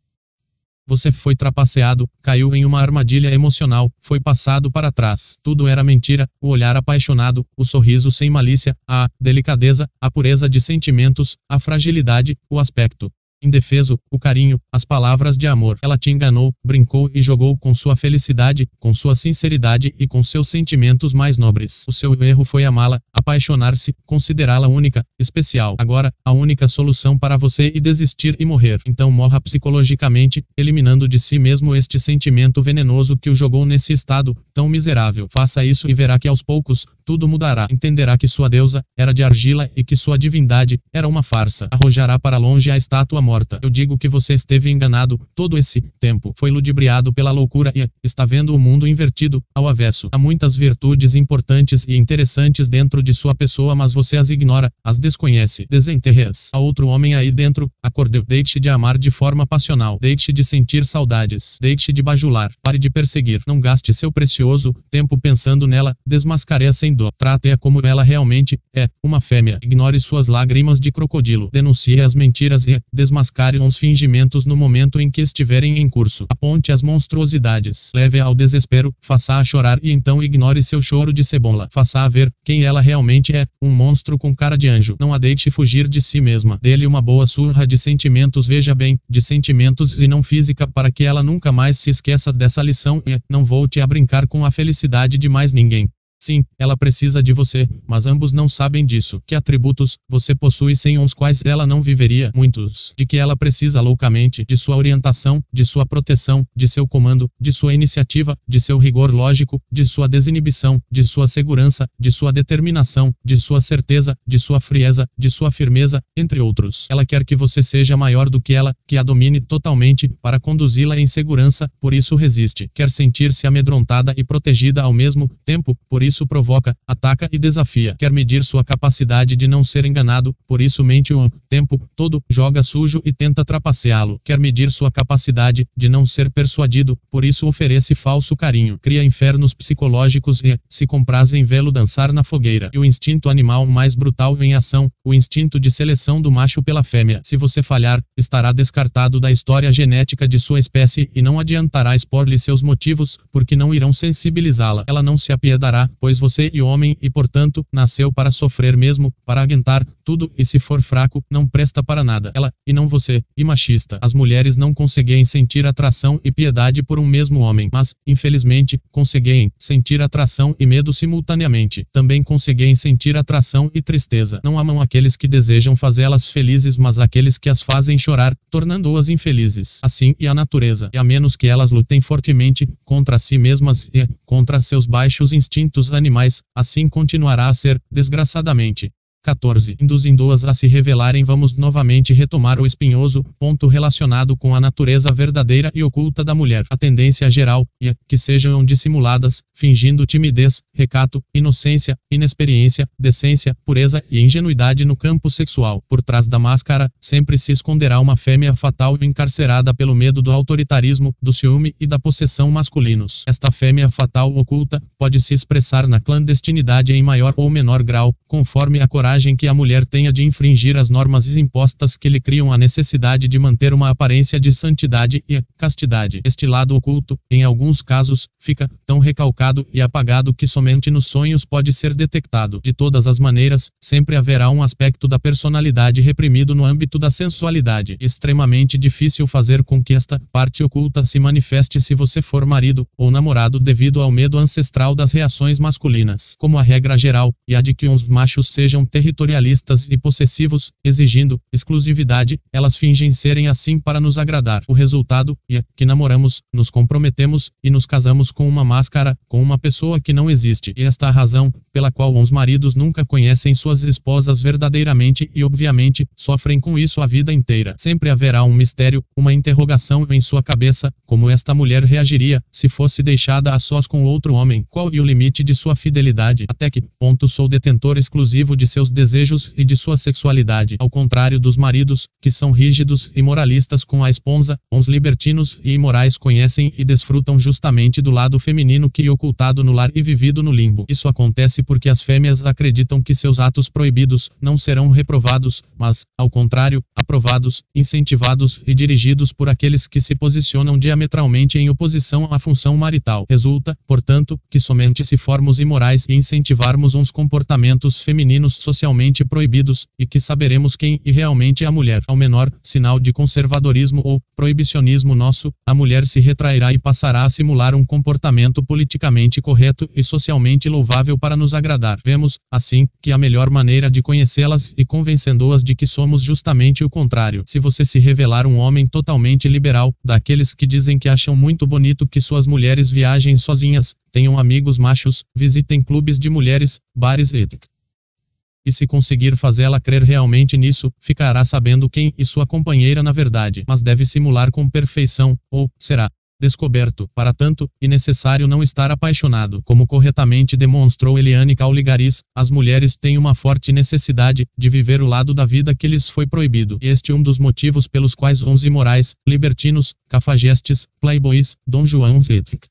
Você foi trapaceado, caiu em uma armadilha emocional, foi passado para trás. Tudo era mentira, o olhar apaixonado, o sorriso sem malícia, a delicadeza, a pureza de sentimentos, a fragilidade, o aspecto indefeso, o carinho, as palavras de amor. Ela te enganou, brincou e jogou com sua felicidade, com sua sinceridade e com seus sentimentos mais nobres. O seu erro foi amá-la, apaixonar-se, considerá-la única, especial. Agora, a única solução para você é desistir e morrer. Então morra psicologicamente, eliminando de si mesmo este sentimento venenoso que o jogou nesse estado tão miserável. Faça isso e verá que aos poucos, tudo mudará. Entenderá que sua deusa era de argila e que sua divindade era uma farsa. Arrojará para longe a estátua morta. Eu digo que você esteve enganado todo esse tempo. Foi ludibriado pela loucura e está vendo o mundo invertido ao avesso. Há muitas virtudes importantes e interessantes dentro de sua pessoa, mas você as ignora, as desconhece. Desenterre-as. Há outro homem aí dentro. Acordeu. Deixe de amar de forma passional. Deixe de sentir saudades. Deixe de bajular. Pare de perseguir. Não gaste seu precioso tempo pensando nela. Desmascareia sem dó. Trate-a como ela realmente é, uma fêmea. Ignore suas lágrimas de crocodilo. Denuncie as mentiras e desmascare os fingimentos no momento em que estiverem em curso. Aponte as monstruosidades. Leve-a ao desespero, faça-a chorar e então ignore seu choro de cebola. Faça-a ver quem ela realmente é, um monstro com cara de anjo. Não a deixe fugir de si mesma. Dê-lhe uma boa surra de sentimentos, veja bem, de sentimentos e não física para que ela nunca mais se esqueça dessa lição e não volte a brincar com a felicidade de mais ninguém. Sim, ela precisa de você, mas ambos não sabem disso. Que atributos você possui sem os quais ela não viveria? Muitos. De que ela precisa loucamente de sua orientação, de sua proteção, de seu comando, de sua iniciativa, de seu rigor lógico, de sua desinibição, de sua segurança, de sua determinação, de sua certeza, de sua frieza, de sua firmeza, entre outros. Ela quer que você seja maior do que ela, que a domine totalmente, para conduzi-la em segurança, por isso resiste. Quer sentir-se amedrontada e protegida ao mesmo tempo, por isso isso provoca, ataca e desafia. Quer medir sua capacidade de não ser enganado, por isso mente o tempo todo, joga sujo e tenta trapaceá-lo. Quer medir sua capacidade de não ser persuadido, por isso oferece falso carinho. Cria infernos psicológicos e se compraz em vê-lo dançar na fogueira. E o instinto animal mais brutal em ação, o instinto de seleção do macho pela fêmea. Se você falhar, estará descartado da história genética de sua espécie e não adiantará expor-lhe seus motivos, porque não irão sensibilizá-la. Ela não se apiedará, pois você é homem e portanto, nasceu para sofrer mesmo, para aguentar tudo e se for fraco, não presta para nada. Ela, e não você, e machista. As mulheres não conseguem sentir atração e piedade por um mesmo homem, mas, infelizmente, conseguem sentir atração e medo simultaneamente. Também conseguem sentir atração e tristeza. Não amam aqueles que desejam fazê-las felizes, mas aqueles que as fazem chorar, tornando-as infelizes. Assim e a natureza, e a menos que elas lutem fortemente contra si mesmas e contra seus baixos instintos animais, assim continuará a ser, desgraçadamente. 14. Induzindo-as a se revelarem, vamos novamente retomar o espinhoso ponto relacionado com a natureza verdadeira e oculta da mulher. A tendência geral é que sejam dissimuladas, fingindo timidez, recato, inocência, inexperiência, decência, pureza e ingenuidade no campo sexual. Por trás da máscara, sempre se esconderá uma fêmea fatal encarcerada pelo medo do autoritarismo, do ciúme e da possessão masculinos. Esta fêmea fatal oculta pode se expressar na clandestinidade em maior ou menor grau, conforme a coragem coragem que a mulher tenha de infringir as normas impostas que lhe criam a necessidade de manter uma aparência de santidade e castidade. Este lado oculto, em alguns casos, fica tão recalcado e apagado que somente nos sonhos pode ser detectado. De todas as maneiras, sempre haverá um aspecto da personalidade reprimido no âmbito da sensualidade. Extremamente difícil fazer com que esta parte oculta se manifeste se você for marido ou namorado devido ao medo ancestral das reações masculinas. Como a regra geral, e a de que uns machos sejam territorialistas e possessivos, exigindo exclusividade, elas fingem serem assim para nos agradar. O resultado é que namoramos, nos comprometemos e nos casamos com uma máscara, com uma pessoa que não existe. E esta é a razão pela qual os maridos nunca conhecem suas esposas verdadeiramente e obviamente sofrem com isso a vida inteira. Sempre haverá um mistério, uma interrogação em sua cabeça, como esta mulher reagiria se fosse deixada a sós com outro homem. Qual é o limite de sua fidelidade? Até que ponto sou detentor exclusivo de seus seus desejos e de sua sexualidade, ao contrário dos maridos, que são rígidos e moralistas com a esposa, os libertinos e imorais conhecem e desfrutam justamente do lado feminino que é ocultado no lar e vivido no limbo. Isso acontece porque as fêmeas acreditam que seus atos proibidos não serão reprovados, mas, ao contrário, aprovados, incentivados e dirigidos por aqueles que se posicionam diametralmente em oposição à função marital. Resulta, portanto, que somente se formos imorais e incentivarmos uns comportamentos femininos socialmente proibidos, e que saberemos quem e realmente é a mulher. Ao menor sinal de conservadorismo ou proibicionismo nosso, a mulher se retrairá e passará a simular um comportamento politicamente correto e socialmente louvável para nos agradar. Vemos, assim, que a melhor maneira de conhecê-las e convencendo-as de que somos justamente o contrário. Se você se revelar um homem totalmente liberal, daqueles que dizem que acham muito bonito que suas mulheres viajem sozinhas, tenham amigos machos, visitem clubes de mulheres, bares e e se conseguir fazê-la crer realmente nisso, ficará sabendo quem e sua companheira na verdade, mas deve simular com perfeição, ou, será, descoberto, para tanto, e necessário não estar apaixonado. Como corretamente demonstrou Eliane Cauligaris, as mulheres têm uma forte necessidade de viver o lado da vida que lhes foi proibido. Este é um dos motivos pelos quais os imorais, libertinos, cafajestes, playboys, Dom João Zetrick,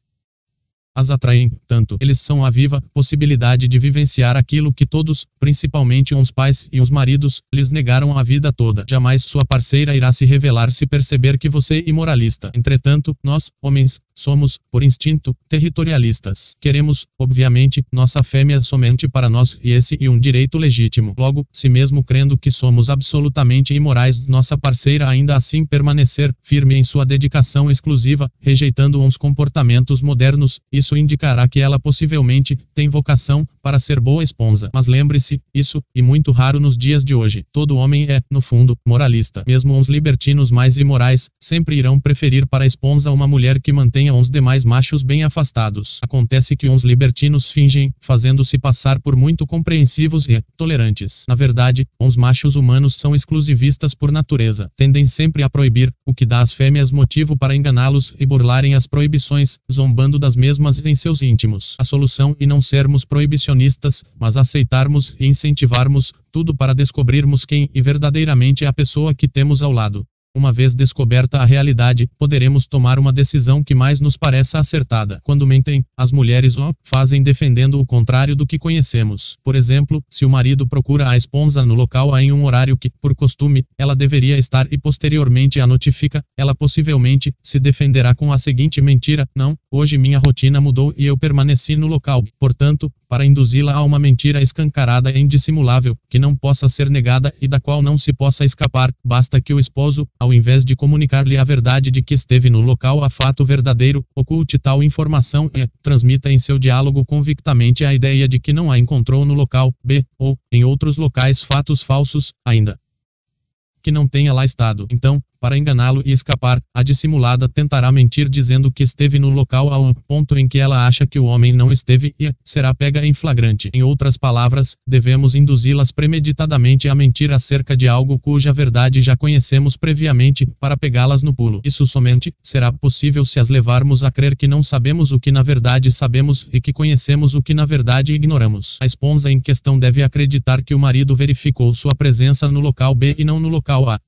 as atraem tanto. Eles são a viva possibilidade de vivenciar aquilo que todos, principalmente os pais e os maridos, lhes negaram a vida toda. Jamais sua parceira irá se revelar se perceber que você é imoralista. Entretanto, nós, homens, Somos, por instinto, territorialistas. Queremos, obviamente, nossa fêmea somente para nós e esse é um direito legítimo. Logo, se mesmo crendo que somos absolutamente imorais, nossa parceira ainda assim permanecer firme em sua dedicação exclusiva, rejeitando uns comportamentos modernos, isso indicará que ela possivelmente tem vocação para ser boa esposa. Mas lembre-se, isso, e muito raro nos dias de hoje. Todo homem é, no fundo, moralista. Mesmo uns libertinos mais imorais, sempre irão preferir para a uma mulher que mantenha mantenha uns demais machos bem afastados. Acontece que uns libertinos fingem, fazendo-se passar por muito compreensivos e tolerantes. Na verdade, uns machos humanos são exclusivistas por natureza. Tendem sempre a proibir, o que dá às fêmeas motivo para enganá-los e burlarem as proibições, zombando das mesmas em seus íntimos. A solução e não sermos proibicionistas, mas aceitarmos e incentivarmos tudo para descobrirmos quem e verdadeiramente é a pessoa que temos ao lado. Uma vez descoberta a realidade, poderemos tomar uma decisão que mais nos pareça acertada. Quando mentem, as mulheres o fazem defendendo o contrário do que conhecemos. Por exemplo, se o marido procura a esposa no local em um horário que, por costume, ela deveria estar e posteriormente a notifica, ela possivelmente se defenderá com a seguinte mentira: Não, hoje minha rotina mudou e eu permaneci no local. Portanto, para induzi-la a uma mentira escancarada e indissimulável, que não possa ser negada e da qual não se possa escapar, basta que o esposo, ao invés de comunicar-lhe a verdade de que esteve no local a fato verdadeiro, oculte tal informação e transmita em seu diálogo convictamente a ideia de que não a encontrou no local B, ou, em outros locais fatos falsos, ainda que não tenha lá estado. Então, para enganá-lo e escapar, a dissimulada tentará mentir dizendo que esteve no local ao ponto em que ela acha que o homem não esteve e será pega em flagrante. Em outras palavras, devemos induzi-las premeditadamente a mentir acerca de algo cuja verdade já conhecemos previamente, para pegá-las no pulo. Isso somente será possível se as levarmos a crer que não sabemos o que na verdade sabemos e que conhecemos o que na verdade ignoramos. A esposa em questão deve acreditar que o marido verificou sua presença no local B e não no local A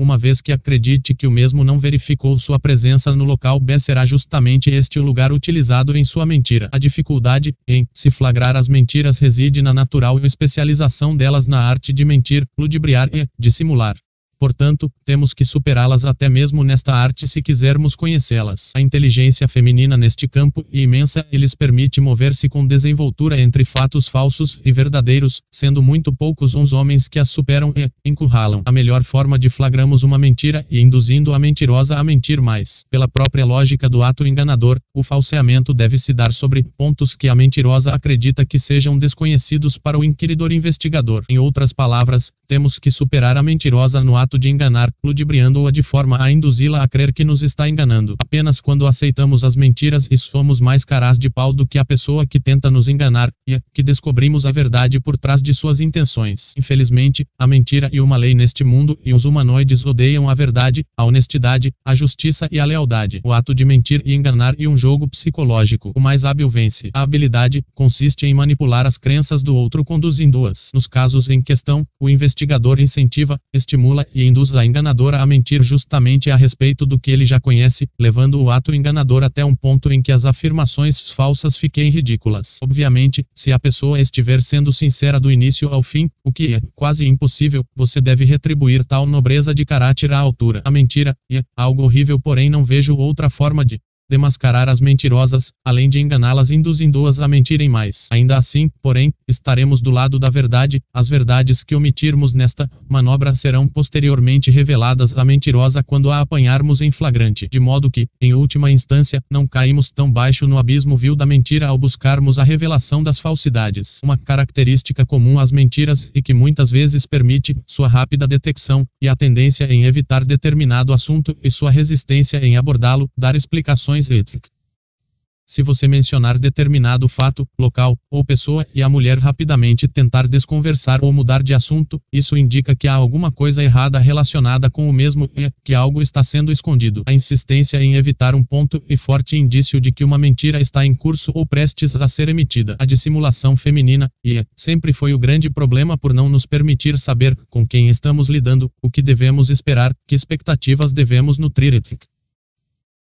uma vez que acredite que o mesmo não verificou sua presença no local B será justamente este o lugar utilizado em sua mentira. A dificuldade em se flagrar as mentiras reside na natural especialização delas na arte de mentir, ludibriar e dissimular. Portanto, temos que superá-las até mesmo nesta arte se quisermos conhecê-las. A inteligência feminina neste campo é imensa e lhes permite mover-se com desenvoltura entre fatos falsos e verdadeiros, sendo muito poucos os homens que as superam e encurralam. A melhor forma de flagramos uma mentira e induzindo a mentirosa a mentir mais. Pela própria lógica do ato enganador, o falseamento deve se dar sobre pontos que a mentirosa acredita que sejam desconhecidos para o inquiridor investigador. Em outras palavras, temos que superar a mentirosa no ato ato de enganar, ludibriando-a de forma a induzi-la a crer que nos está enganando. Apenas quando aceitamos as mentiras e somos mais caras de pau do que a pessoa que tenta nos enganar, e é que descobrimos a verdade por trás de suas intenções. Infelizmente, a mentira e uma lei neste mundo e os humanoides odeiam a verdade, a honestidade, a justiça e a lealdade. O ato de mentir e enganar e um jogo psicológico. O mais hábil vence. A habilidade consiste em manipular as crenças do outro conduzindo-as. Nos casos em questão, o investigador incentiva, estimula e e induz a enganadora a mentir justamente a respeito do que ele já conhece, levando o ato enganador até um ponto em que as afirmações falsas fiquem ridículas. Obviamente, se a pessoa estiver sendo sincera do início ao fim, o que é quase impossível, você deve retribuir tal nobreza de caráter à altura. A mentira é algo horrível, porém não vejo outra forma de demascarar as mentirosas, além de enganá-las induzindo-as a mentirem mais. Ainda assim, porém, estaremos do lado da verdade, as verdades que omitirmos nesta manobra serão posteriormente reveladas à mentirosa quando a apanharmos em flagrante, de modo que, em última instância, não caímos tão baixo no abismo vil da mentira ao buscarmos a revelação das falsidades. Uma característica comum às mentiras e que muitas vezes permite sua rápida detecção e a tendência em evitar determinado assunto e sua resistência em abordá-lo, dar explicações Se você mencionar determinado fato, local ou pessoa e a mulher rapidamente tentar desconversar ou mudar de assunto, isso indica que há alguma coisa errada relacionada com o mesmo e que algo está sendo escondido. A insistência em evitar um ponto e forte indício de que uma mentira está em curso ou prestes a ser emitida. A dissimulação feminina e sempre foi o grande problema por não nos permitir saber com quem estamos lidando, o que devemos esperar, que expectativas devemos nutrir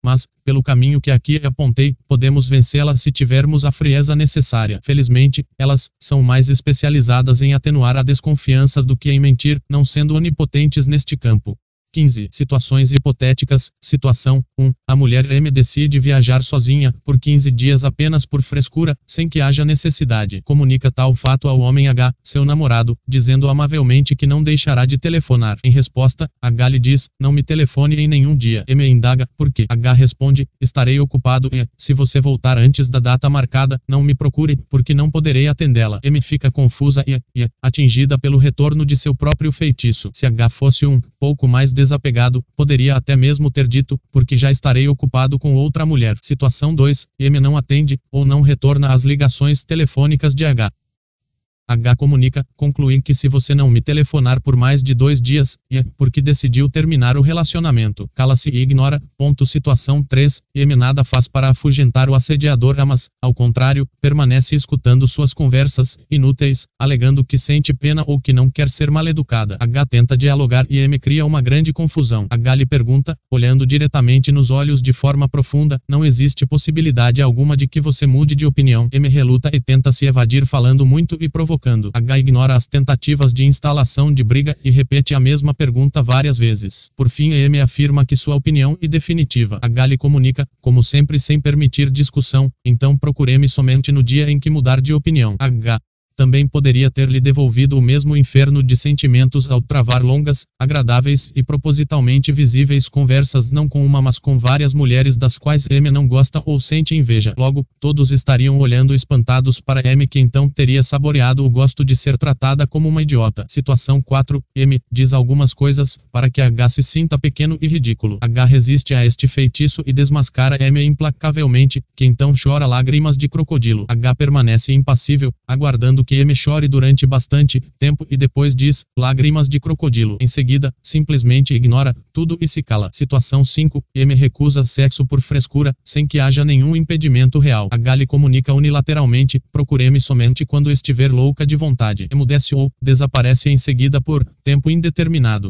mas, pelo caminho que aqui apontei, podemos vencê-la se tivermos a frieza necessária. Felizmente, elas são mais especializadas em atenuar a desconfiança do que em mentir, não sendo onipotentes neste campo. 15. Situações hipotéticas. Situação 1. A mulher M decide viajar sozinha, por 15 dias apenas por frescura, sem que haja necessidade. Comunica tal fato ao homem H, seu namorado, dizendo amavelmente que não deixará de telefonar. Em resposta, H lhe diz: Não me telefone em nenhum dia. M indaga: Por quê? H responde: Estarei ocupado e, se você voltar antes da data marcada, não me procure, porque não poderei atendê-la. M fica confusa e, e, atingida pelo retorno de seu próprio feitiço. Se H fosse um pouco mais desapegado, poderia até mesmo ter dito, porque já estarei ocupado com outra mulher. Situação 2, M não atende, ou não retorna às ligações telefônicas de H. H comunica, concluir que se você não me telefonar por mais de dois dias, é porque decidiu terminar o relacionamento. Cala-se e ignora. Ponto situação 3. M nada faz para afugentar o assediador, mas, ao contrário, permanece escutando suas conversas, inúteis, alegando que sente pena ou que não quer ser maleducada. H tenta dialogar e M cria uma grande confusão. H lhe pergunta, olhando diretamente nos olhos de forma profunda, não existe possibilidade alguma de que você mude de opinião. M reluta e tenta se evadir falando muito e provocando H ignora as tentativas de instalação de briga e repete a mesma pergunta várias vezes. Por fim, M afirma que sua opinião é definitiva. H lhe comunica, como sempre sem permitir discussão, então procure-me somente no dia em que mudar de opinião. H também poderia ter lhe devolvido o mesmo inferno de sentimentos ao travar longas, agradáveis e propositalmente visíveis conversas não com uma mas com várias mulheres das quais M não gosta ou sente inveja. Logo, todos estariam olhando espantados para M que então teria saboreado o gosto de ser tratada como uma idiota. Situação 4. M diz algumas coisas para que H se sinta pequeno e ridículo. H resiste a este feitiço e desmascara M implacavelmente, que então chora lágrimas de crocodilo. H permanece impassível, aguardando que M chore durante bastante tempo e depois diz, lágrimas de crocodilo. Em seguida, simplesmente ignora tudo e se cala. Situação 5. M recusa sexo por frescura, sem que haja nenhum impedimento real. H lhe comunica unilateralmente, procure-me somente quando estiver louca de vontade. Emudece ou desaparece em seguida por tempo indeterminado.